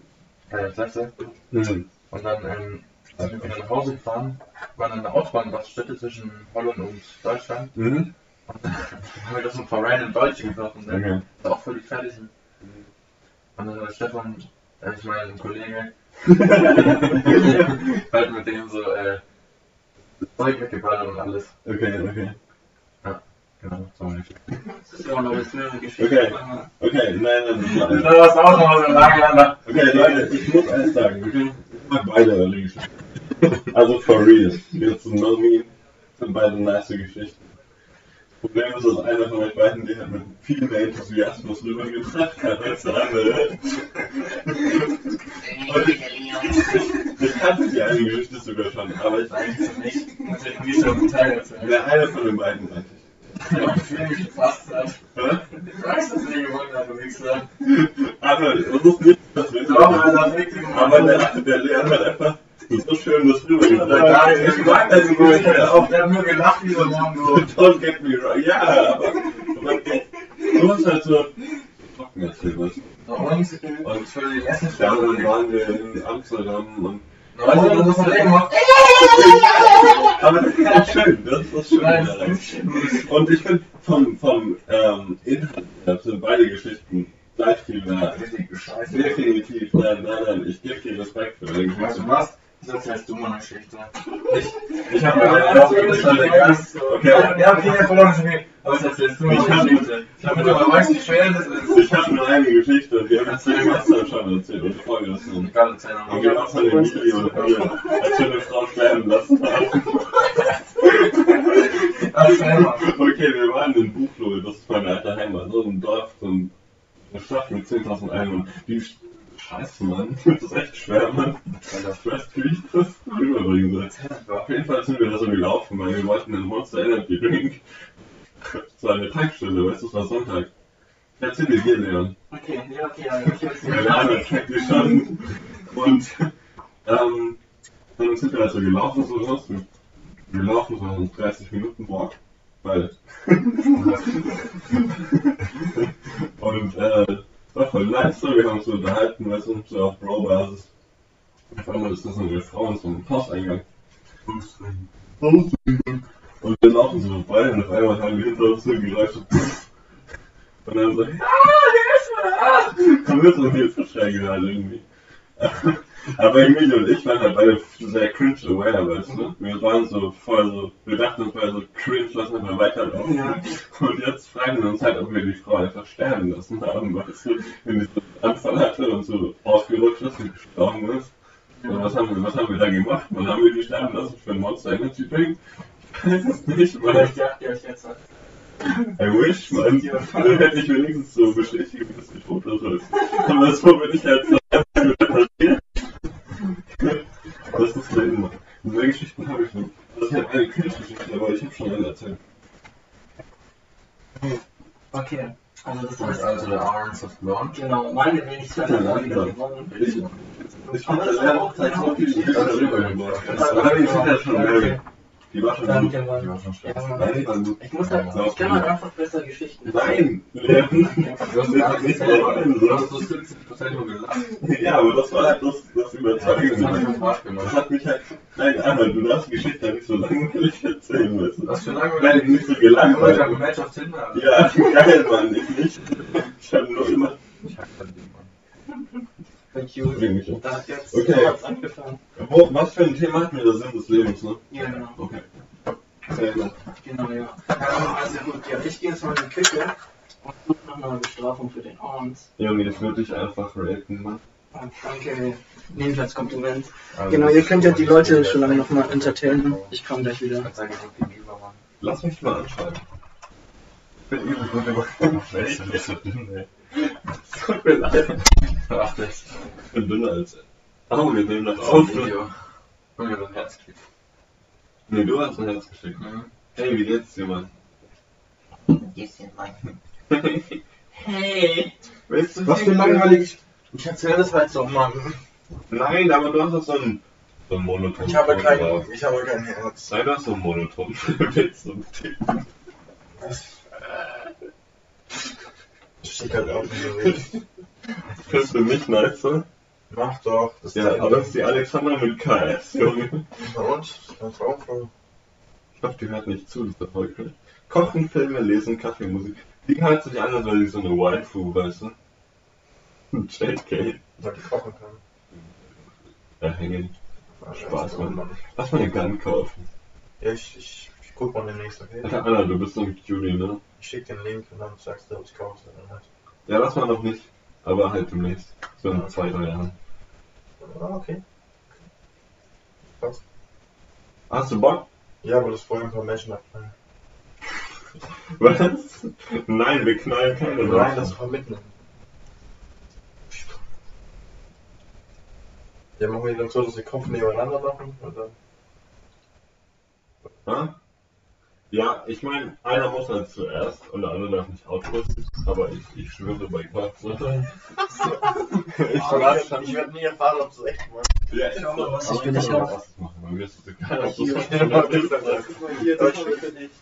keine Interesse. Mhm. Und dann ähm, sind wir wieder nach Hause gefahren, waren an der Autobahnraststätte zwischen Holland und Deutschland. Mhm. Haben wir das so ein paar random Deutsche getroffen, der Okay. war auch völlig fertig. Und dann hat Stefan, äh, ich meine, ein Kollege, halt mit dem so äh, das Zeug weggeballert und alles. Okay, okay. Genau, so eine Das ist ja auch noch eine Geschichte. Okay. Okay, nein, nein, nein. Das war's auch noch so lange. Okay, Leute, ich muss eins sagen, okay? Ich mag beide eure Geschichten. Also for real. Jetzt ein No Meme sind beide nice Geschichten. Das Problem ist, dass einer von euch beiden die hat mit viel mehr Enthusiasmus rübergebracht hat als der andere. Ich kannte die eine Geschichte sogar schon, aber ich Eigentlich so nicht. Muss ich nicht so Teil erzählen. der eine von den beiden weiß ich. Ich will mich gefasst hat. Ich weiß, dass wir gewonnen du Wichser. Aber das ist nicht das Wichtige Aber der, der Leon hat einfach so schön das rübergebracht. Ich mag das gut. Ich hab auch, der hat nur gelacht wie so. Don't get me wrong. Ja, aber, du hast halt so trocken erzählt, was. Und, für die erste Ja, Stelle dann waren wir in Amsterdam und. Du, was das Leben macht? Aber das ist ja schön, das ist das Schöne daran. ist. Und ich finde, vom, vom ähm, Inhalt her sind beide Geschichten gleich viel wert. Scheiße. Definitiv, nein, nein, nein, ich gebe dir Respekt für deine Weißt du was? Das erzählst du mal eine Geschichte. Ich, ich Ja, hab mir das auch ganz. Okay. Ja, okay, ja, verloren ist okay. Aber das erzählst du mal Ich hab- Geschichte. Ich hab mittlerweile weiß, wie schwer das ist. Ich habe nur eine Geschichte und die habe ich zu dem Wasser schon erzählt und vorgestern. Egal, erzähl Und nochmal. geht auch von dem Video und hier, als wir eine Frau sterben lassen haben. Mal. Okay, wir waren in Buchloe, das ist meine alte Heimat, so ein Dorf, so ein- Stadt mit 10.000 Einwohnern. Die Sch- Scheiße, Mann, das ist echt schwer, Mann. Alter, ich weiß, wie ich das rüberbringen soll. Auf jeden Fall sind wir da so gelaufen, weil wir wollten einen Monster Energy Drink. Das war eine Tankstelle, weißt du, es war Sonntag. Erzähl dir hier, Leon. Okay, ja, okay, ja, ich Ja, der andere checkt dich schon. Und ähm, dann sind wir also gelaufen, so los. Wir laufen so einen 30 Minuten Walk, weil. und äh, war wir haben uns so unterhalten, weißt du, so auf Bro-Basis. Auf einmal ist das eine Frau in so einem Hauseingang. Und wir laufen so vorbei und auf einmal haben wir hinter uns so ein Geräusch so. Und dann so, ah, haben wir so viel Verschrei gehört irgendwie. Aber Emilio und ich waren halt beide sehr cringe aware, weißt du? Wir waren so voll so, wir dachten uns beide so cringe, lass uns mal weiterlaufen. Ja. Und jetzt fragen wir uns halt, ob wir die Frau einfach sterben lassen haben, weißt du? Wenn die so einen Anfall hatte und so ausgerutscht ist und gestorben ist. Und was haben wir, was haben wir da gemacht? Wann haben wir die sterben lassen für ein Monster Energy Drink? Ich weiß es nicht, weil Vielleicht jagt ihr euch jetzt an. I wish, man. Dann hätte ich wenigstens so bestätigt, dass die tot ist. Aber so bin ich halt so. Das ist das Leben. Mehr Geschichten habe ich nicht. Das ist halt eine Königsgeschichte, aber ich habe schon eine erzählt. Okay, also das heißt, also der Arms of Blonde. genau, meine Wenigkeit hat dann wieder gewonnen. Ich, ich finde, das lernt auch halt so viel Geschichte darüber gemacht. Das Geschichte halt schon geil. Die war schon gut. gewonnen. Die war schon. Ja, Nein, die war gut. Ich muss halt, ich kann halt einfach besser Geschichten Nein! Du hast gar nicht Du hast so 70% nur gelacht. Ja, aber das war halt das, das Das hat Überzeugende. Spaß Das gemacht. hat mich halt. Nein, aber du darfst die Geschichte ja nicht so langweilig erzählen, du? Was für Nein, lange nicht so Ich gelangweilt. habe ein Match auf Tinder. Ja, geil, Mann, ich nicht. Ich hab nur immer. Ich hab kein Ding, Mann. Thank you. Da hat jetzt Okay. hat's angefangen. Wo, was für ein Thema hatten wir der Sinn des Lebens, ne? Ja, genau. Okay. Sehr gut. Genau, ja. Ähm, also gut, ja, ich gehe jetzt mal in die Küche und suche nach einer Bestrafung für den Arms. Junge, ich würde dich einfach raten, Mann. Und danke, nehme ich als Kompliment. Also, Genau, ihr könnt ja die Leute schon lange noch mal entertainen. Ich komme gleich wieder. Ich. Lass mich mal anschreiben. Ich bin übel gut über. Schlecht, du bist so dünn, ey. Tut mir leid. Ach, das Ich bin dünner als. Oh, wir nehmen das auf. Video. Und mir das Herz kriegt. Nee, du hast ein Herz geschickt. Mhm. Hey, wie geht's dir, Mann? bisschen lang. hey, willst du Was für langweilig. Ich erzähle das halt so, Mann. Nein, aber du hast doch so ein, so ein Monoton. Ich habe kein, drauf. ich habe kein Herz. Nein, du hast so ein Monoton. Willst du tippen? Schick halt auf, wie du willst. Findest du nicht nice, so? Mach doch. Das Ja, aber das ist die Alexander mit KS, Junge. Bei uns? Meine Traumfrau. Ich hoffe, die hört nicht zu, dieser Folge. Kochen, Filme, Lesen, Kaffee, Musik. Die hört sich an, als wäre sie so eine Waifu, weißt du? JK. Weil ich kochen kann. Ja, hängen. Spaß, Mann. Lass mal eine Gun kaufen. Ja, ich, ich, ich guck mal demnächst, okay? Alter, du bist so ein Cutie, ne? Ich schick den Link und dann sagst du, ob ich kaufe oder nicht. Ja, lass mal noch nicht. Aber halt demnächst. So in zwei, drei Jahren. Ah, okay. Passt. Hast du Bock? Ja, aber das vorher ein paar Menschen abknallen. Was? Nein, wir knallen keine Nein, Leute. das war mitnehmen. Ja, machen wir dann so, dass die Kopf nebeneinander machen und dann. Ja, ich meine, einer muss halt zuerst und der andere darf nicht ausrüsten, aber ich, ich schwöre bei Gott. Ne? ich ich werde nie erfahren, ob es echt war. Ja, ist Schau mal, so. was ich was machen, weil mir ist es egal, ob das das.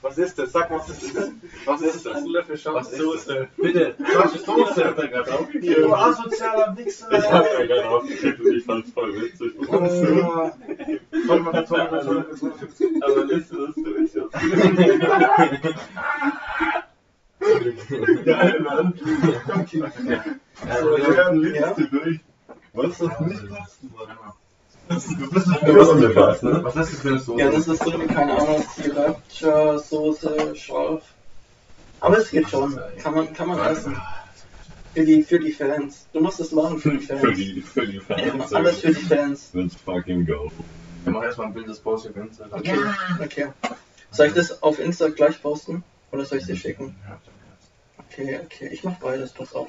Was ist das? Sag was ist das? Was ist das? Löffel Was ist Soße. Bitte, Falsche Soße hat er gerade du aufgegeben. asozialer Wichser! Ich hab ja gerade aufgekriegt und ich fand's voll witzig. Warte mal, kurz, warte mal. Aber du das durch? Geil, Mann. So, ja, liest du durch. Was das nicht passt, Mann. Du bist nicht gewusst, was, ne? Was ist das für eine Soße? Ja, das ist so, keine Ahnung, Sriracha, Soße, scharf. Aber es geht schon. Kann man, kann man essen. Für die, für die Fans. Du musst es machen für die Fans. Für die, für die Fans. Alles für die Fans. Let's fucking go. Wir machen erstmal ein Bild des Posts für Insta. Okay, okay. Soll ich das auf Insta gleich posten? Oder soll ich dir schicken? Okay, okay. Ich mach beides, pass auf.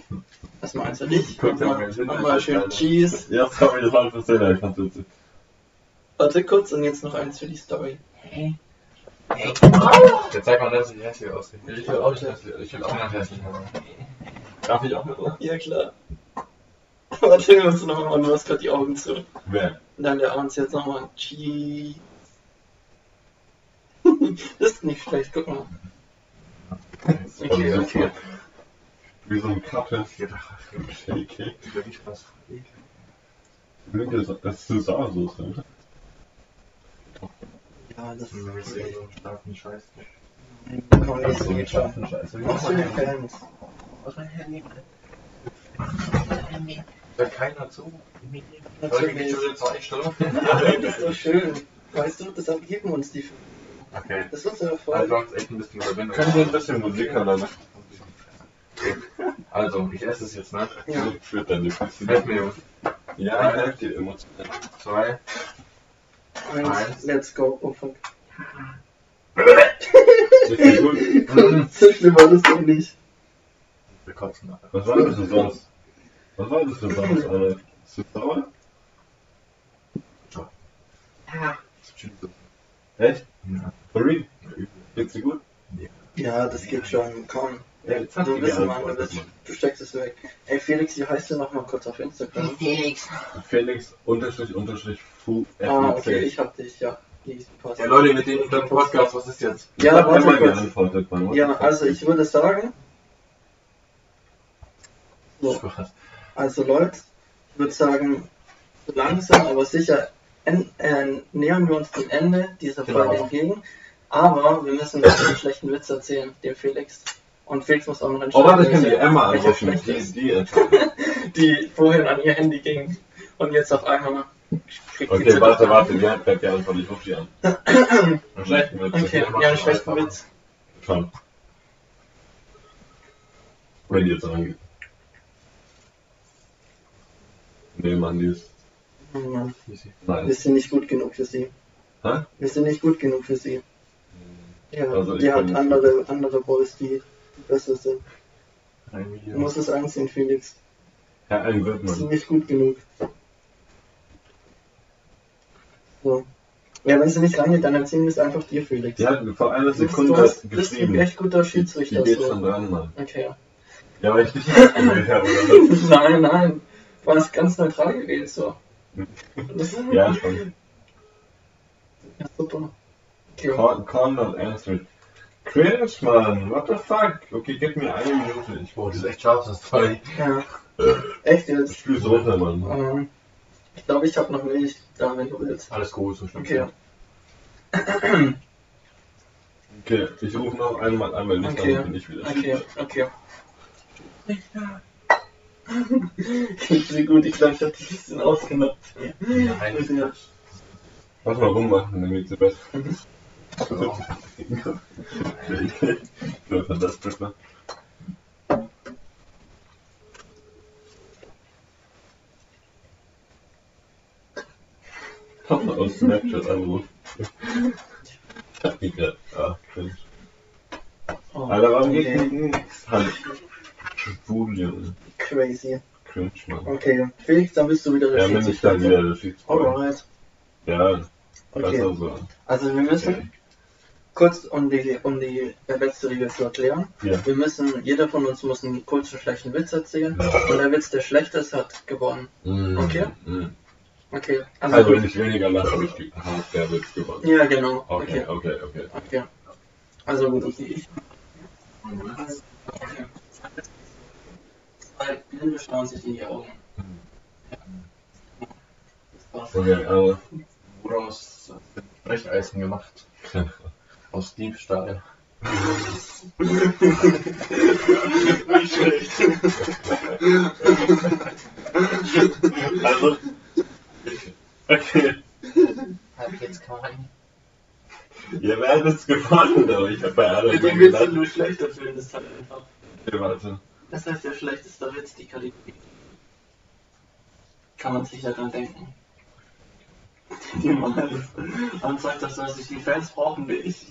Erstmal eins für dich. Guck dir mal Nochmal nochmal an. schön Cheese. Ja, sorry, das war ein bisschen ich fand's witzig. Warte kurz und jetzt noch eins für die Story. Jetzt zeig mal, dass ich hässlich aussehe. Ich will auch nicht hässlich. Ich will auch nicht hässlich machen. Darf ich auch mit drauf? Ja, klar. Warte, wir müssen noch mal, du hast gerade die Augen zu. Wer? Und dann der uns jetzt nochmal Cheese. das ist nicht schlecht, guck mal. Okay, okay. Wie so ein Kappe. Gedacht, Shaky. wirklich was. Das ist Sauersoße, oder? Ja, das Ich will sehen, so einen starken Scheiß. man nicht so geht schaffen. Scheiße. Was für die Fans. Was mein Handy? Hört keiner zu. Heute geht Natürlich. schon wieder zwei Stunden. Das ist so schön. Weißt du, deshalb geben uns die. Okay. Das ist unser Also Erfolg. braucht echt ein bisschen. Können wir ein bisschen Musik hören? Also, ich esse es jetzt, ne? Ja. Für deine Füße. Helf mir, Jungs. Ja, helft dir emotional. Zwei. Eins, let's go. Oh fuck. Ist die gut? So schlimm war das doch nicht. Wir kotzen nachher. Was war das für sonst? Was war das für sonst, Alter? Ist das sauer? Echt? Ja. For real? Geht's dir gut? Ja, das geht schon. Komm. Ja, jetzt hat Du wissen, Mann, du, bist, du steckst es weg. Ey, Felix, wie heißt du nochmal kurz auf Instagram? Felix. Felix unterstrich unterstrich Fu Ah, okay, ich hab dich, ja. Ja, Leute, mit dem Podcast, was ist jetzt? Ja, warte kurz. geantwortet, Mann. Ja, also ich würde sagen. So, also Leute, ich würde sagen, langsam, aber sicher en, äh, nähern wir uns dem Ende dieser Genau. Folge entgegen. Aber wir müssen noch einen schlechten Witz erzählen, dem Felix. Und Felix muss auch noch Oh, entscheiden, warte, ich kann die Emma anrufen. Die, die die vorhin an ihr Handy ging und jetzt auf einmal kriegt sie Okay, zu- warte, warte, die hat gleich geantwortet. Ich ruf die an. Einen schlechten Witz. Okay, ja, einen schlechten Witz. Schon. Wenn die jetzt rangeht. Nee, Mann, die ist. Oh Mann, Wir Nein. sind nicht gut genug für sie. Hä? Wir sind nicht gut genug für sie. Ja, Also die hat andere, andere Boys, die besser sind. Ein Du Video. musst es einsehen, Felix. Ja, ein wird Wir sind man. nicht gut genug. So. Ja, wenn es nicht reingeht, dann erzählen wir es einfach dir, Felix. Die hat vor einer Du bist- Sekunde du bist, bist ein geschrieben. echt guter Die Schiedsrichter. geht So. schon dran, Mann. Okay. Ja, weil ich dich ausgewählt habe, oder was? nein, nein. Du hast ganz neutral gewählt, so. Das ist Ja, schon. ja, super. Okay. Con, Con not answered. Cringe, Mann. What the fuck? Okay, gib mir eine Minute. Ich Oh, das echt scharf, das Zeug. Ja. Echt jetzt? spür's runter, Mann. Ähm, ich glaube, ich habe noch Milch da, wenn du willst. Alles gut, so schlimm. Okay. Okay, ich rufe noch einmal an, weil nicht Okay. dann bin ich wieder. Okay, okay. Ich bin gut, ich glaube, ich habe dich ein bisschen ausgenutzt. Nein, der- Lass mal rummachen, dann geht's dir besser. Mhm. Läuft dann das besser. Aus Snapchat anrufen. Ich hab die grad. Ah, cringe. Oh, Alter, warum geht okay. nichts? Halt. Junge. Crazy. Cringe, Mann. Okay, Felix, dann bist du wieder der Ja, bin ich dann wieder der Schiedsrichter. Alright. Ja, Okay. besser so. Also wir müssen kurz um die um die letzte Regel zu erklären. Ja. Wir müssen, jeder von uns muss einen kurzen schlechten Witz erzählen. Ja. Und der Witz, der schlecht ist, hat gewonnen. Okay. Mhm. Okay. Also, wenn ich weniger lache, habe ich die Aha, der wird gewonnen. ja, genau. Okay, Okay. okay, okay. Okay. Also gut, okay. Ich. Okay. Zwei Blinde schauen sich in die Augen. Das war's. Okay, aber. Woraus wird Brecheisen gemacht? Aus Diebstahl. Nicht schlecht. Also. Okay. Hab ich jetzt keinen. Ihr werdet es gewonnen, aber ich habe bei allen Mit dem mal Witz, den gedacht. du schlechter findest, halt einfach. Okay, warte. Das heißt, der schlechteste Witz, die Kategorie. Kann man sich ja dran denken. Niemals. Man sagt, das soll sich die Fans brauchen, wie ich.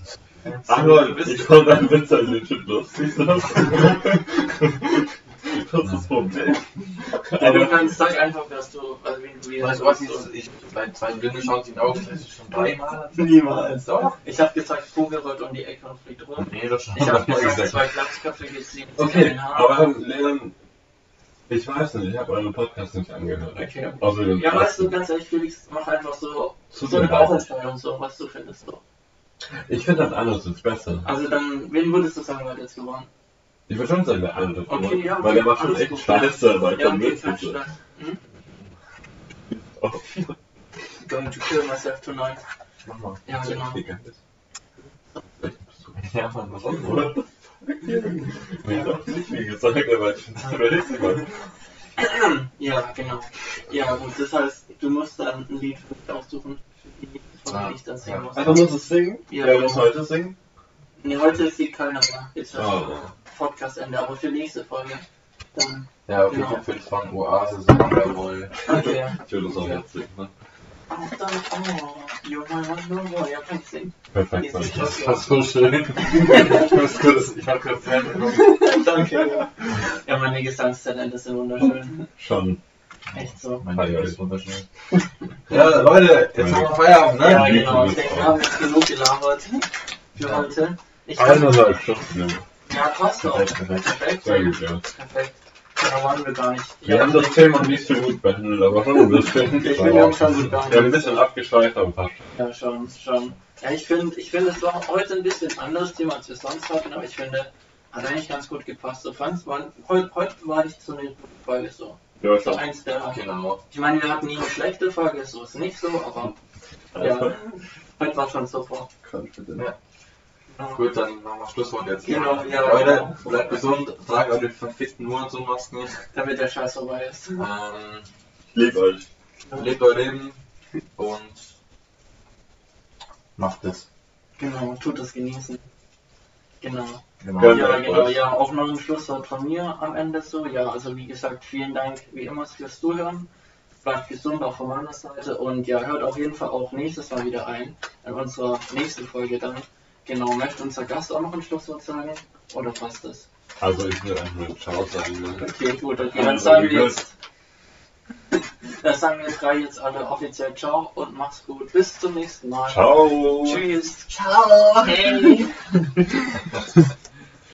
Ach Leute, ich konnte einen Witz an den Chip lustig sein. Das ist das Problem. Ja, du kannst, sag einfach, dass du, also wen du Weißt du was, ich, ich bei zwei schauen sich in die Augen, das ist schon dreimal. Niemals. Doch. Ich hab gesagt, Vogel rollt um die Ecke und fliegt rum. Nee, das schon. Ich hab ich gesagt, zwei Glatzköpfe gibt sieben okay, aber Leon, ich weiß nicht, ich habe euren Podcast nicht angehört. Okay. Außer den Ja, weißt du, ganz ehrlich, Felix, mach einfach so, so eine Bauchentscheidung, so, was du findest. So. Ich finde das anders ist besser. Also dann, wen würdest du sagen, hat jetzt gewonnen? Ich würde schon sagen, der andere. Okay, ja, Weil der macht schon echt gut. scheiße, weil Ja, der okay, so. Stress. Hm? Oh, Going to kill myself tonight. Mach mal. Ja, genau. Ja, Mann, was soll Nee, doch nicht, wie gesagt, aber ich finde das crazy, Mann. Ja, genau. Ja, gut, das heißt, du musst dann ein Lied aussuchen, für die von Ah, denen ich dann singen ja. muss. Also muss es singen? Ja, Wer genau. muss heute singen? Nee, heute ist die keiner mehr. Jetzt ist Oh. Podcastende, aber für nächste Folge. Dann. Ja, okay, Genau. ich will von Oasis Wonderwall. Okay. Ich würde es auch jetzt singen, ne? Perfekt, Mann. Das war so schön. Ich muss kurz, ich hab kurz Zeit. Danke. Ja. ja, meine Gesangstalente sind wunderschön. Schon. Echt so. Mein Gott, ist wunderschön. Ja, Leute, jetzt haben wir Feierabend, Ja, ne? genau. Ich denke, wir haben jetzt genug gelabert für heute. Ich Stunden. Junge. Ja, passt doch. Perfekt, perfekt. Perfekt. Sehr gut, ja. Perfekt. Da waren wir gar nicht. Wir haben das Thema nicht so gut behandelt, aber schon ein bisschen. Ich bin ja schon gut gar Wir haben ein bisschen abgeschweift, aber passt. Ja, schon, schon. Ja, ich finde, ich finde, es war heute ein bisschen anderes Thema, als wir sonst hatten, aber ich finde, hat eigentlich ganz gut gepasst. So fand's, war, heute, heute war nicht so eine gute Folge so. Ja, So eins der. Genau. Ich meine, wir hatten nie eine schlechte Folge, so ist nicht so, aber ja, heute war schon super. Ja. Gut, dann machen wir Schlusswort jetzt. Genau, ja. Leute, bleibt gesund, tragt eure verfickten Monsunmasken. Damit der Scheiß vorbei ist. Ähm, liebe euch. lebt euer Leben und macht es. Genau, tut es genießen. Genau. Genau. Ja, genau, ja, auch noch ein Schlusswort von mir am Ende so. Ja, also wie gesagt, vielen Dank wie immer fürs Zuhören. Bleibt gesund auch von meiner Seite und ja, hört auf jeden Fall auch nächstes Mal wieder ein in unserer nächsten Folge dann. Genau, möchte unser Gast auch noch ein Schlusswort sagen? Oder passt das? Also ich will einfach nur Ciao sagen. ne? Okay, gut, okay, Also, dann sagen wie wir jetzt. Da sagen wir drei jetzt alle offiziell Ciao und mach's gut. Bis zum nächsten Mal. Ciao. Tschüss. Ciao. Hey.